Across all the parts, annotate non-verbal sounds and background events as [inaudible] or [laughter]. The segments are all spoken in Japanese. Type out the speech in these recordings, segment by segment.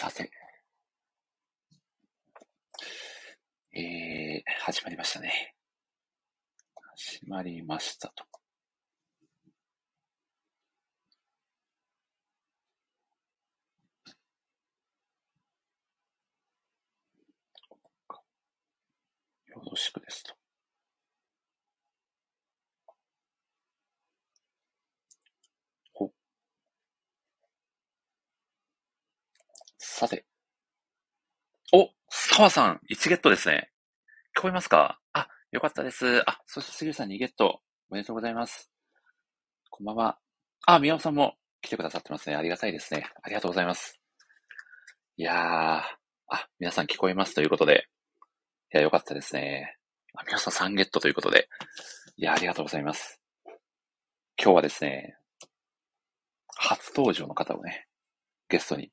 さて。えー、始まりましたね。始まりましたと。よろしくですと。ほ。さて。お澤さん、1ゲットですね。聞こえますか？あ、よかったです。あ、そして杉浦さん2ゲット。おめでとうございます。こんばんは。あ、宮尾さんも来てくださってますね。ありがたいですね。ありがとうございます。いやー、あ、皆さん聞こえます？ということで。いや、よかったですね。あ皆さん3ゲットということで。いや、ありがとうございます。今日はですね、初登場の方をね、ゲストに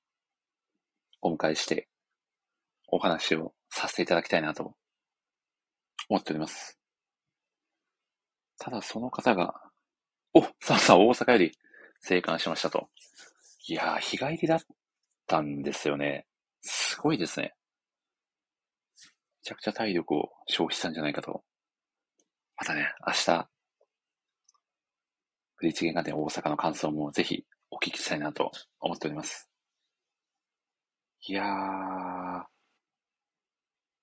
お迎えして、お話をさせていただきたいなと思っております。ただその方が、お、さあさあ大阪より生還しましたと。いやー、日帰りだったんですよね。すごいですね。めちゃくちゃ体力を消費したんじゃないかと。またね、明日、ブリーチ原画展大阪の感想もぜひお聞きしたいなと思っております。いやー、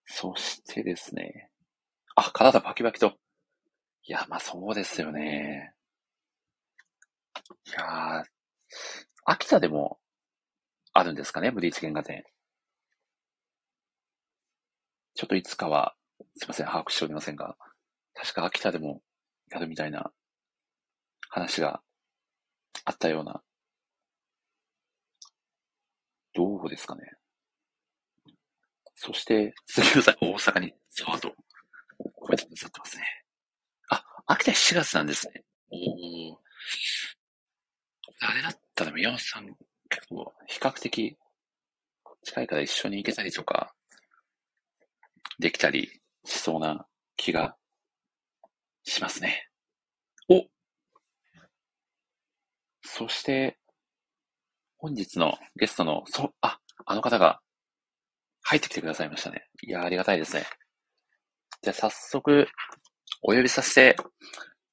そしてですね。あ、体バキバキと。いや、まあそうですよね。いやー、秋田でもあるんですかね、ブリーチ原画展。ちょっといつかは、すいません、把握しておりませんが、確か秋田でもやるみたいな話があったような。どうですかね。そして、杉浦さん、大阪に、そうと、こうやってくださってますね。あ、秋田7月なんですね。おお。あれだったら宮本さん、結構、比較的、近いから一緒に行けたりとか、できたりしそうな気がしますね。おそして、本日のゲストの、そ、あ、あの方が入ってきてくださいましたね。いやありがたいですね。じゃあ早速、お呼びさせて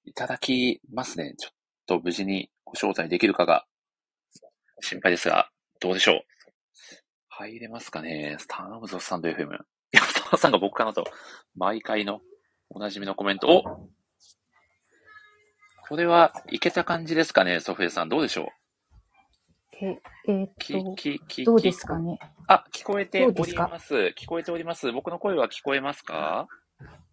いただきますね。ちょっと無事にご招待できるかが心配ですが、どうでしょう？入れますかね頼むぞ、スタンド FM。いや、スタさんが僕かなと、毎回のおなじみのコメント。おこれはいけた感じですかね、ソフェさん。どうでしょう？え、えー、っと、ききどうですかね？あ、聞こえております。聞こえております。僕の声は聞こえますか？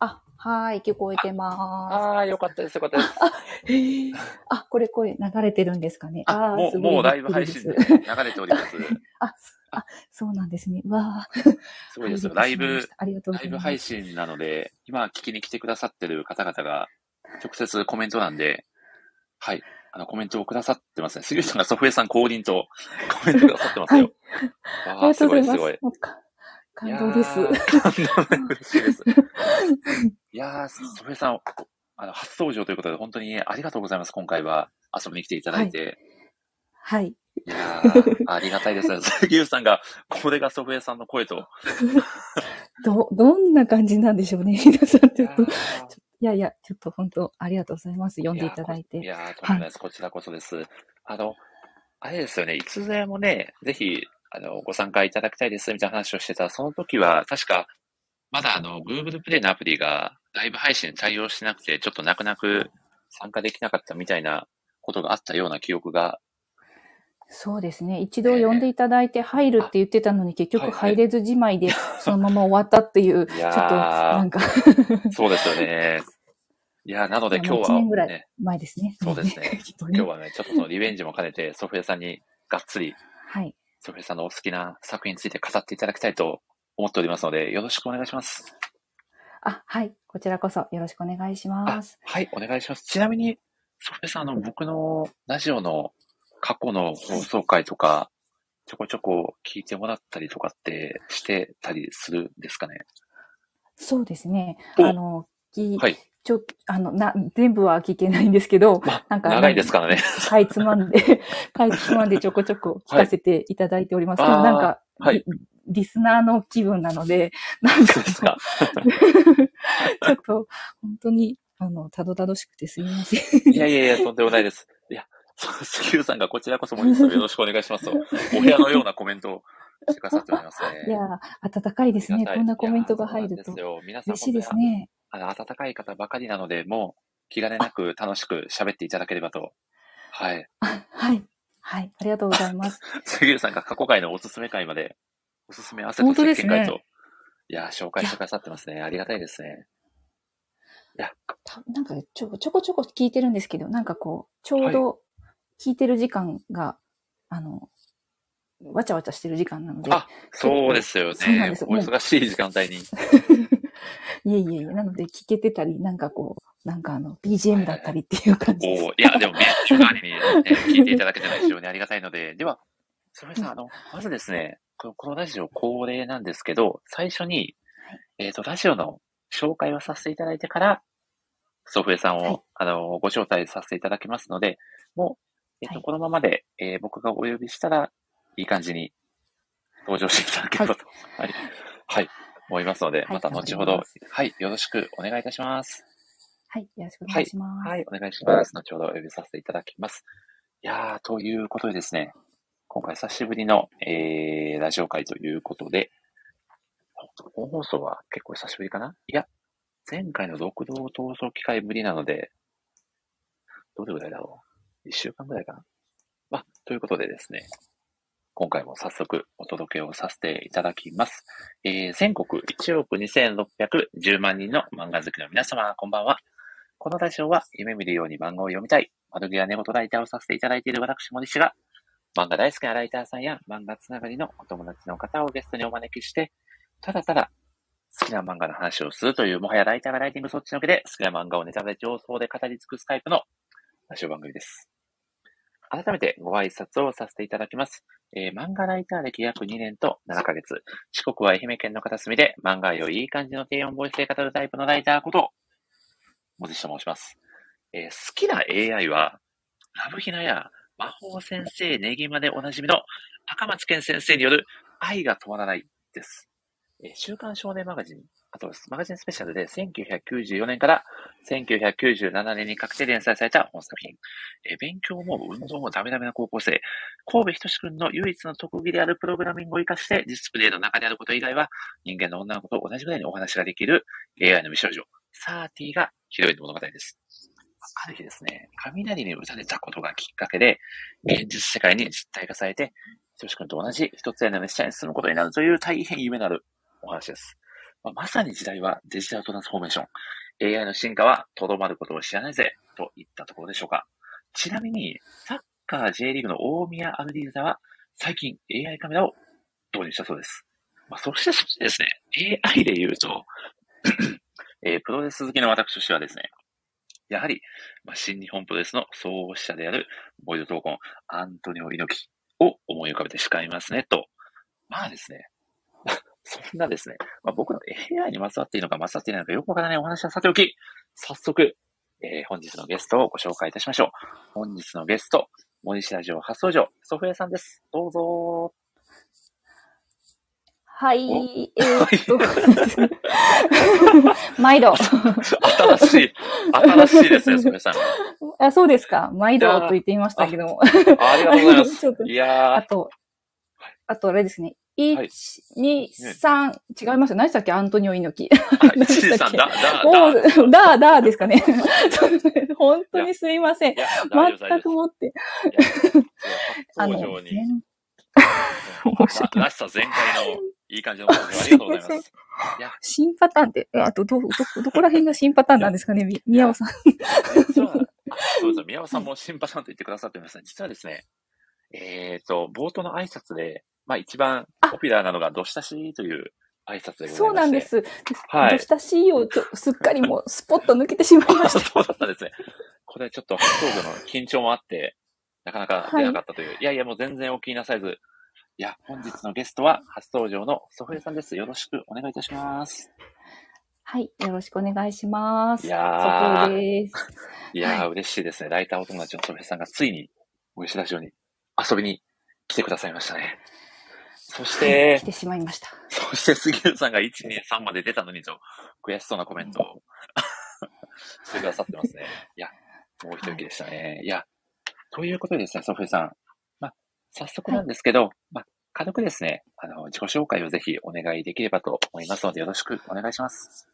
あ、はい、聞こえてます。ああ、よかったです、よかったです。あ、へあ、これ声流れてるんですかね？あもう、もうライブ配信で流れております。[laughs] あ、あ、そうなんですね。わあ。すごいですよ。ライブ、ライブ配信なので、今聞きに来てくださってる方々が、直接コメントなんで、はい。あの、コメントをくださってますね。杉内さんがソフエさん降臨と [laughs] コメントくださってますよ。はい、ああ、すごいすごい。感動です。感動嬉しいです。いやー、ソフエさん、あの、初登場ということで、本当にありがとうございます。今回は遊びに来ていただいて。はい。はい、いやー、ありがたいですね。[laughs] 杉内さんが、これがソフエさんの声と。[laughs] ど、どんな感じなんでしょうね。皆さん、ちょっと、いやいや、ちょっと本当、ありがとうございます。読んでいただいて。いやー、とんでもないです、はい。こちらこそです。あの、あれですよね、いつでもね、ぜひ、あの、ご参加いただきたいです、みたいな話をしてた、その時は、確か、まだあの、Google Play のアプリがライブ配信対応してなくて、ちょっと泣く泣く参加できなかったみたいなことがあったような記憶がそうですね。一度呼んでいただいて入るって言ってたのに、結局入れずじまいで、[laughs] そのまま終わったっていう、ちょっと、なんかそうですよね。いや、なので今日は、ね、1年ぐらい前ですね。そうです [laughs] ね。今日はね、ちょっとそのリベンジも兼ねて、ソフェさんにがっつり、はい。ソフェさんのお好きな作品について語っていただきたいと思っておりますので、よろしくお願いします。あ、はい。こちらこそよろしくお願いします。はい、お願いします。ちなみに、ソフェさん、あの、僕のラジオの過去の放送回とか、ちょこちょこ聞いてもらったりとかってしてたりするんですかね？そうですね。あの、はい、ちょあの、な、全部は聞けないんですけど、まあ、なんか、長いですからね。かいつまんで、[laughs] かいつまんでちょこちょこ聞かせていただいておりますけど、はい、なんか、はい。リスナーの気分なので、[laughs] なんか [laughs] ちょっと、本当に、あの、たどたどしくてすみません。いやいやいや、とんでもないです。いや、杉浦さんがこちらこそも [laughs] よろしくお願いしますと、お部屋のようなコメントをしてくださっておりますね。いや、温かいですね。こんなコメントが入ると。嬉しいですね。あの、温かい方ばかりなので、もう気兼ねなく楽しく喋っていただければと。はい。[laughs] はい。はい。ありがとうございます。[laughs] 杉浦さんが過去回のおすすめ回まで、おすすめ汗と石鹸会と、ね、いや、紹介してくださってますね。ありがたいですね。いや。なんかちょ、ちょこちょこ聞いてるんですけど、なんかこう、ちょうど聞いてる時間が、はい、あの、わちゃわちゃしてる時間なので。あ、そうですよね。そうなんですお忙しい時間帯に。[laughs] いえいえいえ、なので聞けてたり、なんかこう、なんかあの、BGM だったりっていう感じです。いや、でもね、週代わりに、ね、[laughs] 聞いていただけてのは非常にありがたいので、では、それさん、あの、まずですね、このラジオ恒例なんですけど、最初に、えっ、ー、と、ラジオの紹介をさせていただいてから、ソフエさんを、はい、あの、ご招待させていただきますので、もう、えっ、ー、と、はい、このままで、えー、僕がお呼びしたら、いい感じに登場していただければと、はい、はい、思いますので、また後ほど、はい、よろしくお願いいたします。はい、よろしくお願いします。はい、お願いします。後ほどお呼びさせていただきます。いやー、ということでですね、今回久しぶりの、えー、ラジオ会ということで、本放送は結構久しぶりかな？いや、前回の独道逃走機会ぶりなので、どれぐらいだろう？一週間ぐらいかなまあ、ということでですね、今回も早速お届けをさせていただきます。えー、全国1億2610万人の漫画好きの皆様、こんばんは。このラジオは夢見るように漫画を読みたい、窓際寝言ライターをさせていただいている私、森氏が、漫画大好きなライターさんや漫画つながりのお友達の方をゲストにお招きして、ただただ好きな漫画の話をするという、もはやライターがライティングそっちのけで、好きな漫画をネタバレ上層で語り尽くすタイプのラジオ番組です。改めてご挨拶をさせていただきます。えー、漫画ライター歴約2年と7ヶ月。四国は愛媛県の片隅で漫画をいい感じの低音ボイスで語るタイプのライターこと、もじしと申します。えー、好きな AI は、ラブヒナや魔法先生ネギまでおなじみの赤松健先生による愛が止まらないです。えー、週刊少年マガジンあと、マガジンスペシャルで1994年から1997年にかけて連載された本作品。え勉強も運動もダメダメな高校生。神戸仁志くんの唯一の特技であるプログラミングを活かして、ディスプレイの中であること以外は、人間の女の子と同じぐらいにお話ができる AI の美少女、サーティがヒロインの物語です。ある日ですね、雷に打たれたことがきっかけで、現実世界に実体化されて、仁志くんと同じ一つ屋根の下に住むことになるという大変夢のあるお話です。まあ、まさに時代はデジタルトランスフォーメーション。AI の進化はとどまることを知らないぜ、といったところでしょうか。ちなみに、サッカー J リーグの大宮アルディーザは、最近 AI カメラを導入したそうです。まあ、そしてそしてですね、AI で言うと [clears throat] えー、プロレス好きの私としてはですね、やはり、まあ、新日本プロレスの創始者である、ボイド闘魂、アントニオ猪木を思い浮かべて叱りますね、と。まあですね、そんなですね、まあ、僕の AI にまつわっているのかまつわっていないのかよくわからないお話はさておき、早速、えー、本日のゲストをご紹介いたしましょう。本日のゲスト、森市ラジオ初登場、ソフエさんです。どうぞはい、えー、っと、[laughs] 毎度。新しい、新しいですね、ソフエさん。[laughs] あそうですか。毎度と言っていましたけども。ありがとうございます。[laughs] いやあと、あとあれですね。1、はい、2、3、違いますよ。何でしたっけ？アントニオ猪木。1、2、3、だ、だ、だ、だですかね。[laughs] 本当にすいません。全くもって。あの、[laughs] らしさ全開のいい感じのありがとうございます。新パターンって、あと、ど、ど、どこら辺が新パターンなんですかね、宮尾さん。そうです宮尾さんも新パターンと言ってくださってます実はですね、えっ、と、冒頭の挨拶で、まあ一番ポピュラーなのが、どしたしという挨拶でございます。そうなんです。はい。どしたしをちょすっかりもうスポッと抜けてしまいました。[laughs] そうだったんですね。これちょっと初登場の緊張もあって、なかなか出なかったという。はい、いやいや、もう全然お気になさらず。いや、本日のゲストは初登場のソフエさんです。よろしくお願いいたします。はい。よろしくお願いします。いやー。です。いやー、はい、嬉しいですね。ライターお友達のソフエさんがついに、おいしラジオに遊びに来てくださいましたね。そして来、てしまいました。そして杉浦さんが1、2、3まで出たのにと、悔しそうなコメントをしてくださってますね。いや、もう一息でしたね。いや、ということでですね、ソフィーさん。まあ、早速なんですけど、まあ、軽くですね、あの、自己紹介をぜひお願いできればと思いますので、よろしくお願いします。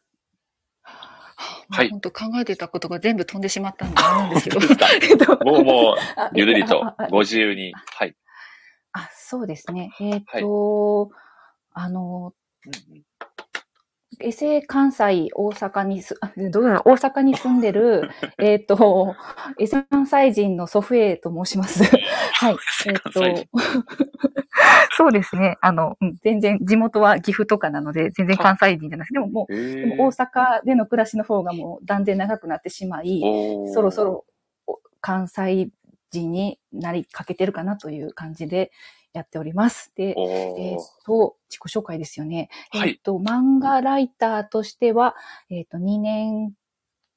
はい本当考えてたことが全部飛んでしまったんで、なんですけど。[laughs] [laughs] もうもう、あゆるりとご自由に。はい。あ、そうですね。えっ、と、あの、うん関西、大阪にす、あどうだろう、大阪に住んでる、[laughs] えっと、エセ関西人のソフエと申します。[laughs] はい。えっ、関西と、[laughs] そうですね。あの、うん全然、地元は岐阜とかなので、全然関西人じゃないです。でももう、へでも大阪での暮らしの方がもう断然長くなってしまい、そろそろお関西人になりかけてるかなという感じでやっております。で、おえっ、ーと、自己紹介ですよね。はいえっ、と、漫画ライターとしては、えっ、と、2年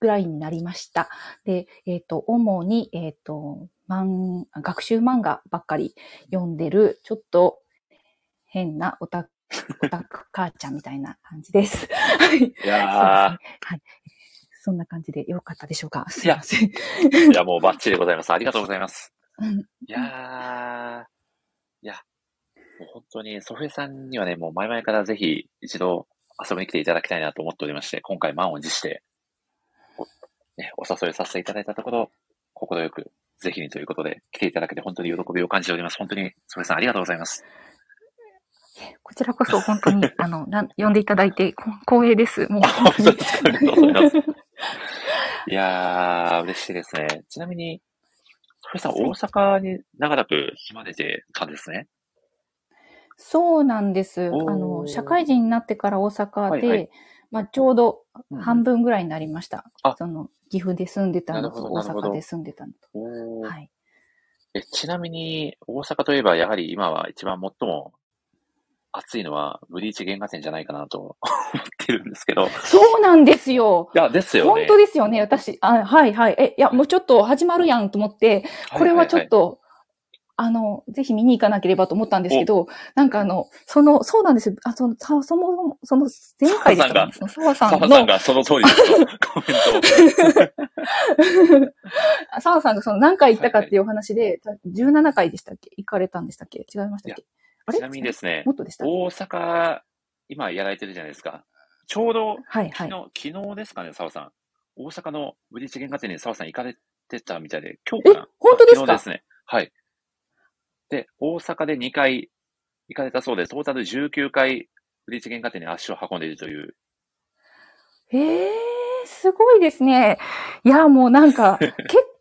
ぐらいになりました。で、えっ、と、主に、えっ、と、漫、学習漫画ばっかり読んでる、ちょっと変なオタク、[laughs] オタク母ちゃんみたいな感じです。はい。やはい。そんな感じでよかったでしょうか。すいません。ー、いや、もうバッチリでございます。ありがとうございます。うんいやー、いや、もう本当に、ソフェさんにはね、もう前々からぜひ一度遊びに来ていただきたいなと思っておりまして、今回満を持して、お,、ね、お誘いさせていただいたところ、心よく、ぜひにということで来ていただけて本当に喜びを感じております。本当に、ソフェさんありがとうございます。こちらこそ本当に、[laughs] あの、なん呼んでいただいてこ光栄です。もう本当ですかありがとうございます。いやー、嬉しいですね。ちなみに、ソフェさん、大阪に長らく住まれてたんですね。そうなんです。あの、社会人になってから大阪で、はいはいまあ、ちょうどうん半分ぐらいになりました。あその、岐阜で住んでたのと大阪で住んでたのと。はい。えちなみに、大阪といえば、やはり今は一番最も暑いのは、ブリーチ原画展じゃないかなと思 [laughs] ってるんですけど。いそうなんですよ。や、ですよね。本当ですよね。私、あはいはい。え、いや、もうちょっと始まるやんと思って、これはちょっと。と、あの、ぜひ見に行かなければと思ったんですけど、なんかあの、その、そうなんですよ。あ、その、さそもそも、その、前回ですかね。澤さんの、澤さんがその通りですとコメン澤 [laughs] さんがその何回行ったかっていうお話で、17回でしたっけ？行かれたんでしたっけ？違いましたっけ？ちなみにですねも、っとでした？大阪、今やられてるじゃないですか。ちょうど、はいはい。昨日、昨日ですかね、澤さん。大阪のブリーチ原画展に澤さん行かれてたみたいで、今日かな？本当ですか？昨日ですね。はい。で、大阪で2回行かれたそうで、トータル19回ブリーチ原画展に足を運んでいるという。へえ、すごいですね。いや、もうなんか、[laughs] け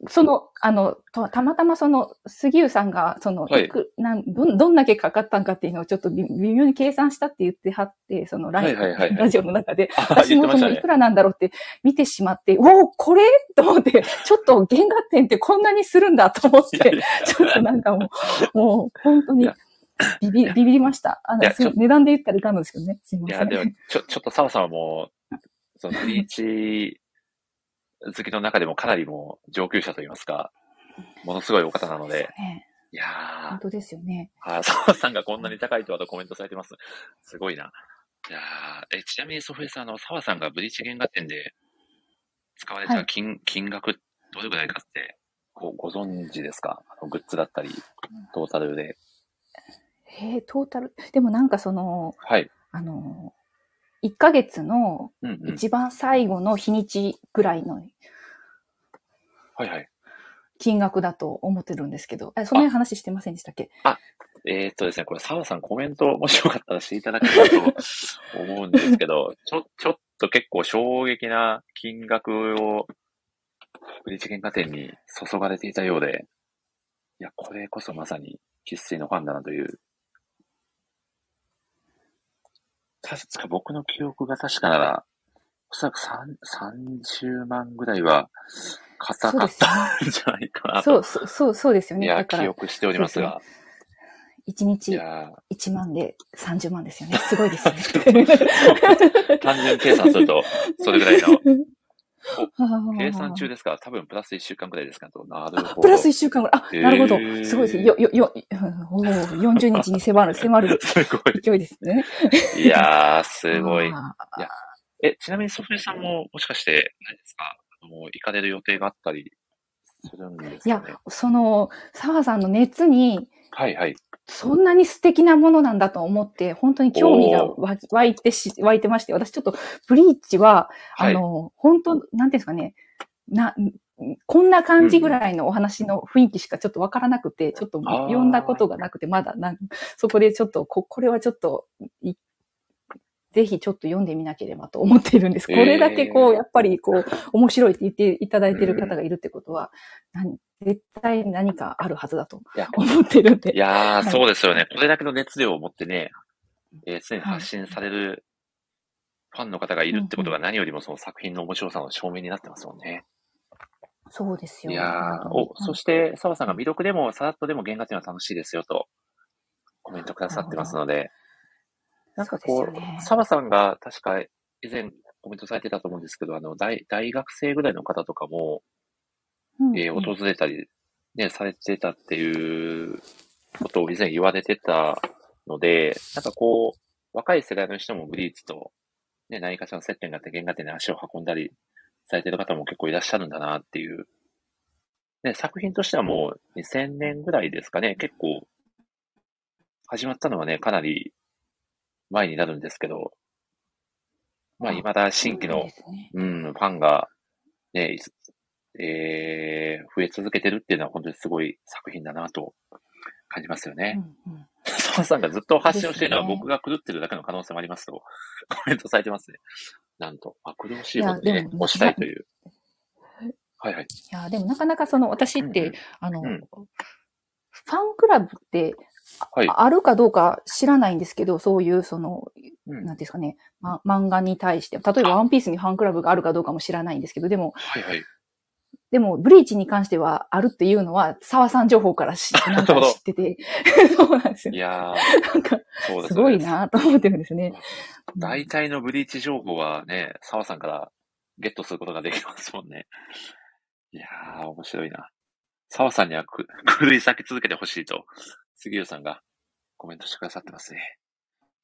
その、あの、とたまたまその、杉浦さんが、その、はいいくなんどん、どんだけかかったんかっていうのをちょっと微微妙に計算したって言ってはって、そのラはいはいラジオの中で、あ私もその、いく。らなんだろうって見てしまって、おお、これ？と思って、ちょっと原画展ってこんなにするんだと思ってちょっとなんかもう、もう、本当にビビ、ビビりました。あの値段で言ったらいかんのですけどね。すいませいや、でもん。、ちょ、ちょっと澤さんはもう、そのブ [laughs] リーチ好きの中でもかなりもう上級者といいますか、ものすごいお方なので、ねいやー、本当ですよね。あ、澤さんがこんなに高いとはとコメントされてます。すごいな。いやーえ、ちなみにソフェさん、あの、澤さんがブリーチ原画展で使われた金、金額、どれぐらいかって、ご、ご存知ですか？あのグッズだったり、トータルで。へえ、トータル？でもなんかその、はい。あの、1ヶ月のうんうん。一番最後の日にちぐらいのはいはい。金額だと思ってるんですけど、えその辺話してませんでしたっけ？えーっとですね、これ、澤さんコメントもしよかったらしていただけたらと思うんですけど、[laughs] ちょ、ちょっと結構衝撃な金額を、ブリーチ原画展に注がれていたようで、いや、これこそまさに喫水のファンだなという。確か僕の記憶が確かなら、おそらく3 30万ぐらいは、硬かったんじゃないかなと。そう、そう、そう、そうですよね。いや、だから、記憶しておりますが。1い日や1万で30万ですよね。すごいですよね。[laughs] 単純計算すると、それぐらいの。[laughs] 計算中ですか？ら、多分プラス1週間くらいですか？と。なるほど。プラス1週間ぐらい。あ、なるほど。すごいです。よ、よ、よ、おー40日に迫る、[laughs] 迫るすごい。勢いですね。いやー、すごい。あーえ、ちなみにソフィさんももしかして、何ですか？あの、行かれる予定があったりするんですいやかね。、その、澤さんの熱に、はいはい。そんなに素敵なものなんだと思って、本当に興味がわ湧いてし、湧いてまして、私ちょっと、ブリーチは、はい。あの、本当なんていうんですかね、な、こんな感じぐらいのお話の雰囲気しかちょっとわからなくて、ちょっと読んだことがなくて、まだなん、そこでちょっと、こ、これはちょっと、いぜひちょっと読んでみなければと思っているんです。これだけこう、えーやっぱりこう、面白いって言っていただいている方がいるってことは、何絶対何かあるはずだと思ってるんでい。やー、はいそうですよね。これだけの熱量を持ってね、えー常に発信されるファンの方がいるってことが何よりもその作品の面白さの証明になってますもんね。そうですよ。いやー、お、そして、澤さんが魅力でも、さらっとでも原画展は楽しいですよと、コメントくださってますので、なんかこそうですよねう、澤さんが確か以前コメントされてたと思うんですけど、あの、大、大学生ぐらいの方とかも、うんえー訪れたり、ね、されてたっていうことを以前言われてたので、なんかこう、若い世代の人もブリーチと、ね、何かしらの接点があって原画展に足を運んだりされてる方も結構いらっしゃるんだなっていう。ね、作品としてはもう2000年ぐらいですかね、結構、始まったのはね、かなり前になるんですけど、まあ、あ未だ新規のそうん、ファンが、ね、えー、増え続けてるっていうのは本当にすごい作品だなと感じますよね。うんうん澤さんがずっと発信をしているのは僕が狂ってるだけの可能性もありますと、[laughs] コメントされてますね。なんと、あ、苦しいことにねいやで、も押したいという。はいはい。いや、でもなかなかその、私って、うんうんあの、うんファンクラブって、はい。あるかどうか知らないんですけど、そういう、その、うんなんですかね、ま、漫画に対して、例えばワンピースにファンクラブがあるかどうかも知らないんですけど、でも、はいはい。でも、ブリーチに関してはあるっていうのは、沢さん情報から知なんか知ってて、[laughs] そうなんですよい。やなんか、すすごい。なと思ってるんですね。大体のブリーチ情報はね、澤さんからゲットすることができますもんね。いやー、面白いな。澤さんにはく [laughs] 狂い咲き続けてほしいと、杉浦さんがコメントしてくださってますね。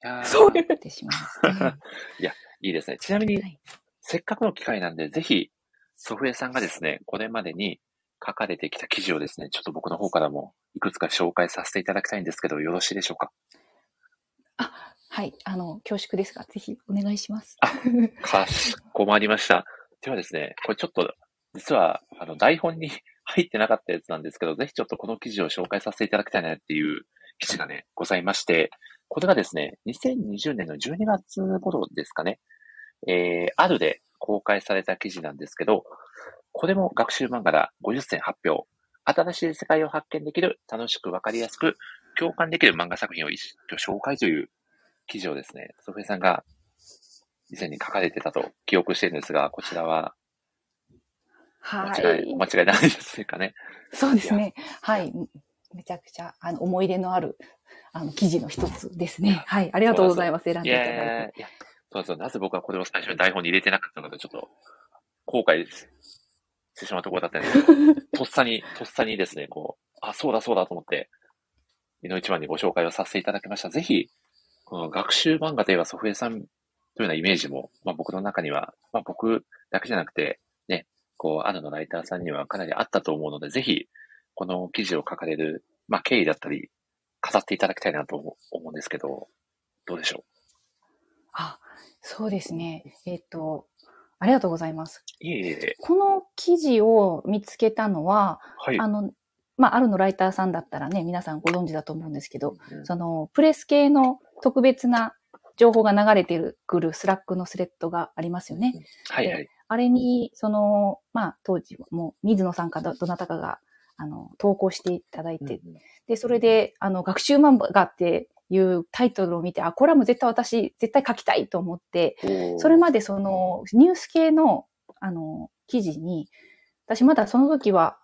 いやーそう言ってしまいますね。[laughs] いいですね。ちなみに、はいせっかくの機会なんで、ぜひ、祖父江さんがですね、これまでに書かれてきた記事をですね、ちょっと僕の方からもいくつか紹介させていただきたいんですけど、よろしいでしょうか？はい。あの、恐縮ですが、ぜひお願いします。かしこまりました。ではですね、これちょっと、実は、あの、台本に入ってなかったやつなんですけど、ぜひちょっとこの記事を紹介させていただきたいなっていう記事がね、ございまして、これがですね、2020年の12月頃ですかね、えー、あるで公開された記事なんですけど、これも学習漫画だ50選発表。新しい世界を発見できる、楽しくわかりやすく、共感できる漫画作品を一挙紹介という記事をですね、ソフェさんが以前に書かれてたと記憶しているんですが、こちらはは間違い、い。間違いないですかね。そうですね。はい。めちゃくちゃ、あの、思い入れのある、あの、記事の一つですね。はい。ありがとうございます。選んいでいただやいて。いや、そうですよ。なぜ僕はこれを最初に台本に入れてなかったのか、ちょっと後悔してしまうところだったんですけど、とっさに、[laughs] とっさにですね、こう、あ、そうだそうだと思って、身の一番にご紹介をさせていただきました。ぜひ、この学習漫画といえば祖父江さんというようなイメージも、まあ僕の中には、まあ僕だけじゃなくて、ね、こう、アナのライターさんにはかなりあったと思うので、ぜひ、この記事を書かれる、まあ経緯だったり、語っていただきたいなと思思うんですけど、どうでしょあ、そうですね。えっ、と、ありがとうございます。ういえいえ、この記事を見つけたのは、はい。あの、まあ、あるのライターさんだったらね、皆さんご存知だと思うんですけど、うんその、プレス系の特別な情報が流れてくる Slack のスレッドがありますよね。はいはい。あれに、その、まあ、当時もう、水野さんかどどなたかが、あの、投稿していただいて、うんうん。で、それで、あの、学習漫画っていうタイトルを見て、あ、これはもう絶対私、絶対書きたいと思って、それまでその、ニュース系の、あの、記事に、私まだその時は、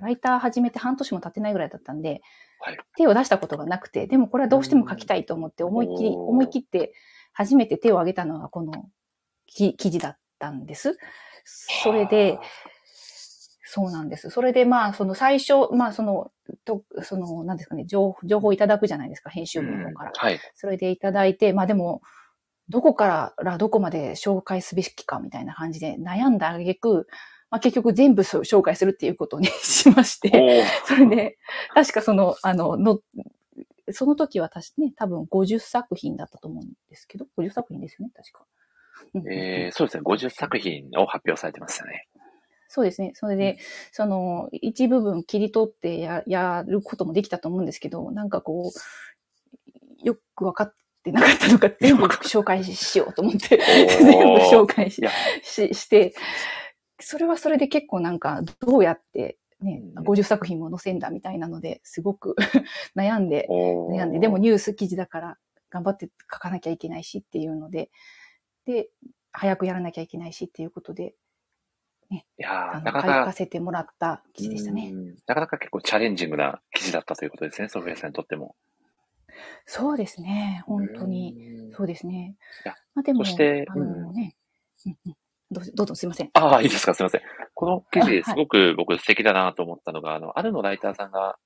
ライター始めて半年も経ってないぐらいだったんで、はい。手を出したことがなくて、でもこれはどうしても書きたいと思って、思いっきり、思い切って初めて手を挙げたのがこのき記事だったんです。それで、そうなんです。それでまあ、その最初、まあその、と、その、なんですかね、情報、情報いただくじゃないですか、編集部の方から。はい。それでいただいて、まあでも、どこからどこまで紹介すべきかみたいな感じで悩んだ挙句、まあ結局全部紹介するっていうことにしまして、それで、確かその、あの、の、その時は確かね、多分50作品だったと思うんですけど、50作品ですよね、確か。うんうんうんえー、そうですね。50作品を発表されてましたね。そうですね。それで、その、一部分切り取ってややることもできたと思うんですけど、なんかこう、よくわかってなかったのか、全部紹介しようと思って、[laughs] [laughs] 全部紹介ししして、それはそれで結構なんか、どうやって、ね、うん50作品も載せんだみたいなので、すごく [laughs] 悩んで、悩んで、でもニュース記事だから頑張って書かなきゃいけないしっていうので、で、早くやらなきゃいけないしっていうことで、いやなかなか、書かせてもらった記事でしたね。うんなかなか結構チャレンジングな記事だったということですね、ソフィアさんにとっても。そうですね。本当に。うんそうですね。まあでも、そしてあのね、うんうんどうぞどうぞすいません。ああ、いいですか、すみません。この記事、すごく僕素敵だなと思ったのが、あの、あるのライターさんが、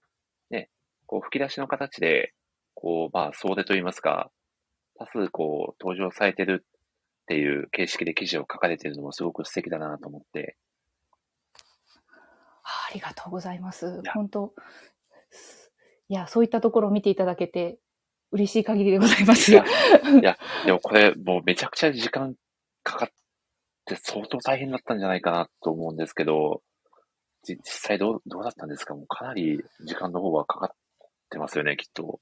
ね、こう、吹き出しの形で、こう、まあ、総出といいますか、多数、こう、登場されてるっていう形式で記事を書かれてるのもすごく素敵だなと思って、あありがとうございますや。本当いや、そういったところを見ていただけて、嬉しい限りでございます。いや [laughs] でもこれ、もうめちゃくちゃ時間かかって相当大変だったんじゃないかなと思うんですけど、じ実際どう、どうだったんですか？もうかなり時間の方はかかってますよね、きっと。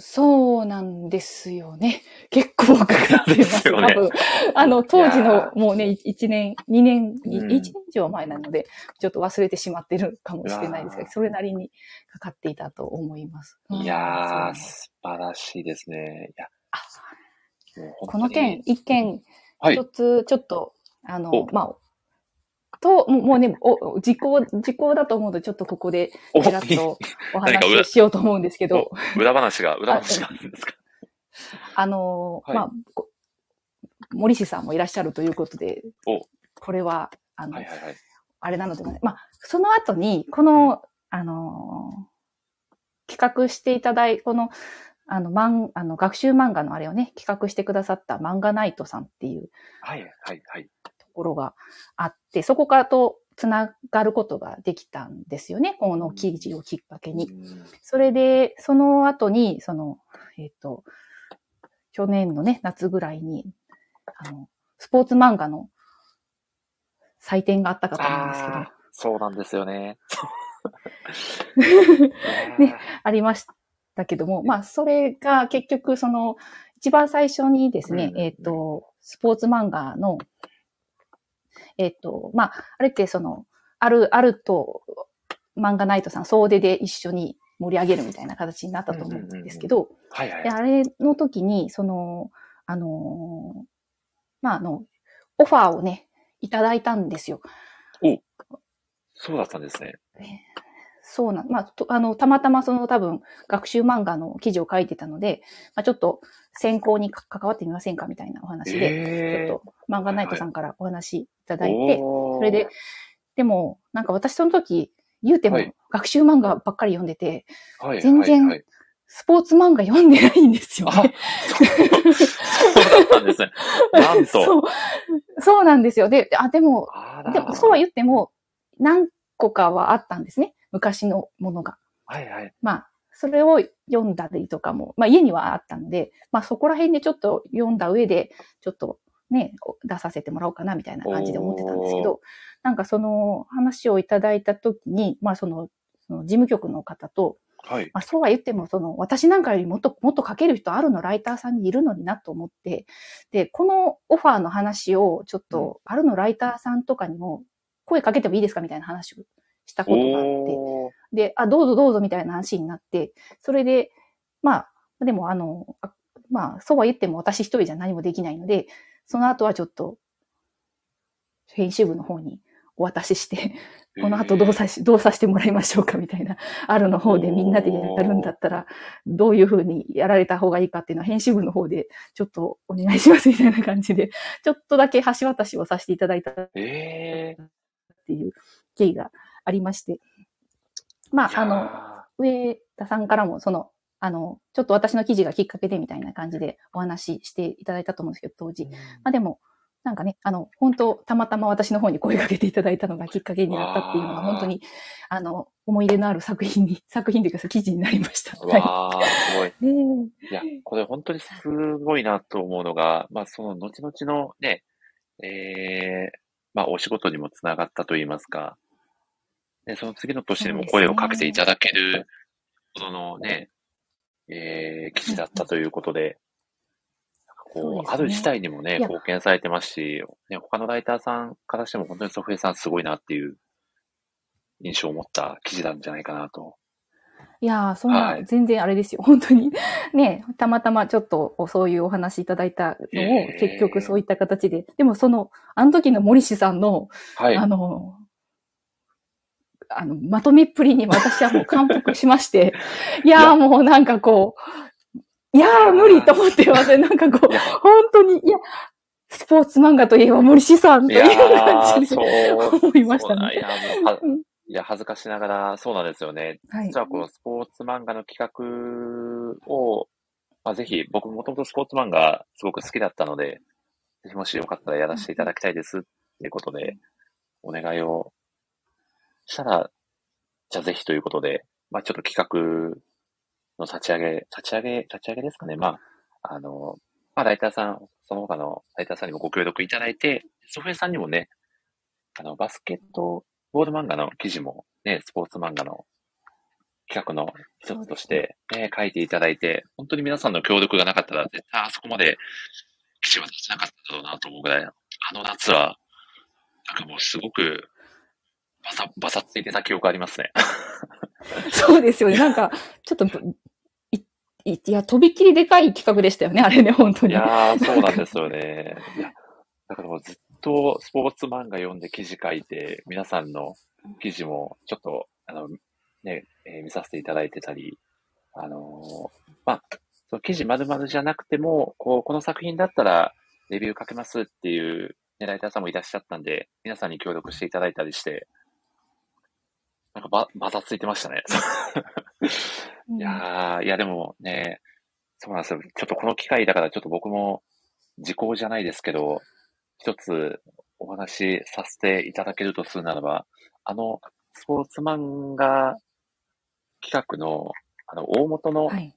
そうなんですよね。結構かかってでますす。よね多分。あの、当時のもうね、1年、2年、1うん年以上前なので、ちょっと忘れてしまってるかもしれないですが、うわーそれなりにかかっていたと思います。いやー、素晴らしいですね。この件、一件、はい一つ、ちょっと、あのお、まあ、と、もうね、お、時効、時効だと思うと、ちょっとここで、おちらっと [laughs] お話ししようと思うんですけど、お裏話が、[laughs] 裏話があるんですか？あの、はいまあ、こ森氏さんもいらっしゃるということでお、これは、あの、はいはいはい。あれなので。まあ、その後に、この、あの、企画していただい、この、あの、漫、あの、学習漫画のあれをね、企画してくださった漫画ナイトさんっていうはいはいはい。ところがあって、そこからとつながることができたんですよね。この記事をきっかけに。うんそれで、その後に、その、えっ、と、去年のね、夏ぐらいに、あの、スポーツ漫画の祭典があったかと思うんですけど、そうなんですよね。[laughs] ねありましたけども、まあ、それが結局、その、一番最初にですね、うんえっ、と、スポーツ漫画の、えっ、と、まあ、あれってその、ある、あると、漫画ナイトさん総出で一緒に盛り上げるみたいな形になったと思うんですけど、で、。あれの時に、その、あのーまあ、あの、オファーをね、いただいたんですよ。そうだったんですね。そうなん、まあ、とあの、たまたまその多分、学習漫画の記事を書いてたので、まあ、ちょっと選考にか関わってみませんかみたいなお話で、えちょっと漫画ナイトさんからお話いただいー、て、おーそれで、でも、なんか私その時、言うてもはい学習漫画ばっかり読んでて、はい全然はいはいスポーツ漫画読んでないんですよあ、ね。そうそうだったんですね。[laughs] なんと。そう。そうなんですよ。で、あ、でも、でも、そうは言っても、何個かはあったんですね。昔のものが。はいはい。まあ、それを読んだりとかも、まあ家にはあったので、まあそこら辺でちょっと読んだ上で、ちょっとね、出させてもらおうかなみたいな感じで思ってたんですけど、なんかその話をいただいたときに、まあその、その事務局の方と、はい。まあそうは言っても、その私なんかよりもっと、もっと書ける人あるのライターさんにいるのになと思って、で、このオファーの話をちょっと、あるのライターさんとかにも声かけてもいいですかみたいな話をしたことがあって、で、あ、どうぞどうぞみたいな話になって、それで、まあ、でもあの、あまあ、そうは言っても私一人じゃ何もできないので、その後はちょっと、編集部の方にお渡しして、この後どうさし、どうさせてもらいましょうかみたいな、あるの方でみんなでやるんだったら、どういうふうにやられた方がいいかっていうのは編集部の方でちょっとお願いしますみたいな感じで、ちょっとだけ橋渡しをさせていただいたっええていう経緯がありまして。まあ、あの、の、上田さんからも、その、あの、ちょっと私の記事がきっかけでみたいな感じでお話ししていただいたと思うんですけど、当時。まあでも、なんかね、あの、本当たまたま私の方に声かけていただいたのがきっかけになったっていうのが、本当に、あの、思い入れのある作品に、作品というか、記事になりました。はわあ、すごい。い。ねいや、これ本当にすごいなと思うのが、まあ、その後々のね、ええまあ、お仕事にもつながったといいますか、ね、その次の年にも声をかけていただけるほどのね、ええ記事だったということで、こう、ある自体にもね、貢献されてますし、ね、他のライターさんからしても本当にソフエさんすごいなっていう印象を持った記事なんじゃないかなと。いやー、そんな、はい全然あれですよ。本当に。ね、たまたまちょっとそういうお話いただいたのを、結局そういった形で。でもその、あの時の森氏さんの、はい。あの、あの、まとめっぷりに私はもう感服しまして、[laughs] いやーもうなんかこう、いやー無理と思ってますね。なんかこう本当に、いや、スポーツ漫画といえば森氏さんといいう感じで。思いましたねいや、いや、恥ずかしながら、そうなんですよね。はい。実はこのスポーツ漫画の企画を、まあ、ぜひ、僕もともとスポーツ漫画すごく好きだったので、ぜひもしよかったらやらせていただきたいですっていうことで、お願いをしたら、じゃあぜひということで、まあちょっと企画の立ち上げ、立ち上げ、立ち上げですかね。まあ、あの、まあライターさん、その他のライターさんにもご協力いただいて、ソフェさんにもね、あの、バスケットボール漫画の記事もね、スポーツ漫画の企画の一つとして、ね、書いていただいて、本当に皆さんの協力がなかったら、絶対あそこまで記事は出せなかっただろうなと思うぐらい、あの夏は、なんかもうすごく、バサ、バサついてた記憶ありますね。[laughs] そうですよね。なんか、ちょっと、い、いいや、とびっきりでかい企画でしたよね、あれね、本当いに。やー、そうなんですよね。いや、だからもうずっとスポーツ漫画読んで記事書いて、皆さんの記事もちょっと、あの、ね、えー見させていただいてたり、あのーまあ、その記事丸々じゃなくても、こう、この作品だったらレビュー書けますっていう、ね、ライターさんもいらっしゃったんで、皆さんに協力していただいたりして、なんかば、ばたついてましたね。うんいやー、いやでもね、そうなんですよ。ちょっとこの機会だからちょっと僕も時効じゃないですけど、一つお話しさせていただけるとするならば、あの、スポーツ漫画企画の、あの、大元のはい。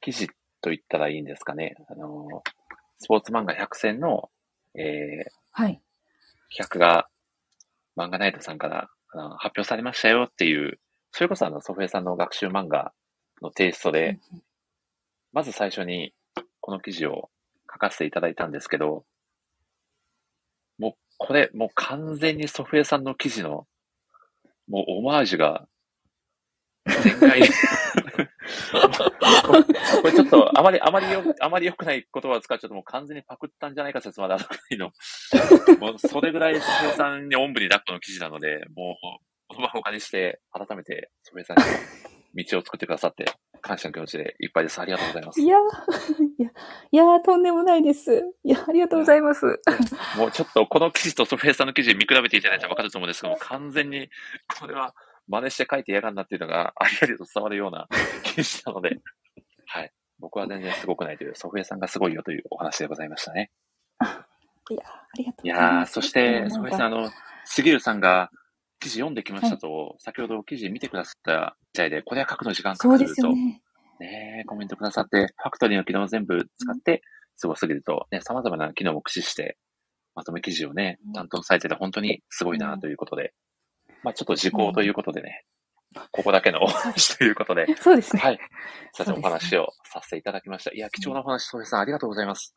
記事と言ったらいいんですかね。あの、スポーツ漫画100選の、えー、はい。企画が漫画ナイトさんから発表されましたよっていう、それこそあの、ソフェさんの学習漫画のテイストで、まず最初にこの記事を書かせていただいたんですけど、もうこれ、もう完全にソフェさんの記事の、もうオマージュが、[laughs] 全開に [laughs] これちょっと、あまり、あまりよ、あまり良くない言葉を使っちゃうともう完全にパクったんじゃないか説まであるくらいの、[laughs] もうそれぐらいソフェさんにおんぶに抱っこの記事なので、もう、言葉をお借りして、改めてソフェさんに道を作ってくださって、感謝の気持ちでいっぱいです。ありがとうございますい。やー、いや、いやー、とんでもないです。いや、ありがとうございます。もうちょっとこの記事とソフェさんの記事見比べていただいたらわかると思うんですけども、完全にこれは真似して書いてやがんなっていうのが [laughs] ありありと伝わるような記事なので、[laughs] はい。僕は全然すごくないという、ソフェさんがすごいよというお話でございましたね。いやー、ありがとういございます。やー、そして、なんかソフェさん、あの、杉浦さんが記事読んできましたと、先ほど記事見てくださったみたいで、これは書くの時間かかると、ね。ねえコメントくださって、ファクトリーの機能を全部使って、すごすぎると、ね、様々な機能も駆使して、まとめ記事をねうん、担当されてて本当にすごいなということで、まあちょっと時効ということでね、ここだけのお話ということで、そうですね。はい。さてお話をさせていただきました。いや、貴重なお話、ソフェさんありがとうございます。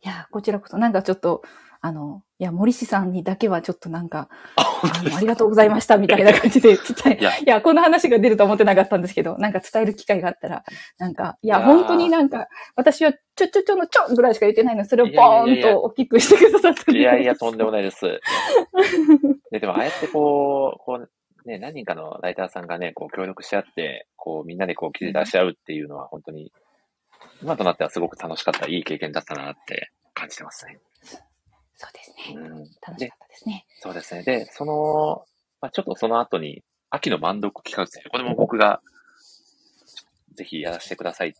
いやー、こちらこそ、なんかちょっと、あの、いや、森氏さんにだけはちょっとなんか、あの、ありがとうございましたみたいな感じで [laughs] 伝え、いやいや、こんな話が出ると思ってなかったんですけど、なんか伝える機会があったら、なんか、いや、いやー本当になんか、私はちょちょちょのちょぐらいしか言ってないの、それをボーンと大きくしてくださったいやいや、とんでもない。ないです。[laughs] ででも、ああやってこう、こう、ね、何人かのライターさんがね、こう協力し合って、こうみんなでこう記事出し合うっていうのは本当に、今となってはすごく楽しかった、いい経験だったなって感じてますね。うん。楽しかったですね。そうですね。で、その、まあ、ちょっとその後に、秋の満読企画ですね。これも僕が、ぜひやらせてください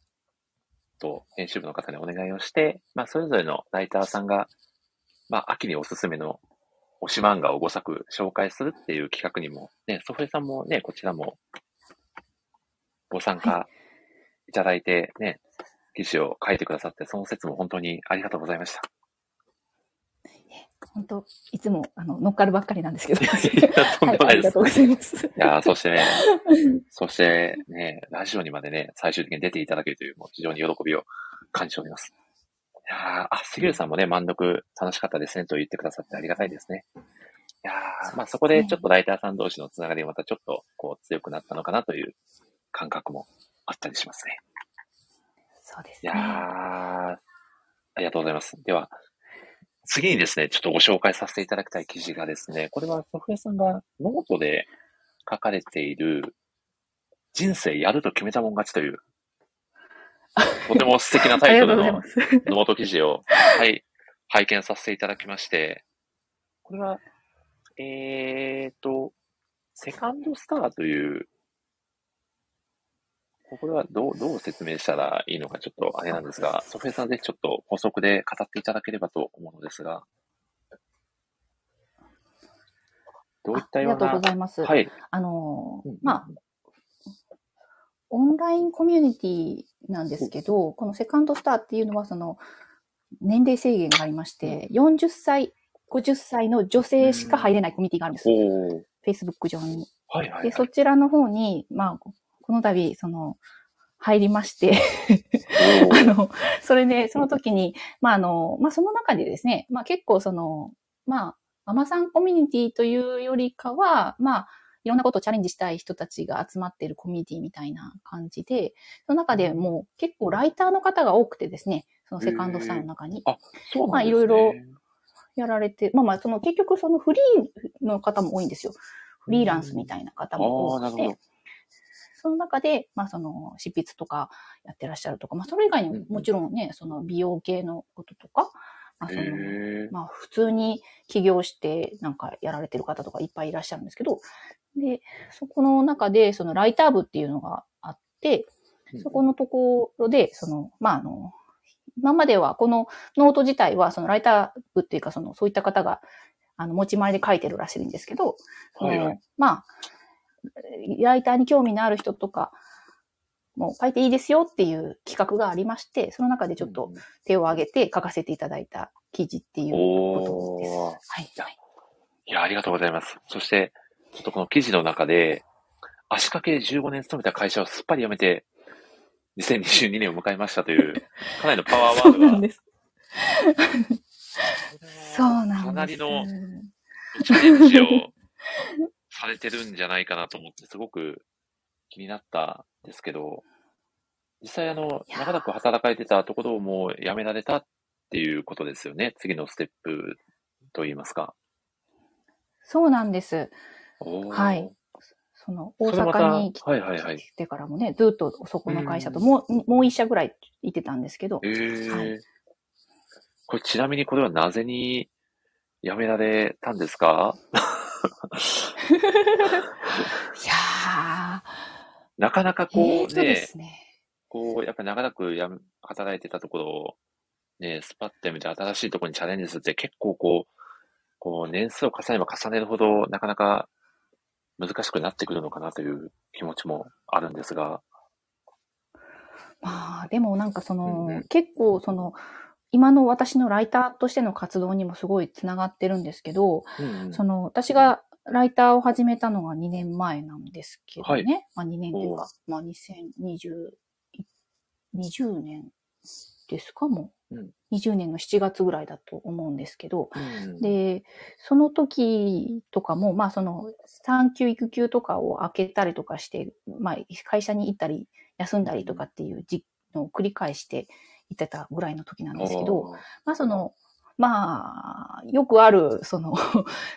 と、編集部の方にお願いをして、まあ、それぞれのライターさんが、まあ、秋におすすめの推し漫画を5作紹介するっていう企画にも、ね、ソフレさんもね、こちらもご参加いただいて、ね、記事を書いてくださって、その説も本当にありがとうございました。本当、いつも、あの、乗っかるばっかりなんですけど。はい、でもないですありがとうございます。いやーそしてね、そしてね、ラジオにまでね、最終的に出ていただけるという、もう非常に喜びを感じております。いやーあ、杉浦さんもね、満読楽しかったですねと言ってくださってありがたいですね。いやーまあそこでちょっとライターさん同士のつながりがまたちょっとこう強くなったのかなという感覚もあったりしますね。そうですね。ありがとうございます。では、次にですね、ちょっとご紹介させていただきたい記事がですね、これはそふえさんがノートで書かれている、人生やると決めたもん勝ちという、[laughs] とても素敵なタイトルの。ノート記事を、はい、拝見させていただきまして、これは、えーと、セカンドスターという、これはどう、どう説明したらいいのかちょっとあれなんですが、ソフェさんぜひちょっと補足で語っていただければと思うのですが、どういったようなありがとうご、ざいます。はい。あのまあ、オンラインコミュニティなんですけど、このセカンドスターっていうのは、その、年齢制限がありまして、40歳、50歳の女性しか入れないコミュニティがあるんです。おー。Facebook 上に。はいはい、はで、い。そちらの方に、まあ、この度、その、入りまして、[laughs] あの、それで、その時に、まあ、あの、まあ、その中でですね、まあ、結構その、まあ、ママさんコミュニティというよりかは、まあ、いろんなことをチャレンジしたい人たちが集まっているコミュニティみたいな感じで、その中でもう結構ライターの方が多くてですね、そのセカンドスターの中にそうまあなんですね。いろいろやられて、まあまあ、その結局そのフリーの方も多いんですよ。フリーランスみたいな方も多くて、その中で、まあその執筆とかやってらっしゃるとか、まあそれ以外にももちろんね、その美容系のこととか、まあその、まあ普通に起業してなんかやられてる方とかいっぱいいらっしゃるんですけど、で、そこの中でそのライター部っていうのがあって、そこのところで、その、まああの、今まではこのノート自体はそのライター部っていうかそのそういった方があの持ち前で書いてるらしいんですけど、はいはい。まあ、ライターに興味のある人とか、もう書いていいですよっていう企画がありまして、その中でちょっと手を挙げて書かせていただいた記事っていうことです。はい。はいいや、ありがとうございます。そして、ちょっとこの記事の中で、足掛け15年勤めた会社をすっぱり辞めて、2022年を迎えましたという、[laughs] かなりのパワーワそうードが。なんです。そうなんです。かなりのチャレンジをされてるんじゃないかなと思って、すごく気になったんですけど、実際あの、長らく働かれてたところをもう辞められたっていうことですよね？次のステップといいますか。そうなんです。はい。その、大阪に来。てからもね、ずっとそこの会社ともう、もう一社ぐらい行ってたんですけど、ええはいこれちなみにこれはなぜに辞められたんですか？い [laughs] やなかなかー、こうね、すね。こう、やっぱ長らくやめ働いてたところを、ね、スパッてやめて新しいところにチャレンジするって結構こう、こう年数を重ねれば重ねるほどなかなか難しくなってくるのかなという気持ちもあるんですが。まあ、でもなんかその、うんうん結構その、今の私のライターとしての活動にもすごいつながってるんですけど、うんうんその、私がライターを始めたのが2年前なんですけどね。はい。まあ2年というか、まあ2020、20年ですかもう。ん。20年の7月ぐらいだと思うんですけど、うん、で、その時とかも、まあその産休育休とかを開けたりとかして、まあ会社に行ったり休んだりとかっていうじのを繰り返して行ってたぐらいの時なんですけど、まあその、まあ、よくある、その、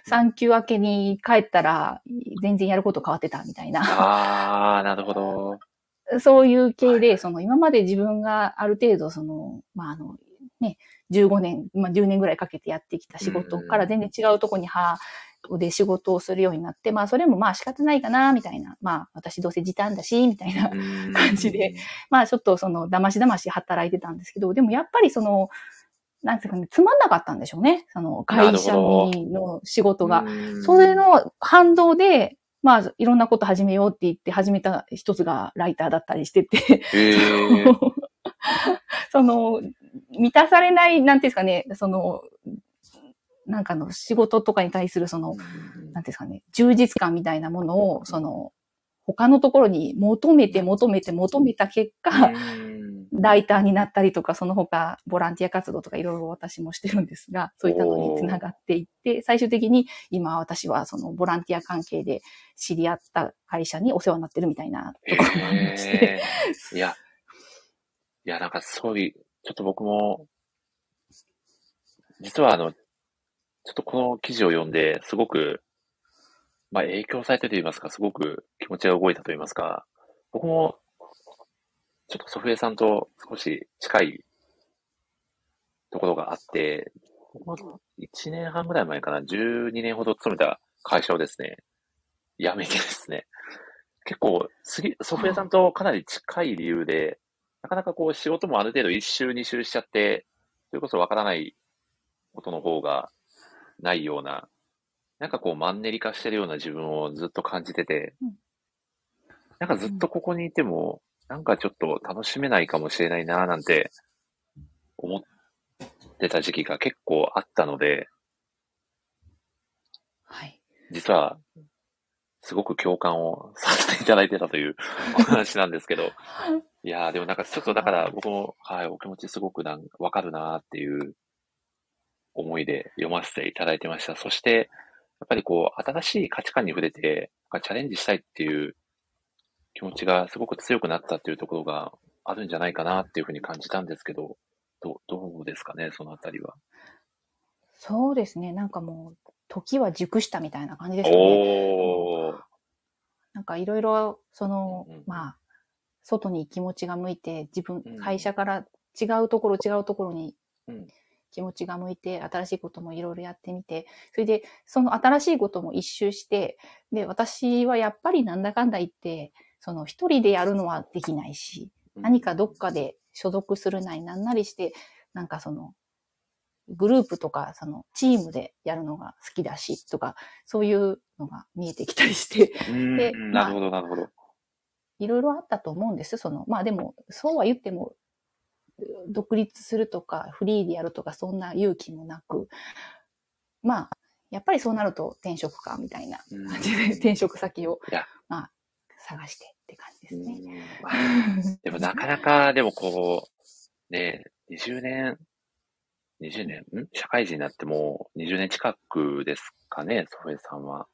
産休明けに帰ったら、全然やること変わってたみたいな、ああ、なるほど。そういう系で、はい。その、今まで自分がある程度、その、まああの、ね、15年、まあ10年ぐらいかけてやってきた仕事から全然違うとこに歯で仕事をするようになって、まあそれもまあ仕方ないかな、みたいな、まあ私どうせ時短だし、みたいな感じで。まあちょっとその、だましだまし働いてたんですけど、でもやっぱりその、なんていうかね、つまんなかったんでしょうね。その、会社にの仕事が。うんそれ、の反動で、まあ、いろんなこと始めようって言って始めた一つがライターだったりしてて、[laughs] その、満たされない、なんていうんですかね、その、なんかの仕事とかに対するその、なんていうんですかね、充実感みたいなものを、その、他のところに求めて求めて求めた結果、うんライターになったりとか、その他ボランティア活動とかいろいろ私もしてるんですが、そういったのにつながっていって、最終的に今私はそのボランティア関係で知り合った会社にお世話になってるみたいなところもありまして。いや、いや、なんかそういう、ちょっと僕も、実はあの、ちょっとこの記事を読んで、すごく、まあ影響されてと言いますか、すごく気持ちが動いたと言いますか、僕も、ちょっとソフエさんと少し近いところがあって、僕も1年半ぐらい前かな、12年ほど勤めた会社をですね、辞めてですね、結構、次、ソフエさんとかなり近い理由で、なかなかこう仕事もある程度一周二周しちゃって、それこそわからないことの方がないような、なんかこうマンネリ化してるような自分をずっと感じててうん、なんかずっとここにいても、なんかちょっと楽しめないかもしれないななんて思ってた時期が結構あったので、はい。実は、すごく共感をさせていただいてたという [laughs] お話なんですけど、いやー、でもなんかちょっとだから僕も、はい、お気持ちすごくなんわかるなーっていう思いで読ませていただいてました。そして、やっぱりこう、新しい価値観に触れて、チャレンジしたいっていう気持ちがすごく強くなったっていうところがあるんじゃないかなっていうふうに感じたんですけど、どうどうですかね、そのあたりは？そうですね。なんかもう、時は熟したみたいな感じですかね。なんかいろいろ、その、うんうんまあ、外に気持ちが向いて、自分うん、会社から違うところ違うところにうん気持ちが向いて、新しいこともいろいろやってみて、それで、その新しいことも一周して、で、私はやっぱりなんだかんだ言って、その一人でやるのはできないし、何かどっかで所属するなりなんなりして、なんかその、グループとか、その、チームでやるのが好きだし、とか、そういうのが見えてきたりして、うん。でうんなるほど、なるほど。いろいろあったと思うんです。その、まあでも、そうは言っても、独立するとか、フリーでやるとか、そんな勇気もなく、まあ、やっぱりそうなると転職か、みたいな。うん。感じで、転職先をまあ、探してって感じですね。うんでもなかなか、でもこう、ね、20年、20年、ん？社会人になってもう20年近くですかね、ソフエさんは。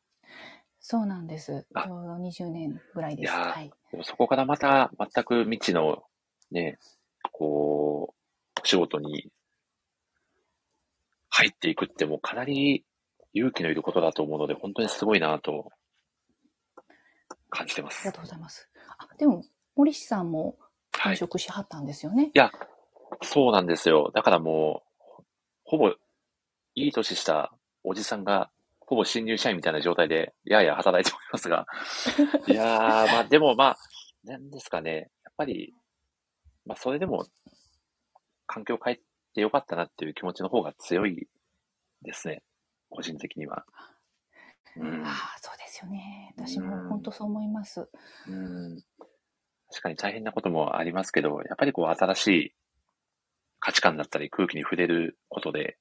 そうなんです。ちあょうど20年ぐらいです。いはい。でもそこからまた全く未知の、ね、こう、お仕事に入っていくってもうかなり勇気のいることだと思うので、本当にすごいなと感じてますありが。とうございます。あ、でも、森氏さんも転はい。職しはったんですよね？いや、そうなんですよ。だからもう、ほぼ、いい年したおじさんが、ほぼ新入社員みたいな状態で、やや働いておりますが。[laughs] いやー、まあでもまあ、なんですかね。やっぱり、まあそれでも、環境を変えてよかったなっていう気持ちの方が強いですね。個人的には。うん。ああ、そうですよね。私うん。も本当そう思います。うん。確かに大変なこともありますけど、やっぱりこう新しい価値観だったり空気に触れることで、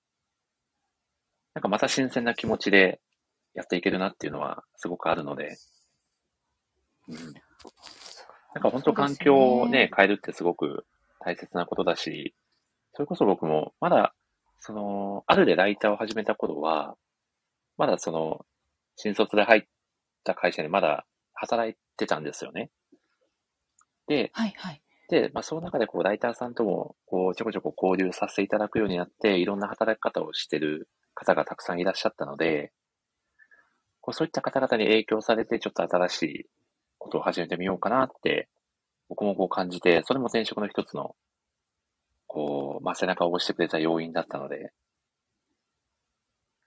なんかまた新鮮な気持ちでやっていけるなっていうのはすごくあるので、うん、なんか本当環境をね、変えるってすごく大切なことだし、それこそ僕も、まだ、その、あるでライターを始めた頃は、まだその、新卒で入った会社にまだ働いてたんですよね。で、はいはい。で、まあ、その中でこう、ライターさんとも、こう、ちょこちょこ交流させていただくようになって、いろんな働き方をしてる方がたくさんいらっしゃったので、こうそういった方々に影響されて、ちょっと新しいことを始めてみようかなって、僕もこう感じて、それも転職の一つの、こう、まあ、背中を押してくれた要因だったので、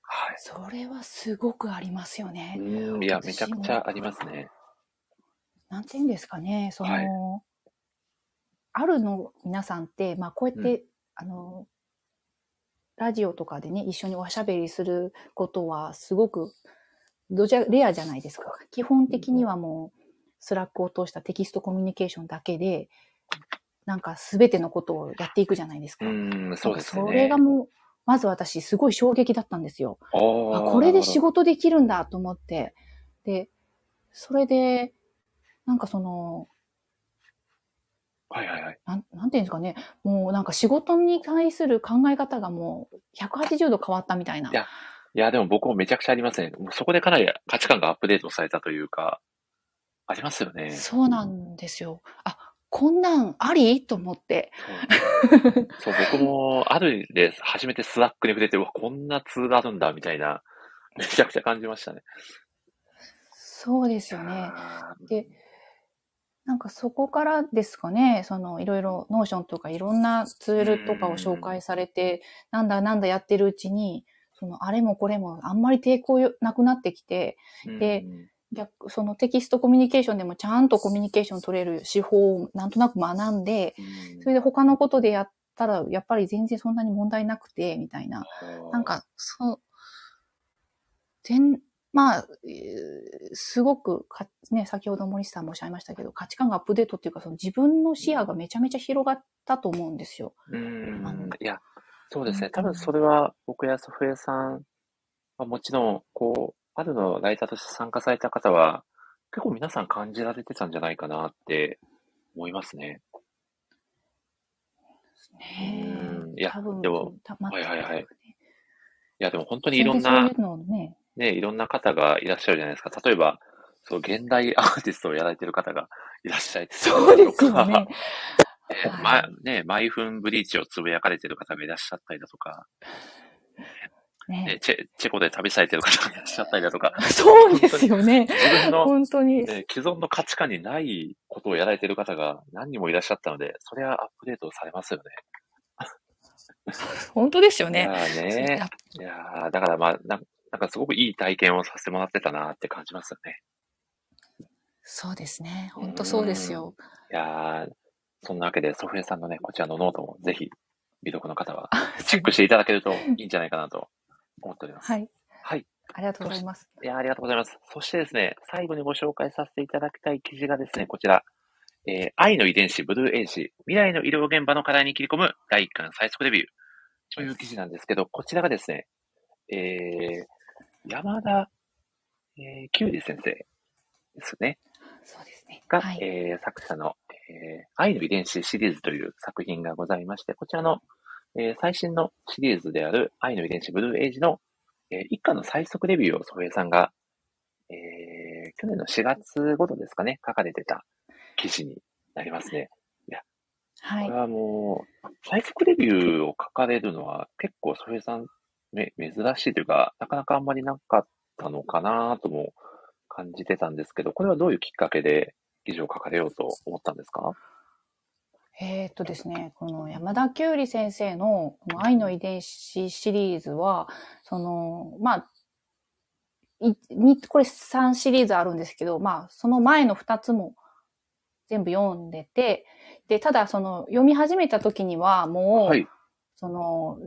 はい。それはすごくありますよね。うん、いや、めちゃくちゃありますね。なんて言うんですかね、その、はいあるの皆さんって、まあこうやって、あの、ラジオとかでね、一緒におしゃべりすることはすごくどちらレアじゃないですか。基本的にはもう、 Slack を通したテキストコミュニケーションだけで、なんか全てのことをやっていくじゃないですか。うん、そうですね。それがもう、まず私すごい衝撃だったんですよ。あこれで仕事できるんだと思って。で、それで、なんかその、はいはいはい。なんなんていうんですかね、もうなんか仕事に対する考え方がもう180度変わったみたいな。いやいや、でも僕もめちゃくちゃありますね。もうそこでかなり価値観がアップデートされたというか、ありますよね。そうなんですよ。あ、こんなんあり？と思って。そう、僕もあるで初めて Slack に触れて、うわ、こんなツールあるんだ、みたいな、めちゃくちゃ感じましたね。そうですよね。で、なんかそこからですかね、そのいろいろ Notion とかいろんなツールとかを紹介されて、なんだなんだやってるうちに、そのあれもこれもあんまり抵抗なくなってきて、でうん逆、そのテキストコミュニケーションでもちゃんとコミュニケーション取れる手法をなんとなく学んで、うんそれで他のことでやったら、やっぱり全然そんなに問題なくて、みたいな。なん、か、そう、全、まあ、えーすごくか、ね、先ほど森下さんもおっしゃいましたけど、価値観がアップデートっていうか、その自分の視野がめちゃめちゃ広がったと思うんですよ。うんいや、そうですね。うん多分それは僕やソフエさんはもちろん、こう、あるのライターとして参加された方は、結構皆さん感じられてたんじゃないかなって思いますね。ね。うん。いやでも、たまはいはいはい。ねいや、でも本当にいろんなね、ね、いろんな方がいらっしゃるじゃないですか。例えば、そう、現代アーティストをやられてる方がいらっしゃいそうですよね。えーま、ね、毎分ブリーチをつぶやかれてる方がいらっしゃったりだとか、ねねチェチェコで旅されてる方がいらっしゃったりだとか、[laughs] そうですよね。自分の、本当に。ね、既存の価値観にないことをやられてる方が何人もいらっしゃったので、それはアップデートされますよね。本当ですよね。いやーねいやーだからまあな、なんかすごくいい体験をさせてもらってたなって感じますよね。そうですね。本当そうですよ。いやーそんなわけで、そふえさんのね、こちらのノートもぜひ、未読の方はチェックしていただけるといいんじゃないかなと思っております。はい。はい。ありがとうございます。いやーありがとうございます。そしてですね、最後にご紹介させていただきたい記事がですね、こちら。えー AIの遺電子、 Blue Age、未来の医療現場の課題に切り込む第1巻最速レビューという記事なんですけど、こちらがですね、えー山田、えー、キュウリ先生ですね。そうですね。が、はい。えー作者の、えー愛の遺伝子シリーズという作品がございまして、こちらの、えー最新のシリーズである愛の遺伝子ブルーエイジの、えー一巻の最速レビューをソフエさんが、えー去年の4月頃ですかね、書かれてた記事になりますね。はいこれ。はもう、最速レビューを書かれるのは結構ソフエさんめ珍しいというか、なかなかあんまりなかったのかなとも感じてたんですけど、これはどういうきっかけで記事を書かれようと思ったんですか？えーっとですね、この山田きゅうり先生のこの愛の遺伝子シリーズは、その、まあ、いにこれ3シリーズあるんですけど、まあ、その前の2つも全部読んでて、で、ただその読み始めた時にはもう、はい。その、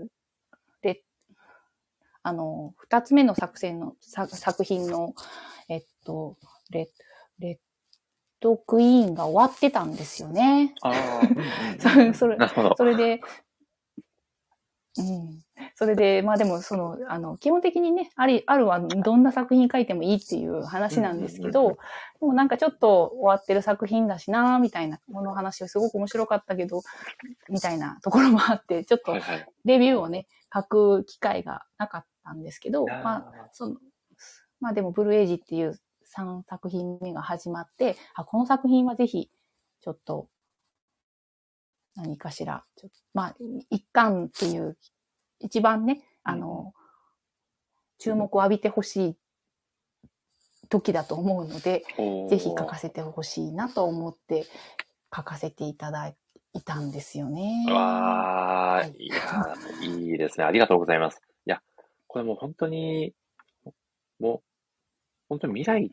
で、あの、二つ目の作戦の、作作品の、えっと、レレッドクイーンが終わってたんですよね。ああ、[laughs] それそれなるほど。それで、うん。それで、まあでも、その、あの、基本的にね、あり、あるはどんな作品書いてもいいっていう話なんですけど、でもなんかちょっと終わってる作品だしな、みたいな、この話はすごく面白かったけど、みたいなところもあって、ちょっと。レビューをね、書く機会がなかったんですけど、まあ、その、まあでも、ブルーエイジっていう3作品目が始まって、あ、この作品はぜひ、ちょっと、何かしら、ちょっとまあ、一巻っていう、一番ね、あの、注目を浴びてほしい時だと思うので、ぜひ書かせてほしいなと思って書かせていただいたんですよね。わー、はいいやー、いいですね。ありがとうございます。いや、これもう本当に、もう、本当に未来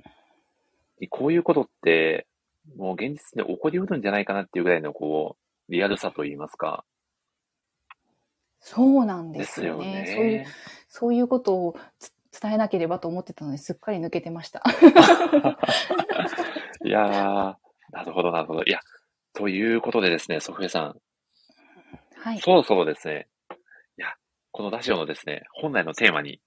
にこういうことって、もう現実で起こりうるんじゃないかなっていうぐらいの、こう、リアルさといいますか。そうなんでですすよよね。ね。そういう、そういうことをつ伝えなければと思ってたのに、すっかり抜けてました。[laughs] いやー、なるほど、なるほど。いや、ということでですね、ソフエさん、はい。そろそろですね、いや、このラジオのですね、本来のテーマに、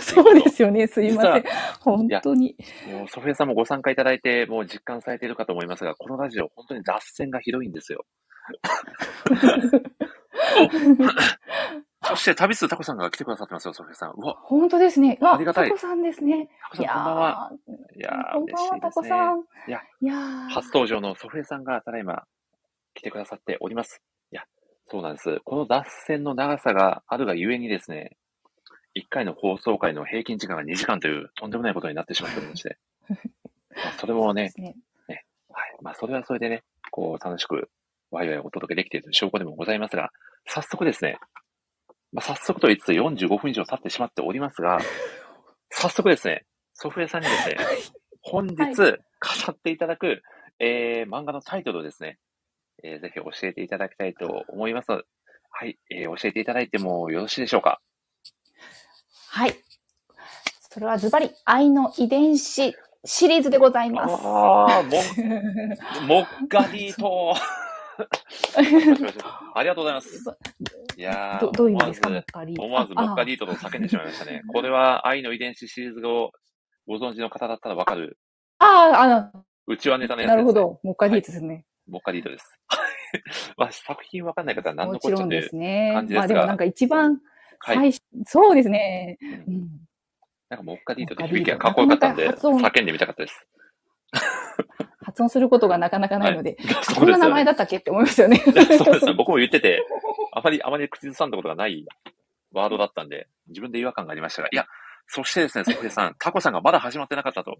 そうですよね。すいません実。本当に。もうソフィアさんもご参加いただいて、もう実感されているかと思いますが、このラジオ、本当に脱線がひどいんですよ。[laughs] そして、旅数タコさんが来てくださってますよ、ソフィアさん。うわ、本当ですね。あ、ありがたいタコさんですね。タコさん、こんばんは。ーいやー、こんばんは、タコさ。ん。いや、いやー初登場のソフィアさんがただいま来てくださっております。いや、そうなんです。この脱線の長さがあるがゆえにですね、1回の放送回の平均時間が2時間というとんでもないことになってしまっておりまして。[laughs] まあそれもねで、すね。はい。まあ、それはそれでね、こう、楽しく、ワイワイお届けできている証拠でもございますが、早速ですね、まあ、早速と言いつつ45分以上経ってしまっておりますが、[laughs] 早速ですね、ソフエさんにですね、本日、はい語っていただく、えー、漫画のタイトルをですね、えーぜひ教えていただきたいと思います。はい、えー、教えていただいてもよろしいでしょうか？はい。それはズバリ、愛の遺伝子シリーズでございます。ああ、も、もっがりーと。[laughs] ありがとうございます。いやーどどういう意味ですか、思わもっかりず、思わずモッカあリートと叫んでしまいましたね。[laughs] これは愛の遺伝子シリーズをご存知の方だったらわかる、ああ、あうちはネタのあ、やつです、ね。なるほ。ど。もっかりですね。モッカリートです。[laughs] まあ、作品わかんない方は何ものこっちゃというちろんですね感。じですがまあでもなんか一番はい。そうですね。うんうん。なんかモッカリートってモッカリート響きがかっこよかったんで、叫んでみたかったです。[laughs] 発音することがなかなかないので、あそうですよねこんな名前。だったっけって思いますよね。そうですね。僕も言ってて、あまり、あまり口ずさんだことがないワードだったんで、自分で違和感がありましたが、いや、そしてですね、ソフィアさん、タコさんがまだ始まってなかったとコ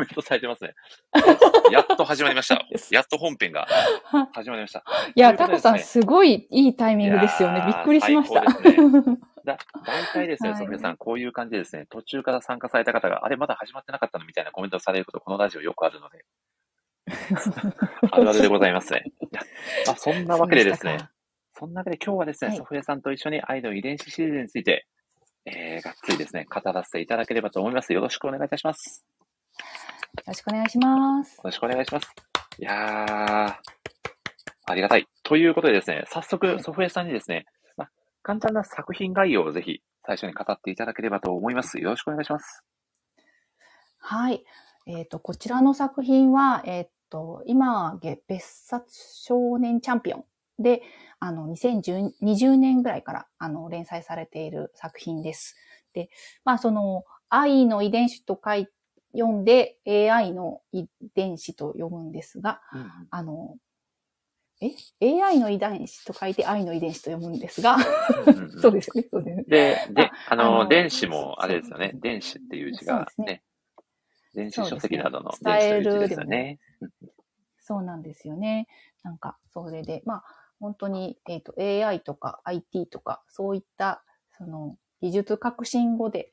メントされてますね。やっと始まりました。[laughs] やっと本編が始まりました。いや、といねタコさん、すごいいいタイミングですよね。びっくりしました。だ、大体ですね、はいソフィアさん、こういう感じでですね、途中から参加された方が、あれ、まだ始まってなかったのみたいなコメントをされること、このラジオよくあるので、[laughs] あるあるでございますね。[laughs] あ、そんなわけでですね、そんなわけで今日はですね、はいソフィアさんと一緒に愛の遺伝子シリーズについて、えー、がっつりですね、語らせていただければと思います。よろしくお願いいたします。よろしくお願いしますよ。ろしくお願いします。いやー、ありがたい。ということでですね、早速、ソフィアさんにですね、まあ、簡単な作品概要をぜひ最初に語っていただければと思います。よろしくお願いします。はい。えっ、と、こちらの作品は、えっ、と、今、げ別冊少年チャンピオンで、あの、2020年ぐらいから、あの、連載されている作品です。で、まあ、その、愛の遺伝子と書い、読んで、AI の遺伝子と読むんですが、あの、え ?AI の遺伝子と書いて愛の遺伝子と読むんですが、そうですよね、そうですね。で、で、ああの、の電子もあれですよね。電子っていう字がね、電子書籍などのそうですね電子という字ですよね。そうなんですよね。なんか、それで、まあ、本当に、えっ、と、AI とか IT とか、そういった、その、技術革新後で、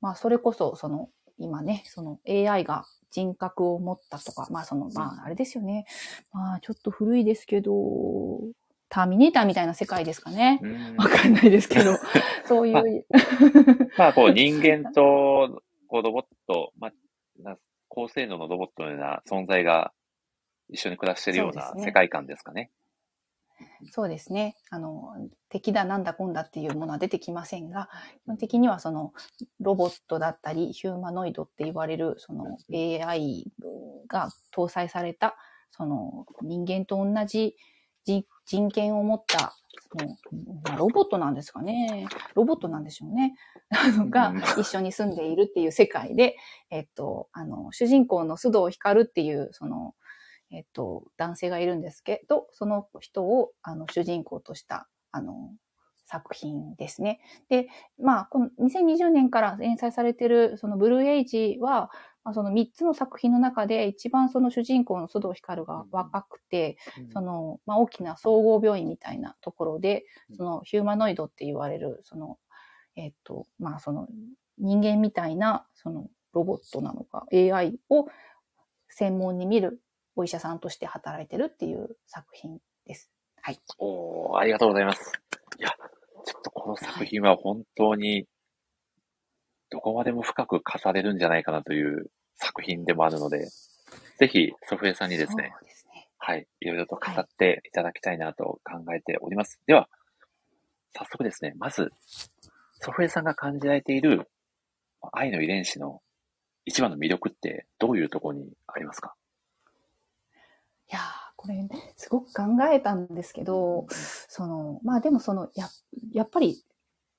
まあ、それこそ、その、今ね、その AI が人格を持ったとか、まあ、その、まあ、あれですよね。まあ、ちょっと古いですけど、ターミネーターみたいな世界ですかね。うんわかんないですけど、[laughs] そういう、まあ、こう、人間と、こう、ロボット、まあ、な高性能のロボットのような存在が一緒に暮らしているような世界観ですかね。そうですね。あの、敵だなんだこんだっていうものは出てきませんが、基本的にはそのロボットだったりヒューマノイドって言われるその AI が搭載されたその人間と同じ人人権を持ったそのまあロボットなんですかね。ロボットなんでしょうね。がうん一緒に住んでいるっていう世界で、えっと、あの、主人公の須藤光っていう、その、えっと、男性がいるんですけど、その人を、あの、主人公とした、あの、作品ですね。で、まあ、この2020年から連載されている、そのブルーエイジは、まあ、その3つの作品の中で一番その主人公の須藤光が若くて、その、まあ、大きな総合病院みたいなところで、そのヒューマノイドって言われる、その、えっと、まあ、その人間みたいな、そのロボットなのか、AI を専門に見るお医者さんとして働いてるっていう作品です。はい。おー、ありがとうございます。いや、ちょっとこの作品は本当に、どこまでも深く語れるんじゃないかなという作品でもあるので、ぜひ、ソフエさんにですね。はい、いろいろと語っていただきたいなと考えております。では、早速ですね、まず、ソフエさんが感じられている愛の遺伝子の一番の魅力ってどういうところにありますか？いやー、これ、すごく考えたんですけど、その、まあでもその、や、やっぱり、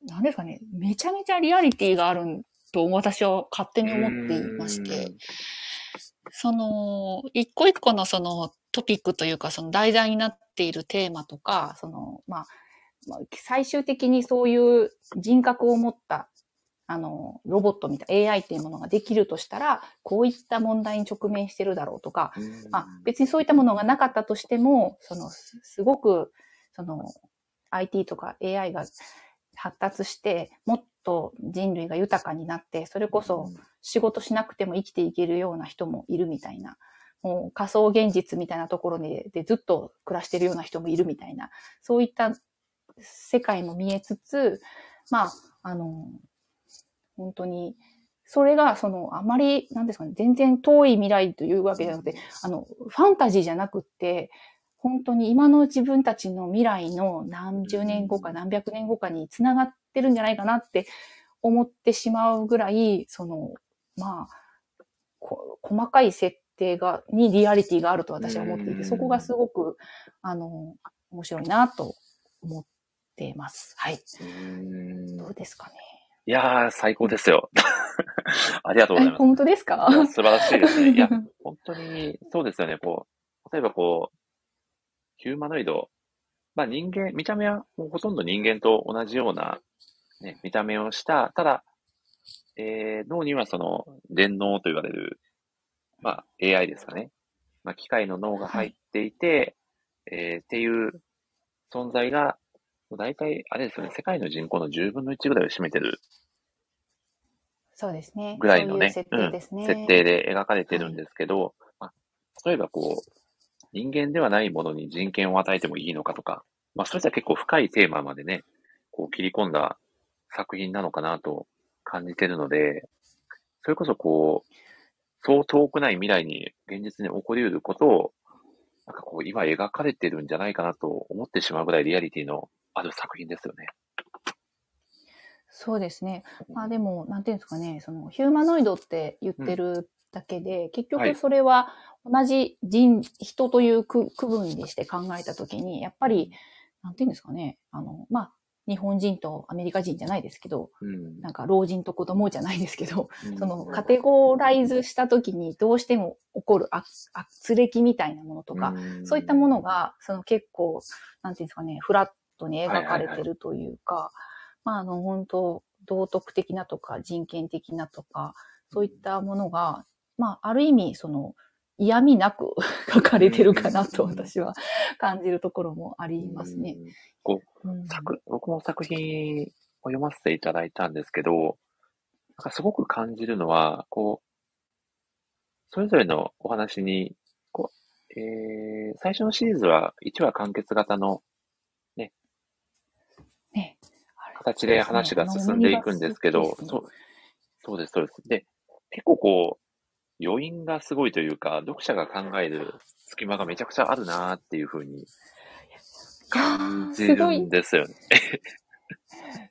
なんですかね、めちゃめちゃリアリティがあると私は勝手に思っていまして、その、一個一個のそのトピックというか、その題材になっているテーマとか、その、まあ、まあ、最終的にそういう人格を持った、あの、ロボットみたい、AI っていうものができるとしたら、こういった問題に直面してるだろうとか、うん。まあ、別にそういったものがなかったとしても、その、すすごく、その、IT とか AI が発達して、もっと人類が豊かになって、それこそ仕事しなくても生きていけるような人もいるみたいな、もう仮想現実みたいなところででずっと暮らしてるような人もいるみたいな、そういった世界も見えつつ、まあ、あの、本当に、それが、その、あまり、なんですかね、全然遠い未来というわけじゃなくて、あの、ファンタジーじゃなくって、本当に今の自分たちの未来の何十年後か何百年後かに繋がってるんじゃないかなって思ってしまうぐらい、その、まあ、こ細かい設定が、にリアリティがあると私は思っていうんて、そこがすごく、あの、面白いなと思っています。はい。うんどうですかね。いやー、最高ですよ。[laughs] ありがとうございます。本当ですか？素晴らしいですね。いや、[laughs] 本当に、そうですよね。こう、例えばこう、ヒューマノイド。まあ人間、見た目はもうほとんど人間と同じような、ね、見た目をした、ただ、えー、脳にはその、電脳と言われる、まあ AI ですかね。まあ機械の脳が入っていて、えーっていう存在が、大体、あれですよね、世界の人口の10分の1ぐらいを占めてるそうですね。ぐらいのね、そういう設定ですね。うん設定で描かれてるんですけど、まあ、例えばこう、人間ではないものに人権を与えてもいいのかとか、まあ、そういった結構深いテーマまでね、こう切り込んだ作品なのかなと感じてるので、それこそこう、そう遠くない未来に現実に起こり得ることを、なんかこう、今描かれてるんじゃないかなと思ってしまうぐらいリアリティのある作品ですよね。そうですね。まあでも、なんていうんですかね、そのヒューマノイドって言ってるだけで、結はい局それは同じ人、人という区区分にして考えたときに、やっぱり、なんていうんですかね、あの、まあ、日本人とアメリカ人じゃないですけど、うん。なんか老人と子供じゃないですけど、うんそのカテゴライズしたときにどうしても起こるあ圧力みたいなものとか、ん。そういったものが、その結構、なんていうんですかね、フラットに描かれてるというか、まあ、あの、本当道徳的なとか人権的なとか、そういったものが、まあ、ある意味、その、嫌味なく [laughs] 書かれてるかなとうん私は感じるところもありますね。うんこ作、僕も作品を読ませていただいたんですけど、なんかすごく感じるのは、こう、それぞれのお話に、こう、えー、最初のシリーズは1話完結型のね。あれ形で話が進んでいくんですけど、そう、そうです、そうです。で、結構こう、余韻がすごいというか、読者が考える隙間がめちゃくちゃあるなーっていうふうに、い感じるんですよね。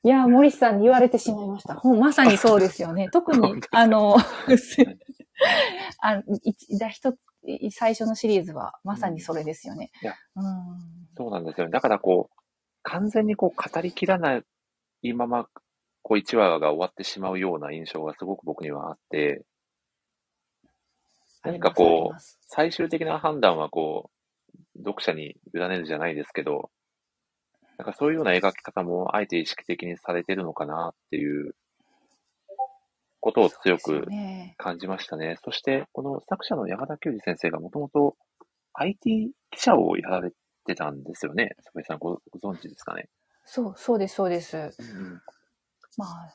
いや、[laughs] 森さんに言われてしまいました。ほんまさにそうですよね。[laughs] 特に、あの、[laughs] あ一だ一最初のシリーズはまさにそれですよね。うん、そうなんですよね。だからこう、完全にこう語りきらないまま、こう1話が終わってしまうような印象がすごく僕にはあって、何かこう最終的な判断はこう、読者に委ねるじゃないですけど、なんかそういうような描き方もあえて意識的にされてるのかなっていうことを強く。感じましたね。そして、この作者の山田久二先生がもともと IT 記者をやられてたんですよね。坂井さんごご存知ですかね？そう、そうです、そうです。うんまあ、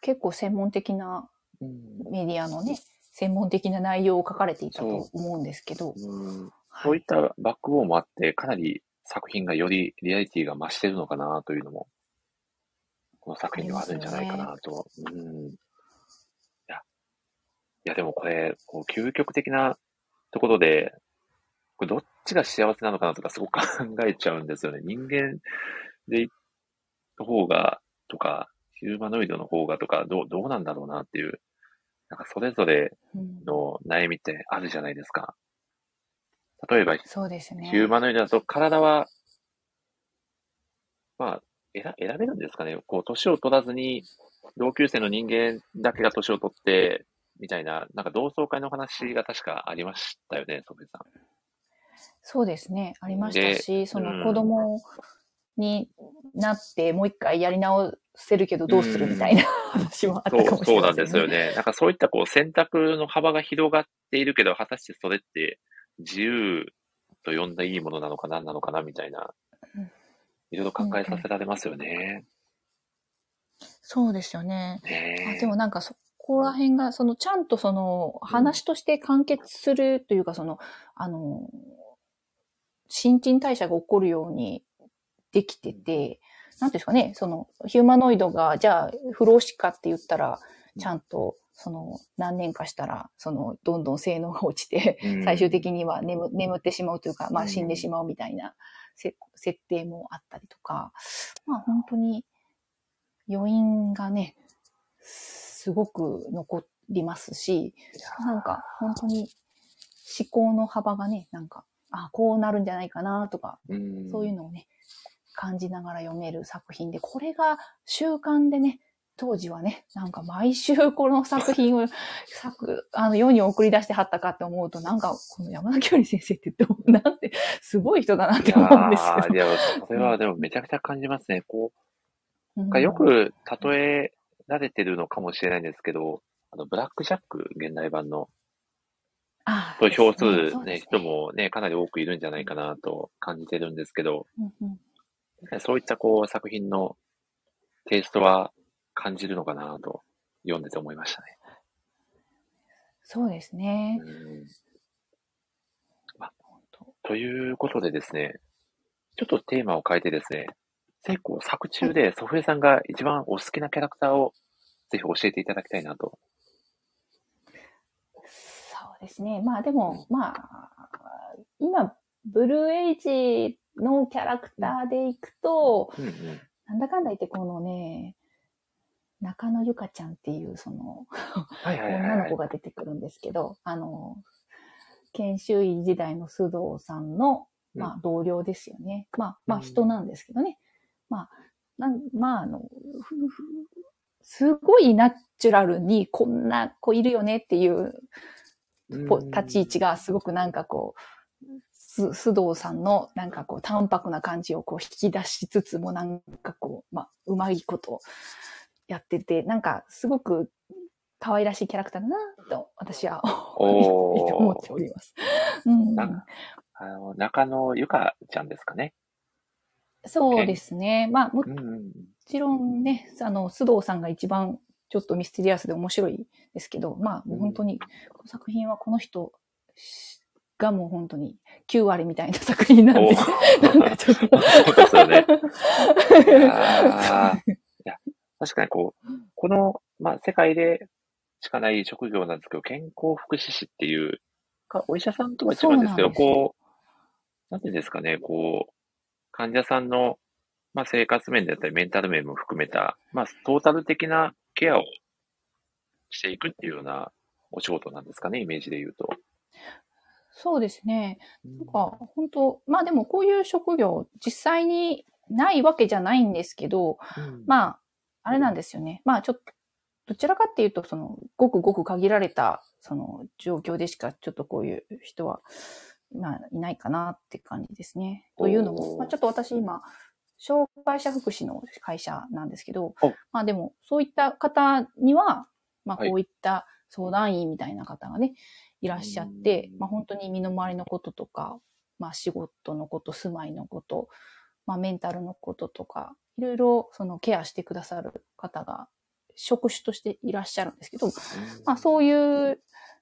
結構専門的なうんメディアのね、専門的な内容を書かれていたと思うんですけど、うん。そうはいいったバックボーンもあって、かなり作品がよりリアリティが増してるのかなというのも、この作品にはあるんじゃないかなと。うん。いや、いやでもこれ、こう究極的なところで、これどっちが幸せなのかなとかすごく考えちゃうんですよね。人間でいの方が、とか、ヒューマノイドの方がとか、どう、どうなんだろうなっていう、なんかそれぞれうんの悩みってあるじゃないですか。例えば、そうですね。ヒューマノイドだと体は、まあ、選選べるんですかね。こう、年を取らずに、同級生の人間だけが年を取って、みたいな、なんか同窓会の話が確かありましたよね、ソフェさん。そうですね。ありましたし、そうんの子供になってもう一回やり直せるけどどうするみたいな話もあったそう、かもしれません、ね。そうなんですよね。なんかそういったこう選択の幅が広がっているけど、果たしてそれって自由と呼んだいいものなのか何なのかなみたいなうん、いろいろ考えさせられますよね。そうですよね。ねあでもなんかそこら辺が、そのちゃんとその話として完結するというか、その、あの、新陳代謝が起こるようにできてて、なんていうんですかね、そのヒューマノイドが、じゃあ不老死かって言ったら、ちゃんとその何年かしたら、そのどんどん性能が落ちて、うん。最終的には眠眠ってしまうというか、まうん。あ死んでしまうみたいなせ設定もあったりとか、まあ本当に余韻がね、すごく残りますし、なんか本当に思考の幅がね、なんか、あ、こうなるんじゃないかなとか、うん。そういうのをね、感じながら読める作品で、これが習慣でね、当時はね、なんか毎週この作品を、[laughs] 作、あの世に送り出してはったかって思うと、なんかこの山田京里先生ってどう、なんて、すごい人だなって思うんですああ、いけや、それはでもめちゃくちゃ感じますね。こど。う、よく例えられてるのかもしれないんですけど、あの、ブラックジャック現代版の、あと票数そうですね、人もね、かなり多くいるんじゃないかなと感じてるんですけど、うんうんそういったこう作品のテイストは感じるのかなと読んでて思いましたね。そうですね。うん本当ということでですね、ちょっとテーマを変えてですね、成功作中でソフエさんが一番お好きなキャラクターをぜひ教えていただきたいなと。そうですね。まあでも、まあ、今、ブルーエイジのキャラクターでいくと、うんうん。なんだかんだ言ってこのね、中野ゆかちゃんっていうその女のはい。子が出てくるんですけど、あの、研修医時代の須藤さんの、うんまあ同僚ですよね。まあ、まあうん人なんですけどね。まあ、なんまああの、すごいナチュラルにこんな子いるよねっていうぽ立ち位置がすごくなんかこう、す須藤さんのなんかこう淡白な感じをこう引き出しつつもなんかこう、まあ、うまいことやってて、なんかすごく可愛らしいキャラクターだなと私は思っております。うんなんかあの、中野ゆかちゃんですかね。そうですね。まあも。ちろんね、あの、須藤さんが一番ちょっとミステリアスで面白いですけど、まあもう本当に、この作品はこの人がもう本当に9割みたいな作品なんで、なんかちょっと。確かにこう、この、まあ、世界でしかない職業なんですけど、健康福祉士っていう、かお医者さんとは違うんですけど、そうなんです。よこう、なんていうんですかね、こう、患者さんの、まあ、生活面であったり、メンタル面も含めた、まあ、トータル的なケアをしていくっていうようなお仕事なんですかね、イメージで言うと。そうですね。なんか、本当まあでもこういう職業、実際にないわけじゃないんですけど、うんまあ、あれなんですよね。まあちょっと、どちらかっていうと、その、ごくごく限られた、その、状況でしか、ちょっとこういう人は、まあ、いないかなって感じですね。というのも、まあちょっと私今、障害者福祉の会社なんですけどお、まあでも、そういった方には、まあはいこういった相談員みたいな方がね、いらっしゃってう、んまあ本当に身の回りのこととか、まあ仕事のこと、住まいのこと、まあメンタルのこととか、いろいろそのケアしてくださる方が職種としていらっしゃるんですけど、まあそういう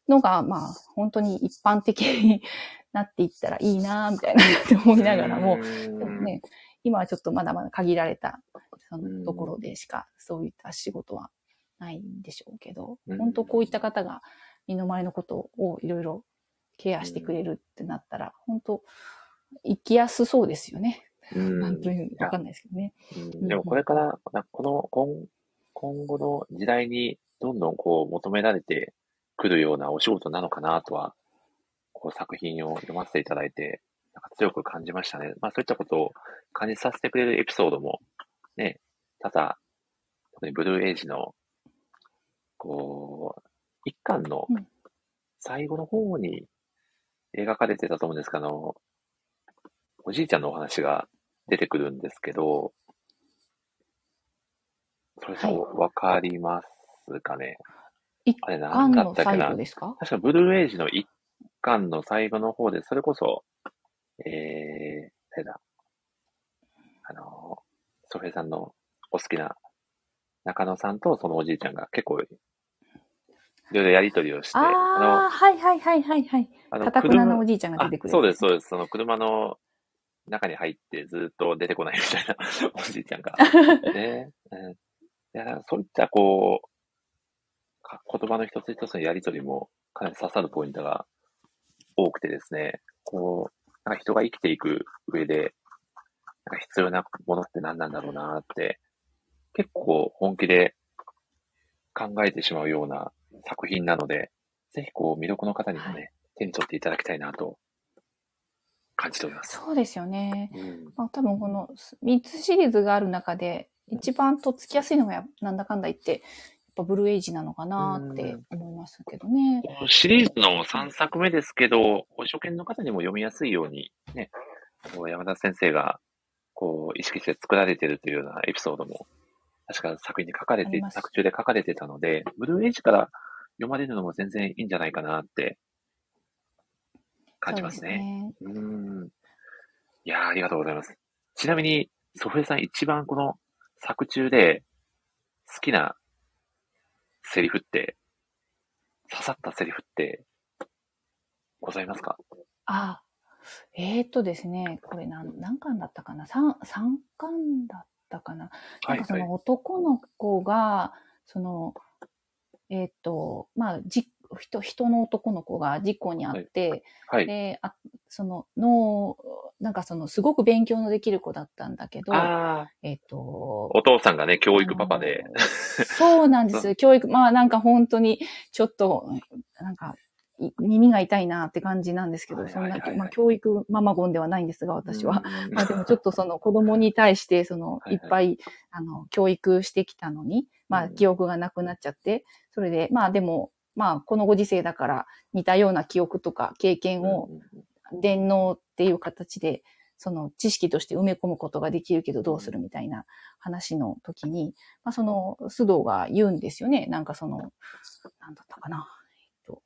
のが、まあ本当に一般的になっていったらいいなみたいなって思いながらも、でもね、今はちょっとまだまだ限られたそのところでしかそういった仕事はないんでしょうけど、うん本当こういった方が身の回りのことをいろいろケアしてくれるってなったら、本当生きやすそうですよね。うん、なんというわかんないですけどね。うんでもこれから、なこの今今後の時代にどんどんこう求められてくるようなお仕事なのかなとは、こう作品を読ませていただいて、なんか強く感じましたね。まあそういったことを感じさせてくれるエピソードも、ね、ただ、特にブルーエイジの、こう、一巻のうん。最後の方に描かれてたと思うんですけど、あの、おじいちゃんのお話が出てくるんですけど、それとはい。わかりますかね、一あれ何だったっけな最後ですか確かブルーエイジの一巻の最後の方で、それこそ、えー、誰だ、あの、ソフェさんのお好きな中野さんとそのおじいちゃんが結構、いろいろやりとりをして、ああ、はいはいはいはいはい。あの、かたくなな車おじいちゃんが出てくる。あそうです、そうです。その車の中に入ってずっと出てこないみたいな [laughs] おじいちゃんが。[laughs] ね。うん、いや、そういったこう、か言葉の一つ一つのやりとりもかなり刺さるポイントが多くてですね、こう、なんか人が生きていく上で、なんか必要なものって何なんだろうなって、結構本気で考えてしまうような作品なので、ぜひこう、魅力の方にもね、はい手に取っていただきたいなと感じております。そうですよね。うん。まあ、多分この3つシリーズがある中で、一番とっつきやすいのがやなんだかんだ言って、やっぱブルーエイジなのかなって思いますけどね。シリーズの3作目ですけど、ご初見の方にも読みやすいように、ね、山田先生が、こう、意識して作られているというようなエピソードも、確か作品に書かれて作中で書かれてたので、ブルーエイジから読まれるのも全然いいんじゃないかなって感じますね。そううーん。いやー、ありがとうございます。ちなみに、ソフエさん一番この作中で好きなセリフって、刺さったセリフって、ございますか？あ、えーとですね、これ何、何巻だったかな ?3、三巻だったかななんかその男の子が、その、えっ、と、まあ、じ、人、人の男の子が事故にあって、はい。で、あその、脳、なんかその、すごく勉強のできる子だったんだけど、えっ、と、お父さんがね、教育パパで。そうなんです。[laughs] 教育、まあなんか本当に、ちょっと、なんか、い耳が痛いなって感じなんですけど、そんなまあ教育ママゴンではないんですが、私は。うん。[laughs] まあでもちょっとその子供に対して、その、はいっぱい、あの、教育してきたのに、まあうん記憶がなくなっちゃって、それで、まあでも、まあこのご時世だから似たような記憶とか経験を伝納っていう形で、その知識として埋め込むことができるけどどうするみたいな話の時に、まあその須藤が言うんですよね。なんかその、なんだったかな。えっと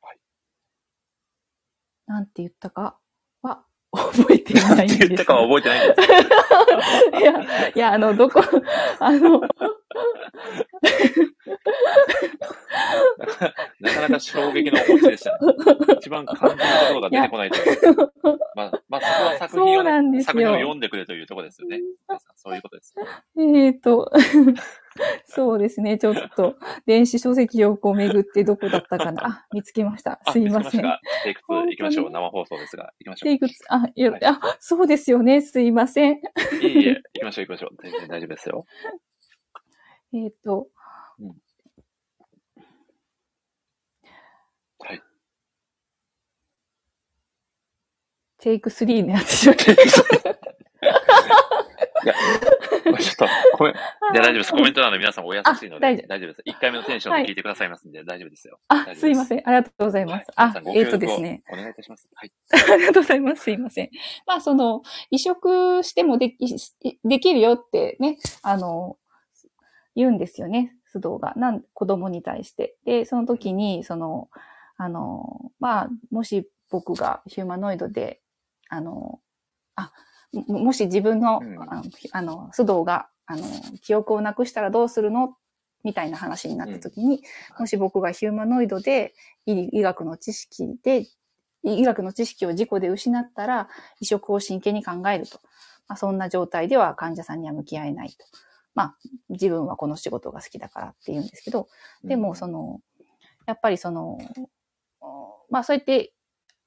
はいなんて言ったかは覚えていないんですて言ったかは覚えてないんです [laughs] いや、いや、あの、どこ、あの、なかなか衝撃のお持ちでしたね。一番肝心なところが出てこないという。まあ、まあ、そこは作品を、そうなんですよ作品を読んでくれというところですよね。そういうことです。えっと、[laughs] そうですね。ちょっと、電子書籍をこう巡ってどこだったかな。あ、見つけました。あすいません。テイク2行きましょう。本生放送ですが、行きましょう。テイクツあ、よはいあ、そうですよね。すいません。いえいえ、行きましょう行きましょう。全然大丈夫ですよ。[laughs] えっ、と、はい。テイク3になってしまった。[laughs] いや、こ [laughs] れちょっと、コメンいや、大丈夫です。コメント欄の皆さんお優しいので、大丈夫です。1回目のテンションで聞いてくださいますんで、大丈夫ですよ。あすすいません。ありがとうございます。あえっ、とですね。お願いいたします。はい。[laughs] ありがとうございます。すいません。まあ、その、移植してもでき、できるよってね、あの、言うんですよね、須藤が。なん、子供に対して。で、その時に、その、あの、まあ、もし僕がヒューマノイドで、あの、あ、ももし自分の、うん。あの、須藤が、あの、記憶をなくしたらどうするの？みたいな話になった時に、もし僕がヒューマノイドで医医学の知識で医学の知識を事故で失ったら、移植を真剣に考えると。まあ、そんな状態では患者さんには向き合えないと。まあ、自分はこの仕事が好きだからって言うんですけど、でも、その、やっぱりその、まあ、そうやって、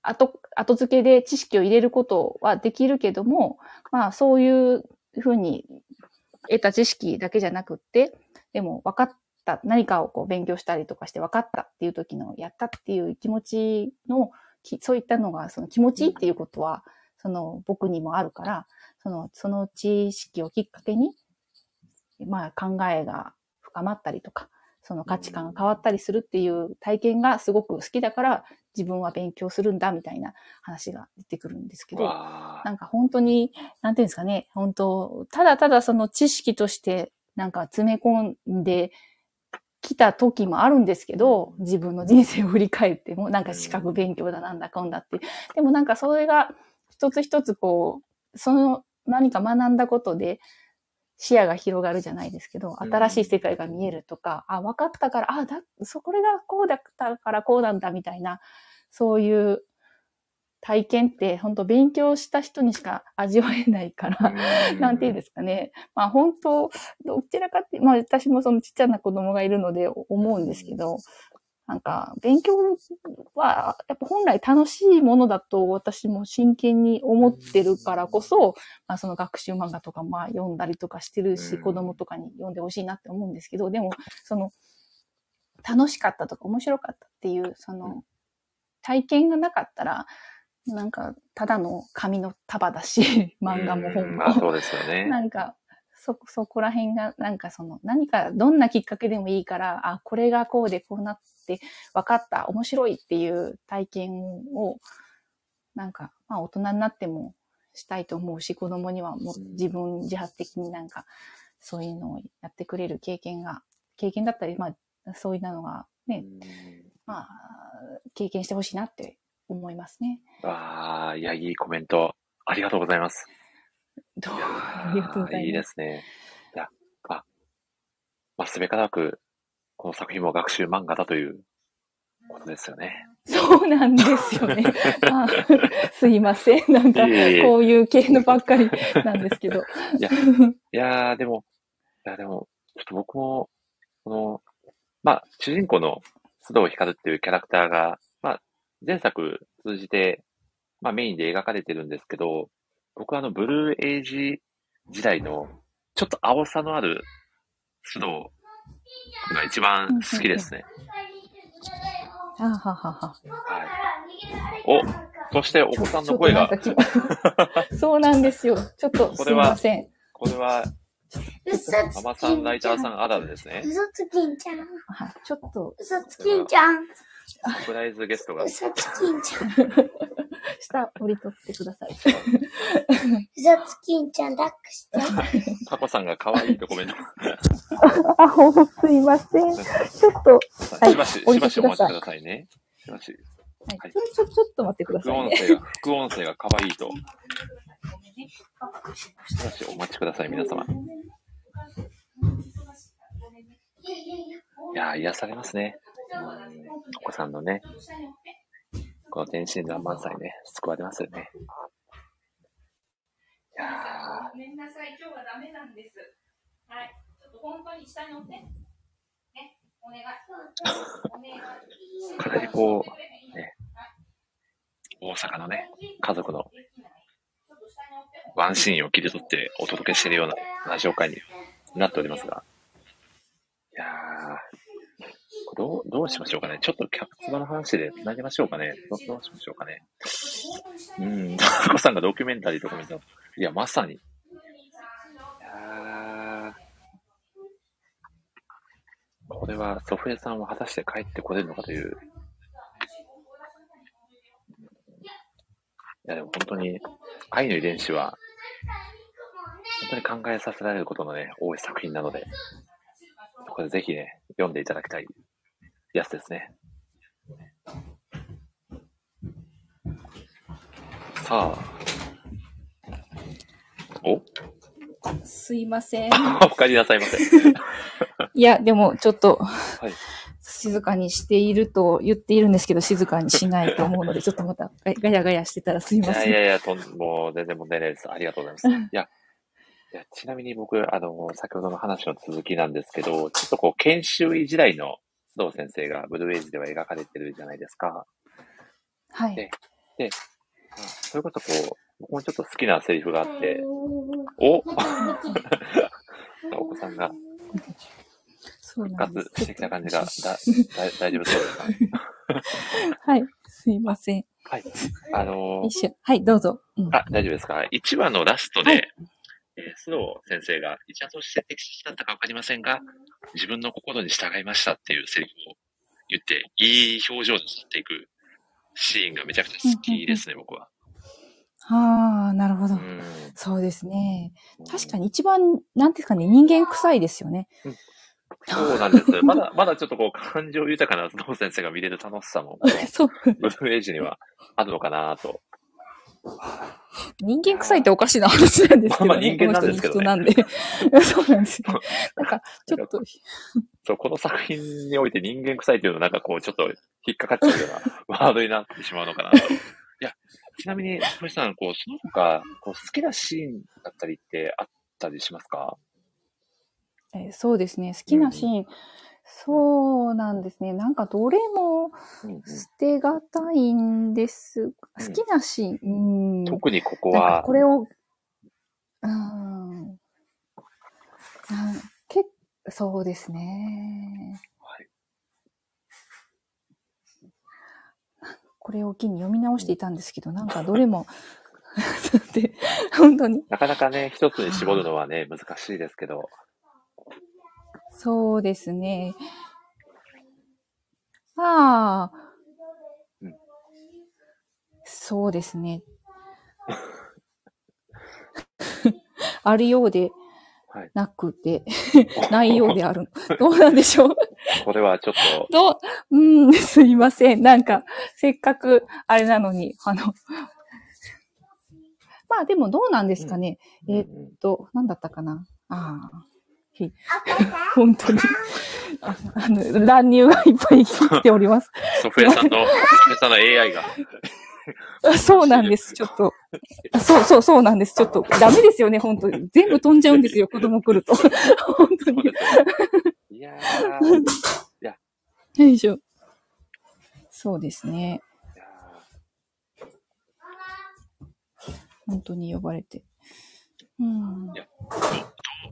後、後付けで知識を入れることはできるけども、まあ、そういうふうに得た知識だけじゃなくって、でも分かった、何かをこう勉強したりとかして分かったっていう時の、やったっていう気持ちのそういったのが、その気持ちいいっていうことは、その僕にもあるから、その、その知識をきっかけに、まあ考えが深まったりとか、その価値観が変わったりするっていう体験がすごく好きだから、自分は勉強するんだみたいな話が出てくるんですけど、わなんか本当に、なんていうんですかね、本当、ただただその知識として、なんか詰め込んできた時もあるんですけど、自分の人生を振り返っても、なんか資格勉強だなんだかんだって。でもなんかそれが一つ一つこう、その何か学んだことで視野が広がるじゃないですけど、うん。新しい世界が見えるとか、あ、分かったから、あ、だ、そこれがこうだったからこうなんだみたいな、そういう体験って本当勉強した人にしか味わえないから、[laughs] なんていうんですかね。まあ本当、どちらかって、まあ私もそのちっちゃな子供がいるので思うんですけど、なんか勉強はやっぱ本来楽しいものだと私も真剣に思ってるからこそ、まあその学習漫画とかまあ読んだりとかしてるし、うん。子供とかに読んでほしいなって思うんですけど、でもその楽しかったとか面白かったっていう、その体験がなかったら、なんかただの紙の束だし、[laughs] 漫画も本も。まあそうですよね。なんか、そ、そこら辺が、なんかその、何か、どんなきっかけでもいいから、あ、これがこうでこうなって、分かった、面白いっていう体験を、なんか、まあ大人になってもしたいと思うし、子供にはもううん自分自発的になんか、そういうのをやってくれる経験が、経験だったり、まあ、そういうのがね、まあ、経験してほしいなって思いますね。わあ、いや、いいコメント。ありがとうございます。どうありがとうございます。いいですね。いや、あ、まあ、すべからなく、この作品も学習漫画だということですよね。そうなんですよね。[laughs] あすいません。なんかこういう系のばっかりなんですけど。いや、いやー、でも、いや、でも、ちょっと僕も、この、まあ、主人公の須藤光っていうキャラクターが、まあ、前作通じて、まあ、メインで描かれてるんですけど、僕はあの、ブルーエイジ時代の、ちょっと青さのある須藤が一番好きですね。あははは。はい。お、そしてお子さんの声が、そうなんですよ。ちょっとすいこれはません。これは、嘘つママさん、ライターさんあるあるですね。嘘つきんちゃん。はい、ちょっと嘘つきんちゃん。サプライズゲストが、嘘つきんちゃん。下降り取ってください。嘘つきんちゃん、抱っこして。タコさんが可愛いとコメント。あ、ほんすいません。ちょっと、はいしばし、しばしてお待ちくださいね。しばし、はい、ちょ、ちょ、ちょっと待ってくだ副さいね。音声が、副音声が可愛いと。しばしお待ちください、皆様。いやー、癒されますね。うんお子さんのね、この天真爛漫祭ね、救われますよね。いやごめんなさい、今日はダメなんです。はい。ちょっと本当に下に乗って。ね、お願い。お願い。かなりこう、ね、大阪のね、家族のワンシーンを切り取ってお届けしているようなラジオ会になっておりますが。いやー、どう、どうしましょうかね。ちょっとキャプツバの話で繋げましょうかね。どどうしましょうかね。うん、タコさんがドキュメンタリーとか見たいや、まさに。いやー、これはソフエさんは果たして帰ってこれるのかという。いや、でも本当に、愛の遺伝子は、本当に考えさせられることのね、多い作品なので、これぜひね、読んでいただきたいやつですね。さあ。お？すいません。[laughs] お帰りなさいませ。[laughs] いや、でもちょっと、はい。静かにしていると言っているんですけど、静かにしないと思うので、ちょっとまたガガヤガヤしてたらすいいません。やいやいや、とんもう全然問題ないです。ありがとうございます。いや、いやちなみに僕、あの、先ほどの話の続きなんですけど、ちょっとこう、研修医時代の須藤先生がブルーエイジでは描かれてるじゃないですか。はい。でで、まあそれこそこう、僕もちょっと好きなセリフがあって、お [laughs] お子さんがそう復。活してきた感じが、だ、だ大丈夫そうですか？ね。[laughs] はい。すいません。はい。あのー。はい、どうぞ。うんあ、大丈夫ですか ?1 話のラストで、はいえー須藤先生が、一話として適切だったかわかりませんが、自分の心に従いましたっていうセリフを言って、いい表情で去っていくシーンがめちゃくちゃ好きですね、僕は。ああ、なるほど。うん。そうですね。確かに一番、なんていうかね、人間臭いですよね。そうなんです。まだ、[laughs] まだちょっとこう、感情豊かな須藤先生が見れる楽しさも。[laughs] ブルーエイジにはあるのかなと。人間臭いっておかしな話なんですけど、ね。人間なんですけどねなんで。[laughs] そうなんですよ。なんか、ちょっと、そう、この作品において人間臭いというのはなんかこう、ちょっと引っかかっちゃうようなワードになってしまうのかなと。いや、ちなみに、星さん、こう、その他、こう、好きなシーンだったりってあったりしますか？えーそうですね。好きなシーン、そうなんですね。なんかどれもうんうん捨てがたいんです。好きなシーン、うん。特にここなんかはこ、れを、うん。なんけそうですね。はいこれを機に読み直していたんですけど、なんかどれも、[laughs] で本当に。なかなかね、一つに絞るのはね、難しいですけど、そうですね。ああうん。そうですね。[laughs] あるようではい。なくて、[laughs] ないようである。どうなんでしょう？これはちょっと、どう、うん、すいません。なんか、せっかく、あれなのに、あの、まあでもどうなんですかね。えうんうんと、なんだったかな。ああ。ひ本当に。ああの、乱入がいっぱい来ております。ソフェさんの、ソフェさんの AI が、あそうなんです。ちょっと。あそうそうそうなんです。ちょっと、ダメですよね、本当に。全部飛んじゃうんですよ、子供来ると。本当に。いやー、いや、よいしょ。そうですね。本当に呼ばれて。うん。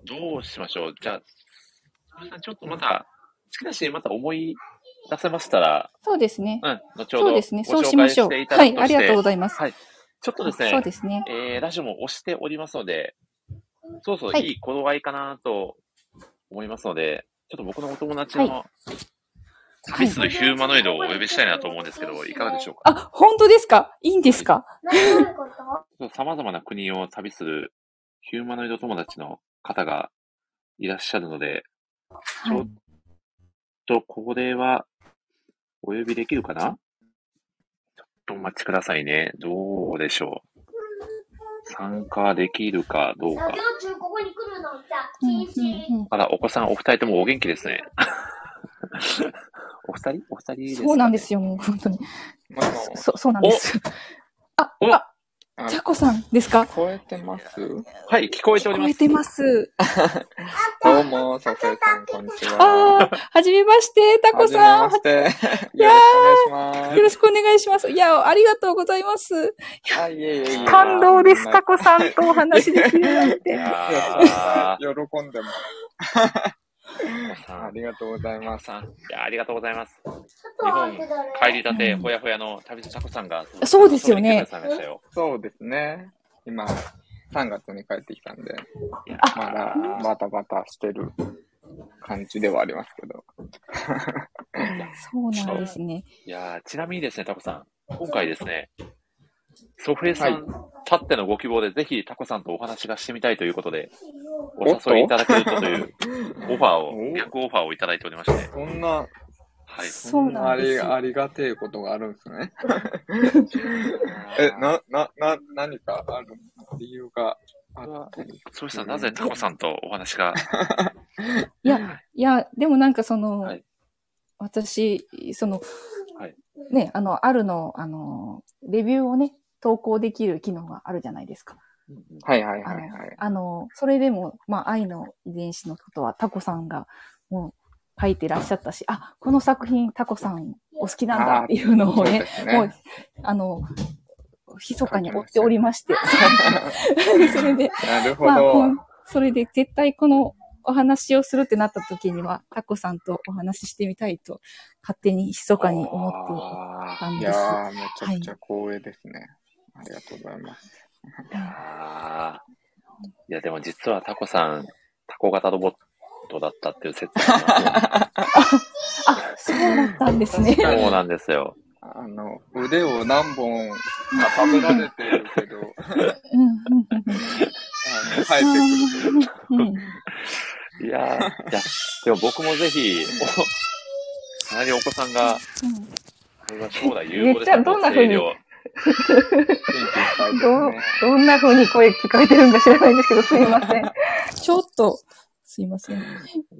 ーどうしましょう？じゃあ、ちょっとまた、好きなシーンまた思い出せましたら、そうですね。うん、後ほどそうですね。ご紹そうしましょう。介していたはい、だくとしてありがとうございます。はい。ちょっとですね、そうですね。えー、ラジオも押しておりますので、そうそう、はいいい頃合いかなと思いますので、ちょっと僕のお友達はの旅するヒューマノイドをお呼びしたいなと思うんですけど、いかがでしょうか？あ、本当ですか？いいんですか？何 [laughs] どういうこと？様々な国を旅するヒューマノイド友達の方がいらっしゃるので、ちょっはい。とこれはお呼びできるかな？ちょっとお待ちくださいね。どうでしょう参加できるかどうか作。業中ここに来るの？じゃうんうん禁止。うんあら、お子さんお二人ともお元気ですね。お二人？お二人ですか、ね、そうなんですよ、もう本当に。そ、そうなんです。あ、おあ、あちゃこさんですか？聞こえてます？はい、聞こえております。聞こえてます。[laughs] どうも、ソフェさん、こんにちは。ああ、はじめまして、タコさん。はじめまして。よろしくお願いします。よろしくお願いします。いや、ありがとうございます。感動です、タコさんとお話できるなんて。いやー [laughs] 喜んでもありがとうございます。さん、いや、ありがとうございます。日本帰りたて、うんほやほやの旅人タコさんが、そうですよねそうですね。今、3月に帰ってきたんで、まだバタバタしてる感じではありますけど。そうなんですね。いやーちなみにですね、タコさん、今回ですね、ソフェさん、たってのご希望で、ぜひタコさんとお話がしてみたいということで、お誘いいただけるとという [laughs] オファーを、お逆オファーをいただいておりまして、そんな、はい。そうなんですよ。ありありがてえことがあるんですね。[laughs] え、な、な、な、何かある理由があ。そうしたらなぜタコさんとお話が、いや、いや、でもなんかその、はい。私、その、はい。ね、あの、あるの、あの、レビューをね、投稿できる機能があるじゃないですか。はいはいはいはい。あのそれでも、まあ、愛の遺伝子のことはタコさんがもう書いてらっしゃったし、あ、この作品タコさんお好きなんだっていうのをそうね、もうね。、あの、密かに追っておりまして、それで、なるほまあ。それで絶対このお話をするってなった時には、タコさんとお話ししてみたいと、勝手に密かに思ってあたんです。いやー、めちゃくちゃ光栄ですね。ありがとうございます。ーあー。いや、でも実はタコさん、タコ型ロボットだったっていう説がああ、そうだったんですね。そうなんですよ。あの、腕を何本か食べられてるけど、うんうんうんあの生えてくるいやー、いや、でも僕もぜひ、お、隣にお子さんが、これは将来有望ですめっちゃどんな風にど。どんな風に声聞こえてるんか知らないんですけど、すいません。ちょっと、すいません。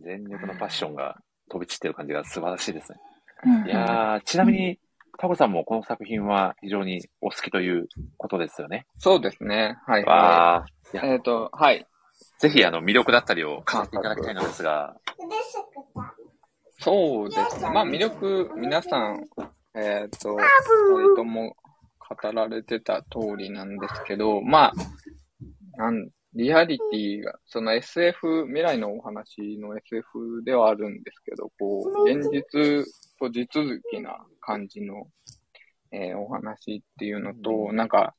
全力のパッションが飛び散ってる感じが素晴らしいですね。うんいやー、ちなみに、タコさんもこの作品は非常にお好きということですよね。そうですね。はいはえっと、はい。ぜひあの魅力だったりを語っていただきたいのですが、そうですね。まあ魅力、皆さん、えっ、と、二人とも語られてた通りなんですけど、まあ、なんリアリティが、その SF、未来のお話の SF ではあるんですけど、こう、現実と地続きな感じの、えーお話っていうのと、なんか、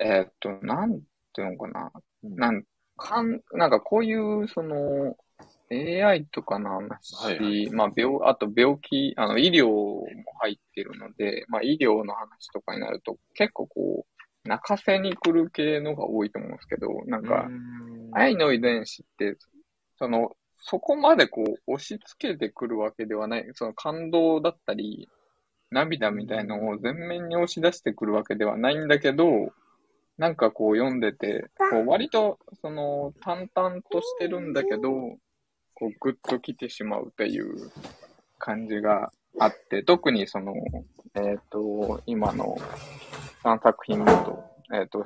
えっ、と、なんていうのかな、なんかん、なんかこういう、その、AI とかの話、はいはまあ病、あと病気、あの、医療も入ってるので、まあ医療の話とかになると、結構こう、泣かせに来る系のが多いと思うんですけど、なんか、愛の遺伝子って、その、そこまでこう、押し付けてくるわけではない、その感動だったり、涙みたいのを前面に押し出してくるわけではないんだけど、なんかこう読んでて、こう割と、その、淡々としてるんだけど、こう、ぐっと来てしまうっていう感じがあって、特にその、えっ、と、今の3作品だと、えっ、と、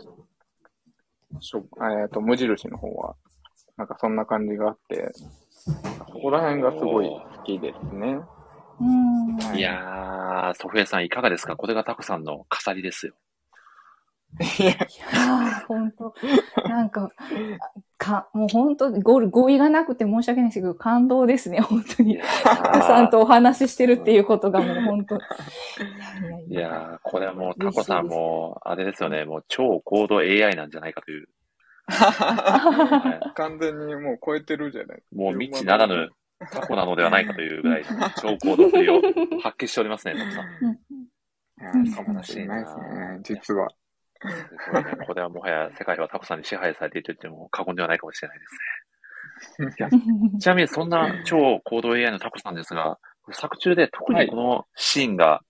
しょえっ、と、無印の方は、なんかそんな感じがあって、そこら辺がすごい好きですね。うん。いやー、ソフィアさんいかがですか？これがタコさんの飾りですよ。いやー、ほんと、なんか、か、もう本当語語彙がなくて申し訳ないですけど、感動ですね、本当に。タコさんとお話ししてるっていうことがもう本当。[laughs] いやこれはもうタコさんも、あれですよね、もう超高度 AI なんじゃないかという。は [laughs] 完全にもう超えてるじゃないいもう未知ならぬタコなのではないかというぐらい、超高度っぷりを発揮しておりますね、タコさん。うんかもしいですね、実は。これはもはや世界はタコさんに支配されていると言っても過言ではないかもしれないですね。[laughs] ちなみにそんな超高度 AI のタコさんですが、作中で特にこのシーンが、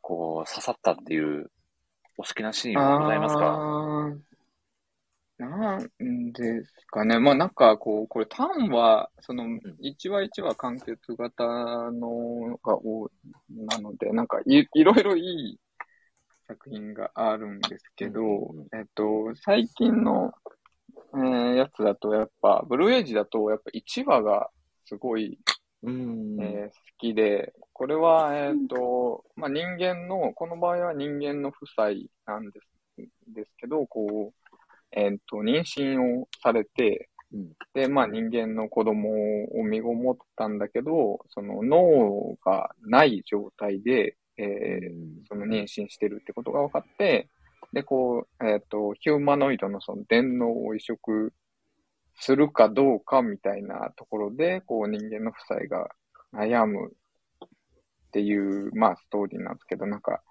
こう、刺さったっていう、お好きなシーンはございますか？なんですかね。まあなんかこう、これターンは、その、1話1話完結型のが多い、なので、なんかいいろいろいい作品があるんですけど、えっと、最近の、えーやつだと、やっぱ、ブルーエイジだと、やっぱ1話がすごい、うん。えー好きで、これは、えっと、まあ、人間の、この場合は人間の夫妻なんです、ですけど、こう、えっと、妊娠をされて、うんで、まあ人間の子供を身ごもったんだけど、その脳がない状態で、えーその妊娠してるってことが分かって、で、こう、えっ、と、ヒューマノイドのその電脳を移植するかどうかみたいなところで、こう人間の夫妻が悩むっていう、まあストーリーなんですけど、なんか、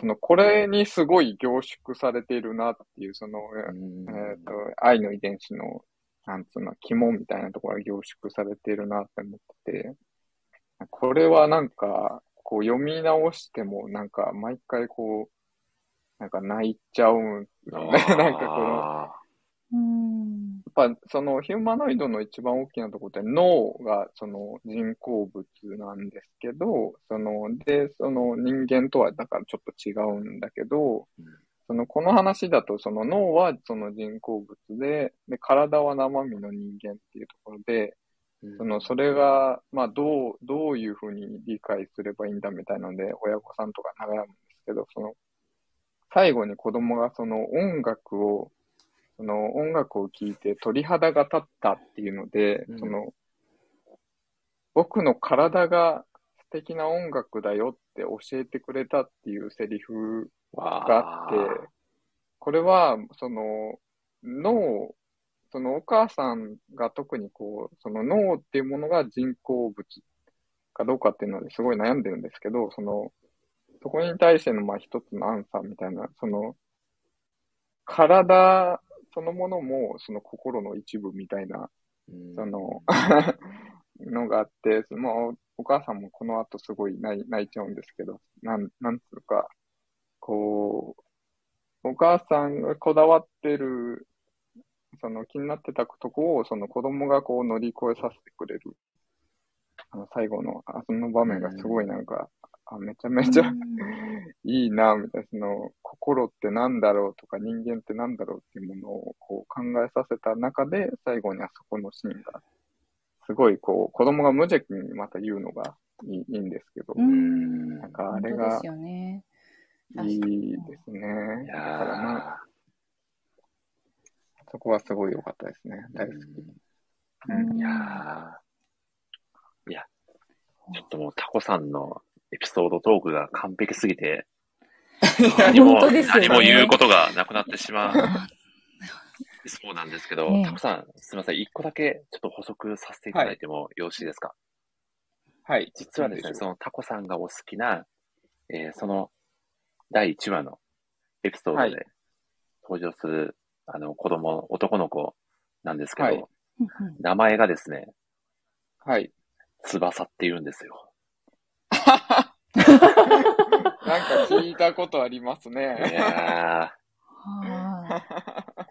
その、これにすごい凝縮されているなっていう、その、うん。えっ、と、愛の遺伝子の、なんつうの、肝みたいなところが凝縮されているなって思ってて、これはなんか、こう読み直しても、なんか毎回こう、なんか泣いちゃうんね。[laughs] なんかこの、あうん。やっぱそのヒューマノイドの一番大きなところって脳がその人工物なんですけど、その、で、その人間とはだからちょっと違うんだけどうん、そのこの話だとその脳はその人工物で、で、体は生身の人間っていうところで、ーその、それが、まあ、どう、どういうふうに理解すればいいんだみたいなので、親御さんとか悩むんですけど、その、最後に子供がその音楽を、その音楽を聴いて鳥肌が立ったっていうので、うん。その、僕の体が素敵な音楽だよって教えてくれたっていうセリフがあって、これは、その、脳、そのお母さんが特にこう、その脳っていうものが人工物かどうかっていうのですごい悩んでるんですけど、その、そこに対してのまあ一つのアンサーみたいな、その、体そのものもその心の一部みたいな、うん。その、のがあって、そのお母さんもこの後すごい泣い泣いちゃうんですけど、なん、なんつうか、こう、お母さんがこだわってる、その気になってたとこを、その子供がこう乗り越えさせてくれる。あの最後の、あその場面がすごいなんか、あめちゃめちゃいいな、みたいな、その、心ってなんだろうとか人間ってなんだろうっていうものをこう考えさせた中で、最後にあそこのシーンが、すごいこう、子供が無邪気にまた言うのがいいいいんですけど、うん。なんかあれが。いいですね。いだからそこはすごい良かったですね。大好き。うんーいやーいや、ちょっともうタコさんのエピソードトークが完璧すぎて、[laughs] 何も、本当ですよね何も言うことがなくなってしまう。[laughs] そうなんですけど、ねえタコさん、すみません。一個だけちょっと補足させていただいてもよろしいですか、はい。実はですね、そのタコさんがお好きな、えーその第1話のエピソードはいで登場する、あの子供、男の子なんですけど、はい名前がですね、はい。翼って言うんですよ。[laughs] なんか聞いたことありますいね。やは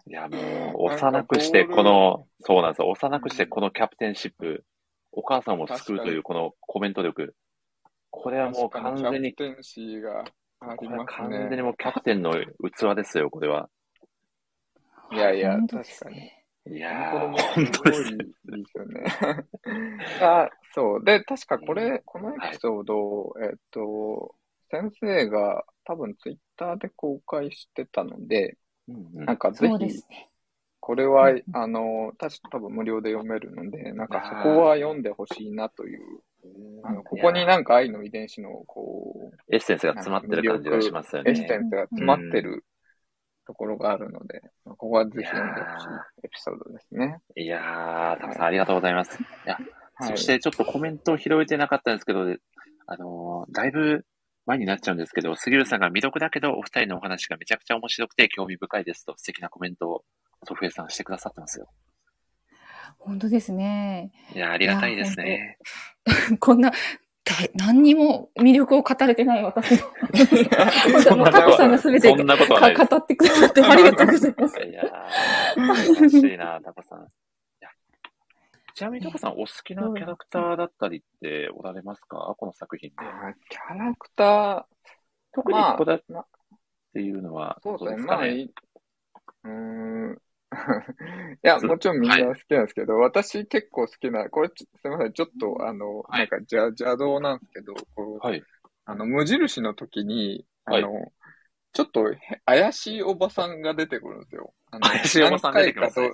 ー、いや [laughs] もう、幼くしてこの、そうなんですよ。幼くしてこのキャプテンシップ、お母さんを救うというこのコメント力。これはもう完全に、キャプテンシーがあこれはります完全にね。もうキャプテンの器ですよ、これは。いやいや、本確かに。いやー、これも本当ですね。いですよね。[laughs] あ、そう。で、確かこれ、このエピソード、えっと、先生が多分ツイッターで公開してたので、うんうんなんかぜひ。これはうん、あの、確か多分無料で読めるので、なんかそこは読んでほしいなという、あの、ここになんか愛の遺伝子の、こう、エッセンスが詰まってる感じがしますよね。エッセンスが詰まってるところがあるので、ここはぜひ読んでほしいエピソードですね。いやー、たくさんありがとうございます。いや、はいそしてちょっとコメントを拾えてなかったんですけど、あのーだいぶ前になっちゃうんですけど、杉浦さんが魅力だけど、お二人のお話がめちゃくちゃ面白くて興味深いですと素敵なコメントをソフエさんしてくださってますよ。本当ですね。いやー、ありがたいですね。[laughs] こんな、だ何にも魅力を語れてない私の。[laughs] そんなタコさんが全て。語ってくださってありがとうございます。いやー、優しいな、[laughs] タコさん。ちなみにタコさん、お好きなキャラクターだったりっておられますか？この作品で。キャラクター、特に一個だ、まっていうのは、そうですかね？うーん。[laughs] いや、もちろんみんな好きなんですけど、私結構好きな、これちすみません、ちょっとあの、はい。なんか邪邪道なんですけど、こう、はい。あの、無印の時に、あの、ちょっとへ怪しいおばさんが出てくるんですよ。あの怪しいおばさん出てきますね。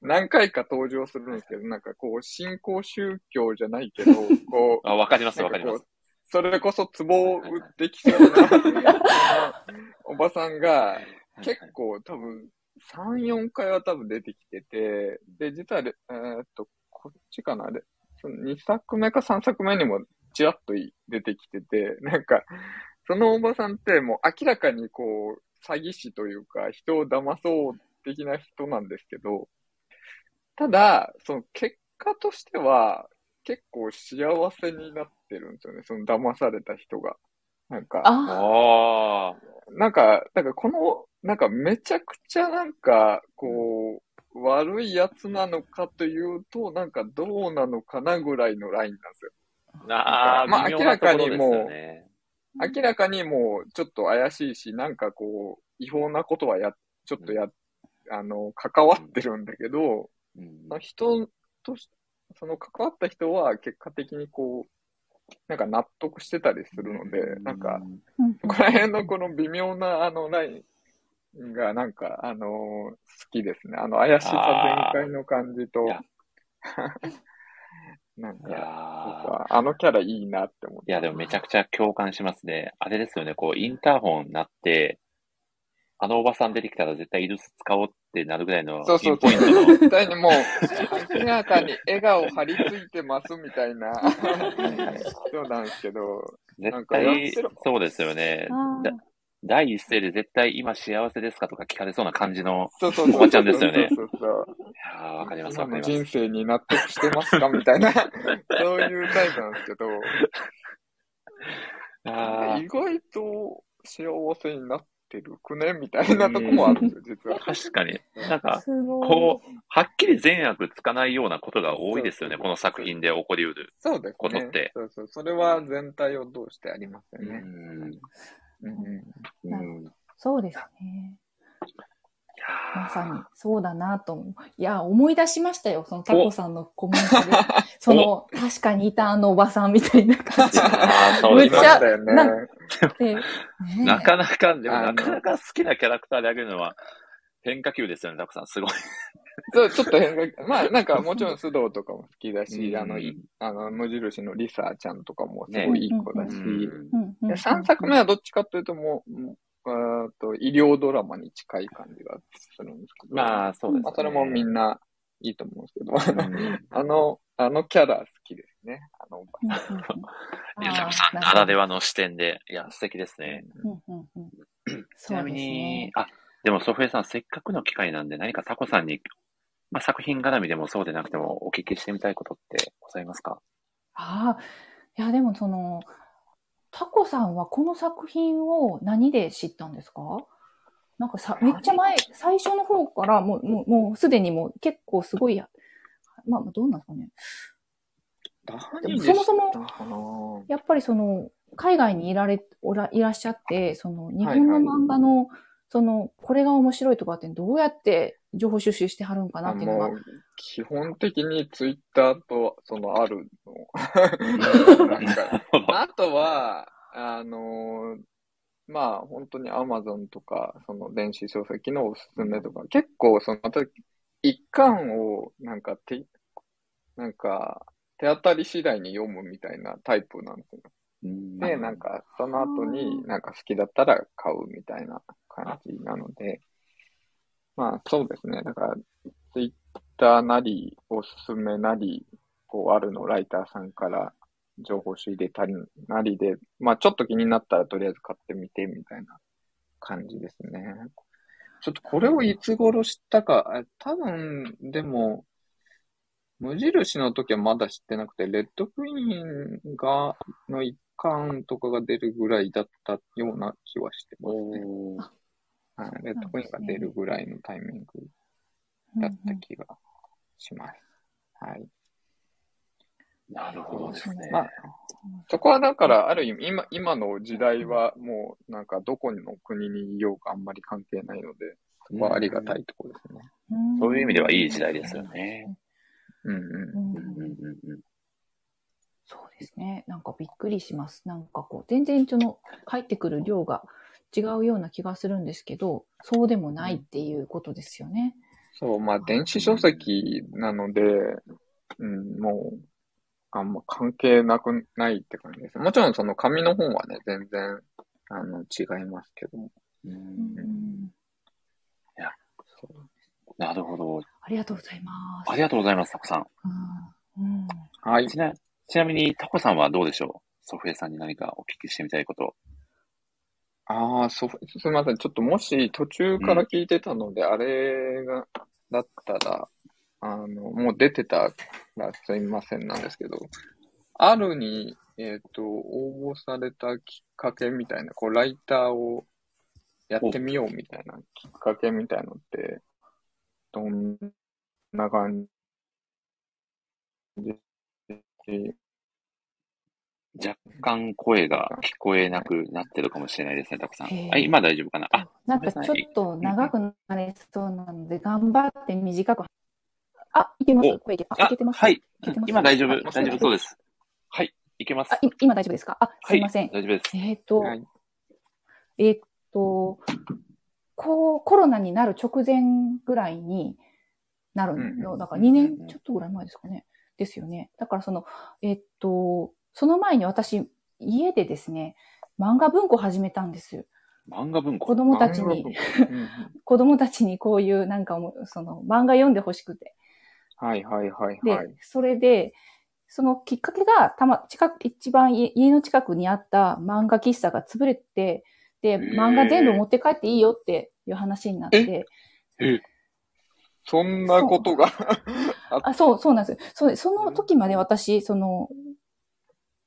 何回かと何回か登場するんですけど、なんかこう、新興宗教じゃないけど、[laughs] こう、あ、わかります、わかります。それこそ壺を売ってきそうな、おばさんが、結構多分、3、4回は多分出てきてて、で、実はレ、えーっと、こっちかな、でその2作目か3作目にもちらっとい出てきてて、なんか、そのおばさんってもう明らかにこう、詐欺師というか、人を騙そう的な人なんですけど、ただ、その結果としては、結構幸せになってるんですよね、その騙された人が。なんか、ああなんか、なんかこの、なんかめちゃくちゃなんか、こう、悪いやつなのかというと、なんかどうなのかなぐらいのラインなんですよ。あ。ああ、まあ明らかにもね。明らかにもうちょっと怪しいし、なんかこう、違法なことはや、ちょっとや、あの、関わってるんだけど、うんまあ人とし、その関わった人は結果的にこう、なんか納得してたりするので、なんか、うんここら辺のこの微妙なあのラインがなんか、あのー好きですね。あの怪しさ全開の感じと。[laughs] なんか、あのキャラいいなって思って。いや、でもめちゃくちゃ共感しますね。あれですよね、こう、インターホン鳴って、あのおばさん出てきたら絶対イルス使おうってなるぐらいのそうそうそう。ピンポイントの。絶対にもう、[laughs] 明らかに笑顔張り付いてますみたいな。[laughs] そうなんですけど、なん絶対そうですよね第一声で絶対今幸せですかとか聞かれそうな感じの、そうそうそう。おばちゃんですよねそうそうそう。いやーわかります、わかります。人生に納得してますか？みたいな、[laughs] そういうタイプなんですけど、あ意外と幸せになってるくね？みたいなとこもあるんですよ、実は。ー確かに。なんか。こう、はっきり善悪つかないようなことが多いですよね、この作品で起こりうる。そうですねことって。そうそう。それは全体を通してありますようね。ん。うんうんそうですね。まさに、そうだなと思う。いや、思い出しましたよ。そのタコさんのコメントで。[laughs] その、確かにいたあのおばさんみたいな感じむっちゃましたよね。[laughs] なかなか、でもなかなか好きなキャラクターであげるのは変化球ですよね、たくさん。すごい。そう、ちょっと変化、まあなんかもちろん須藤とかも好きだし、うん。あの、いあの、無印のリサちゃんとかもすごいいい子だし、うん。うんうんで3作目はどっちかというともう、もうあーと医療ドラマに近い感じがするんですけど、まあ、そうですね。まあそれもみんないいと思うんですけど、うん。[laughs] あの、あのキャラ好きですね。あの、うんうんうん。いや、あータコさんならではの視点で、いや、素敵ですね。うんうんうんちなみに、。あ、でもソフエさん、せっかくの機会なんで、何かタコさんに、まあ、作品絡みでもそうでなくてもお聞きしてみたいことってございますか？ああ、いや、でもその、タコさんはこの作品を何で知ったんですか？なんかさ、めっちゃ前、最初の方からもう、もう、もうすでにもう結構すごいや、まあ、どうなんですかね。何そもそもで知ったかなやっぱりその、海外にいられ、おら、いらっしゃって、その、日はい本のはい。漫画の、その、これが面白いとかってどうやって情報収集してはるんかなっていうのが。基本的にツイッターと、その、あるの。[laughs] なんか、あとは、あのーまあ、本当にアマゾンとか、その電子書籍のおすすめとか、結構、その、また、一巻を、なんか、て、なんか、手当たり次第に読むみたいなタイプなんですよ。で、なんか、その後になんか好きだったら買うみたいな感じなので、まあそうですね。だから、ツイッターなり、おすすめなり、こう、あるのライターさんから情報仕入れたりなりで、まあちょっと気になったらとりあえず買ってみてみたいな感じですね。ちょっとこれをいつ頃知ったか、え多分、でも、無印の時はまだ知ってなくて、レッドクイーンが、の一巻とかが出るぐらいだったような気はしてますね。おーはい、レッドクイーンが出るぐらいのタイミングだった気がします。はい。なるほどですね。まあそこはだから、ある意味、今、今の時代はもう、なんか、どこの国にいようかあんまり関係ないので、そこはありがたいところですね。そういう意味ではいい時代ですよね。うんうん。うんうんうんうんうんそうですね。なんかびっくりします。なんかこう、全然その、帰ってくる量が違うような気がするんですけど、そうでもないっていうことですよね。そう、まあ、電子書籍なので、うん、もう、あんま関係なくないって感じです。もちろん、その紙の本はね、全然、あの、違いますけども。うんうんそうなるほど。ありがとうございます。ありがとうございます、タコさん。うんうんはい。ちなちなみに、タコさんはどうでしょう？ソフエさんに何かお聞きしてみたいこと。ああ、そう、すみません。ちょっともし途中から聞いてたので、あれが、だったら、あの、もう出てたらすみませんなんですけど、あるに、えっ、と、応募されたきっかけみたいな、こう、ライターをやってみようみたいなきっかけみたいのって、どんな感じ若干声が聞こえなくなってるかもしれないですね、タコさん。はい、今大丈夫かな？あ、なんかちょっと長くなりそうなので、頑張って短く。あ、いけます？お声いけあ、いあけてます？はい。聞いてます？今大丈夫、あ大丈夫？そうです。はい、いけます。あ、い今大丈夫ですか？あ、すいません。はい、大丈夫です。えっ、と、はいえっ、と、こう、コロナになる直前ぐらいになるの。うんうんだから2年ちょっとぐらい前ですかね。ですよね。だからその、えっ、と、その前に私、家でですね、漫画文庫始めたんです。漫画文庫？子供たちに、[laughs] 子供たちにこういうなんかその漫画読んでほしくて。はいはいはいで、はい。それで、そのきっかけが、たま、近く、一番家家の近くにあった漫画喫茶が潰れて、で、ー漫画全部持って帰っていいよっていう話になって、そんなことが？[laughs] あそう、そうなんです。そその時まで私、その、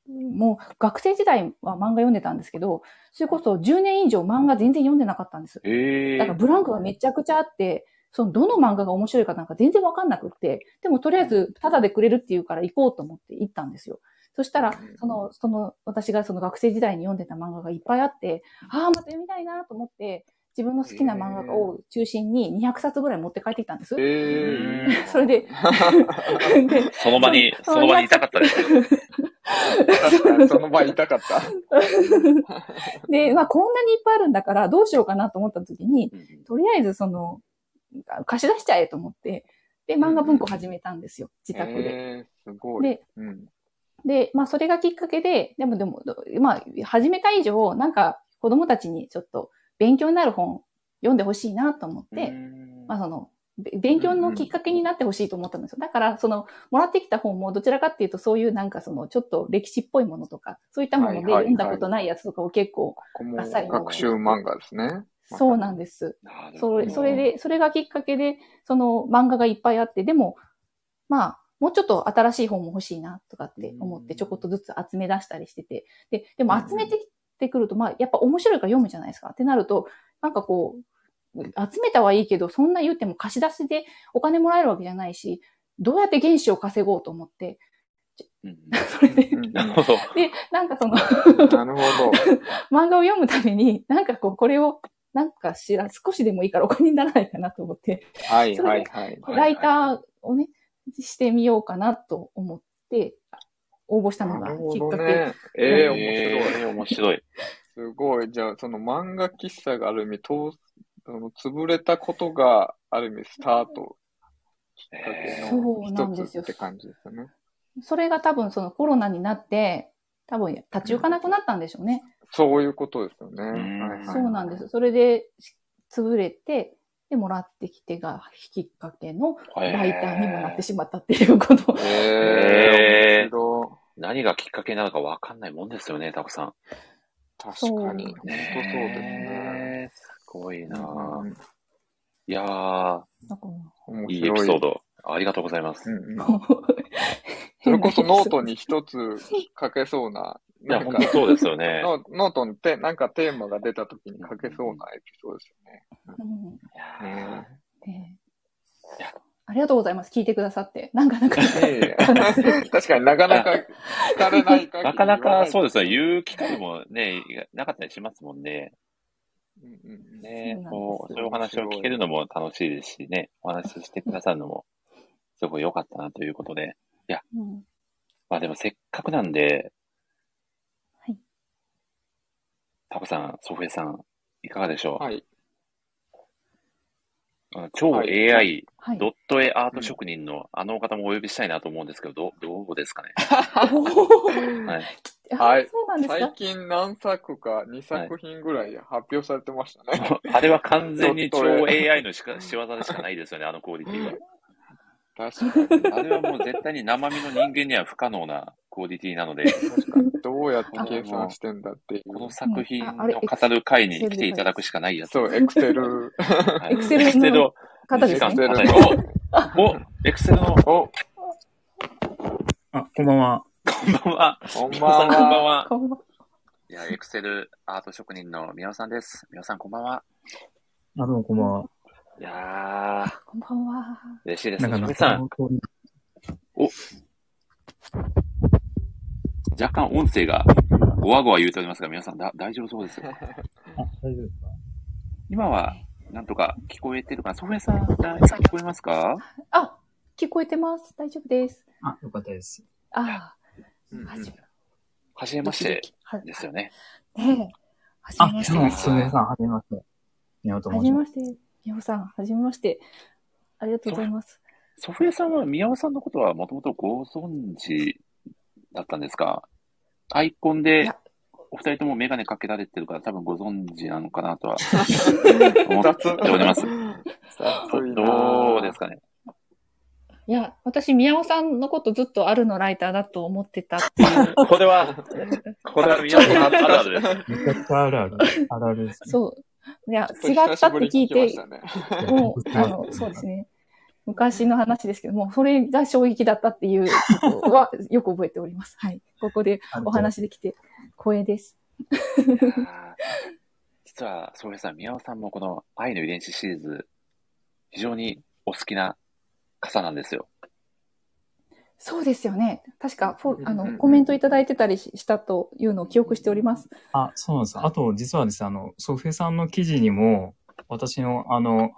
もう学生時代は漫画読んでたんですけど、それこそ10年以上漫画全然読んでなかったんです。ええだからブランクがめちゃくちゃあって、そのどの漫画が面白いかなんか全然わかんなくって、でもとりあえずタダでくれるっていうから行こうと思って行ったんですよ。そしたらうん、その、その、私がその学生時代に読んでた漫画がいっぱいあって、ああ、また読みたいなと思って、自分の好きな漫画を中心に200冊ぐらい持って帰ってきたんです。えー、[laughs] それで、[laughs] でその場に、そその場にいたかったです [laughs] その場にいたかった。で、まあこんなにいっぱいあるんだからどうしようかなと思った時に、うんとりあえずその、貸し出しちゃえと思って、で、漫画文庫始めたんですよ、自宅で。えー、すごい。で、うん。で、まあそれがきっかけで、でもでも、まあ始めた以上、なんか子供たちにちょっと勉強になる本読んでほしいなと思って、まあその、べ勉強のきっかけになってほしいと思ったんですよ。だから、その、もらってきた本もどちらかっていうと、そういうなんかその、ちょっと歴史っぽいものとか、そういったもので読んだことないやつとかを結構、あっさり学習漫画ですね。そうなんです。それ、それで、それがきっかけで、その漫画がいっぱいあって、でも、まあ、もうちょっと新しい本も欲しいな、とかって思って、ちょこっとずつ集め出したりしてて。で、でも集めてきてくると、まあ、やっぱ面白いから読むじゃないですか。ってなると、なんかこう、集めたはいいけど、そんな言っても貸し出しでお金もらえるわけじゃないし、どうやって原資を稼ごうと思って、うん [laughs] それで、なるほど。で、なんかその、なるほど。[laughs] 漫画を読むために、なんかこう、これを、なんかしら、少しでもいいからお金にならないかなと思って、はいはい。はいライターをね、してみようかなと思って、応募したのがきっかけ。どね。ええ面白い。えー面白い。[laughs] すごい。じゃあ、その漫画喫茶がある意味、とその潰れたことがある意味スタートきっかけそうなのんですよ一つって感じですよね。それが多分そのコロナになって、多分立ち行かなくなったんでしょうね。そういうことですよね。んはいはいそうなんです。それで、潰れて、で、もらってきてがきっかけのライターにもなってしまったっていうこと。ええ面白何がきっかけなのかわかんないもんですよね、タコさん。い。確かに。本当そうですね。ね。すごいなぁうんいやー、いいエピソード。ありがとうございます。うんうん [laughs] それこそノートに一つ書けそうな、いや、なんか本当そうですよね。[laughs] ノノートにて、なんかテーマが出た時に書けそうなエピソードですよね。うんいやーねありがとうございます。聞いてくださって。なんかなんか、確かになかなか聞かれないなかなかそうですよ。う。言う機会もね、なかったりしますもんね。うんうんうんね、そうこう、そういうお話を聞けるのも楽しいですしね、お話ししてくださるのも、すごい良かったなということで。うんまあでもせっかくなんで、はい。タコさん、ソフエさん、いかがでしょう、はい。あの超はい AI、はい。ドット絵アート職人のあのお方もお呼びしたいなと思うんですけど、どうどうですかね？[laughs] はい。あはいそうなんです最か近何作か2作品ぐらい発表されてましたね。[laughs] あれは完全に超 AI のしか仕業でしかないですよね、あのクオリティは。確かに。あれはもう絶対に生身の人間には不可能なクオリティなので、確かに。どうやって計算してんだっていう。この作品うんああれの語る会に来ていただくしかないやつ。そう、エクセル。はいエクセルのエクセルを方ですね二時間。エクセルおおエクセルの、お、あ、こんばんは。こんばんは。こん皆さんこんばんは。は。こんばんいや、エクセルアート職人の宮尾さんです。宮尾さんこんばんは。あ、どうもこんばんは。いやー、こんばんは。嬉しいです。なんか、さん、若干音声がごわごわ言うておりますが、皆さんだ大丈夫そうですよ。[laughs] あ、大丈夫ですか？今は、なんとか聞こえてるかな？ソフィアさん、だ聞こえますか？あ、聞こえてます。大丈夫です。あ、よかったです。あうんうんはじめ、はじめましてはですよね。ねえ。はじあめま、しどうも、て。すみさん、はじめまして。宮尾とは申します。じめまして。みおさん、はじめまして。ありがとうございます。ソフィアさんは宮尾さんのことはもともとご存知だったんですか？アイコンいでやお二人ともメガネかけられてるから多分ご存知なのかなとは [laughs] 思って雑。おります。どうですかね？いや、私、宮尾さんのことずっとあるのライターだと思ってたっていう。[laughs] これは、これは宮尾さんあるあるです。あるある。あるあるです、ね。そう。いや、違ったって聞いてもう、あの、[laughs] そうですね。昔の話ですけども、それが衝撃だったっていうことは [laughs] よく覚えております。はい。ここでお話できて光栄です。実は、ソフィアさん、宮尾さんもこの愛の遺伝子シリーズ、非常にお好きな方なんですよ。そうですよね。確か、フォあの、コメントいただいてたりししたというのを記憶しております。あ、そうなんです。あと、実はですね、あの、ソフェさんの記事にも、私の、あの、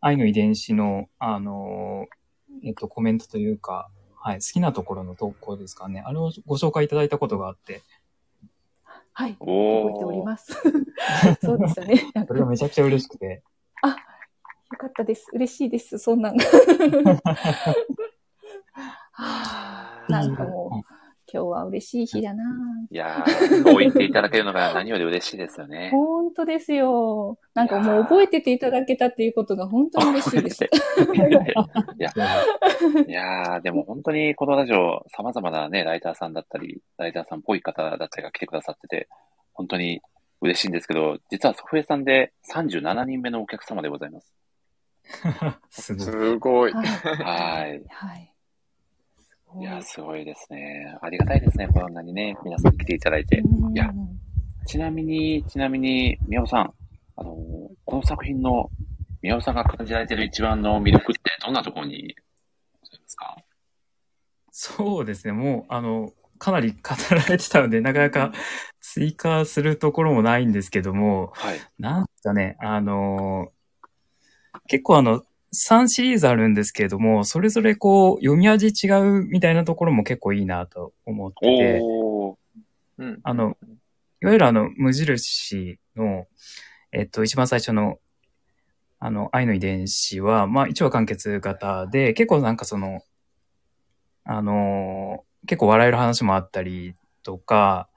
愛の遺伝子の、あの、えっと、コメントというか、はい、好きなところの投稿ですかね。あれをご紹介いただいたことがあって、はい。お覚えております。[laughs] そうでしたね。なんそかれがめちゃくちゃ嬉しくて、よかったです。嬉しいです。そんなん [laughs] なんかもう、今日は嬉しい日だな。いやー、そう言っていただけるのが何より嬉しいですよね。[laughs] 本当ですよ。なんかもう覚えてていただけたっていうことが本当に嬉しいです。[laughs] いやいやー、でも本当にこのラジオ、様々なね、ライターさんだったり、ライターさんっぽい方だったりが来てくださってて、本当に嬉しいんですけど、実はソフエさんで37人目のお客様でございます。[laughs] すごい。すごい。はい。はい。はい。やー、すごいですね。ありがたいですね。こんなにね、皆さん来ていただいて。うんいやちなみに、ちなみに、宮尾さん、あのーこの作品の宮尾さんが感じられている一番の魅力ってどんなところにございますか？そうですね。もう、あの、かなり [laughs] 語られてたので、なかなか追加するところもないんですけども、はい。なんかね、あの結構あの、3シリーズあるんですけれども、それぞれこう、読み味違うみたいなところも結構いいなと思ってて。うんあの、いわゆるあの、無印の、えっと、一番最初の、あの、愛の遺伝子は、まあ、一話完結型で、結構なんかその、あのー結構笑える話もあったりとか、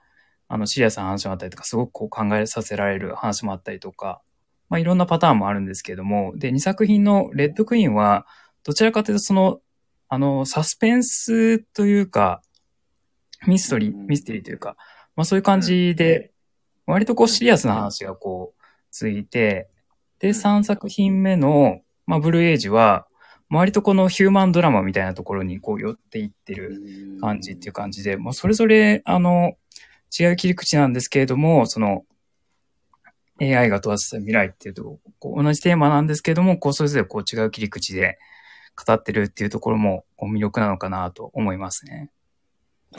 あの、シリアスな話もあったりとか、すごくこう考えさせられる話もあったりとか、まあ、いろんなパターンもあるんですけども、で、2作品のレッドクイーンは、どちらかというとその、あの、サスペンスというか、ミステリー、うん。ミステリーというか、まあそういう感じで、割とこうシリアスな話がこう、ついて、で、3作品目の、まあブルーエイジは、割とこのヒューマンドラマみたいなところにこう寄っていってる感じっていう感じで、まあそれぞれ、あの、違う切り口なんですけれども、その、AI が問わせた未来っていうと、こう同じテーマなんですけれども、こうそれぞれこう違う切り口で語ってるっていうところもこう魅力なのかなと思いますね。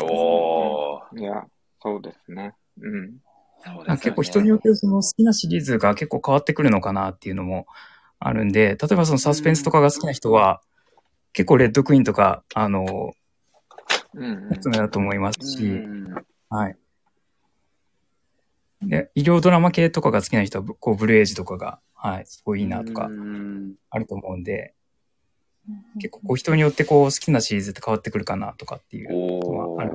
おー。いや、そうですね。うん。そうですよねまあ結構人によってその好きなシリーズが結構変わってくるのかなっていうのもあるんで、例えばそのサスペンスとかが好きな人は、結構レッドクイーンとか、あの、うんおすすめだと思いますし、うんはい。で、医療ドラマ系とかが好きな人は、こう、ブルーエイジとかが、はい、すごいいいなとかうんあると思うんで、結構こうう人によってこう好きなシリーズって変わってくるかなとかっていうのはある。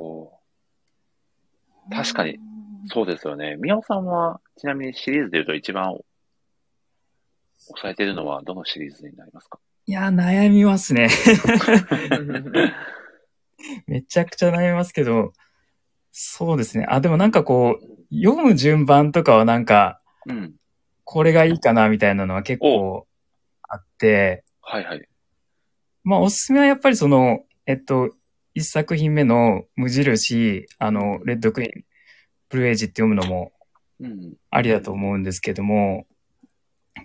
確かに。そうですよね。宮尾さんは、ちなみにシリーズで言うと一番抑えてるのはどのシリーズになりますか？いや、悩みますね。[laughs] めちゃくちゃ悩みますけど、そうですね。あ、でもなんかこう、読む順番とかはなんか、うん。これがいいかなみたいなのは結構あって、はいはい。まあおすすめはやっぱりその、えっと、一作品目の無印、あの、レッドクイーン、ブルーエイジって読むのもうん。ありだと思うんですけども、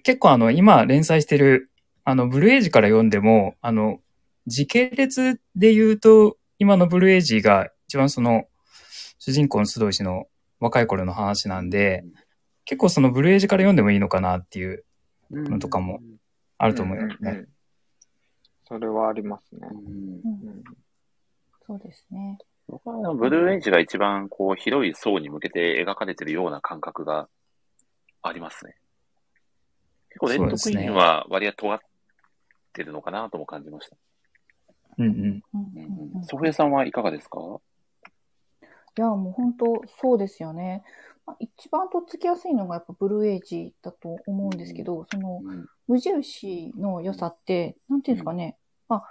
結構あの、今連載してる、あの、ブルーエイジから読んでも、あの、時系列で言うと、今のブルーエイジが一番その、主人公の須藤氏の若い頃の話なんで、結構そのブルーエイジから読んでもいいのかなっていう、うんのとかもあると思いますね。うんうんうんそれはありますね。そうですね。僕はあのブルーエイジが一番こう広い層に向けて描かれてるような感覚がありますね。結構レッドクイーンは割合尖ってるのかなとも感じました。うんうん。ソフエさんはいかがですか？いや、もう本当そうですよね。まあ一番とっつきやすいのがやっぱブルーエイジだと思うんですけど、そのうん。無印の良さって、なんていうんですかね、まあ、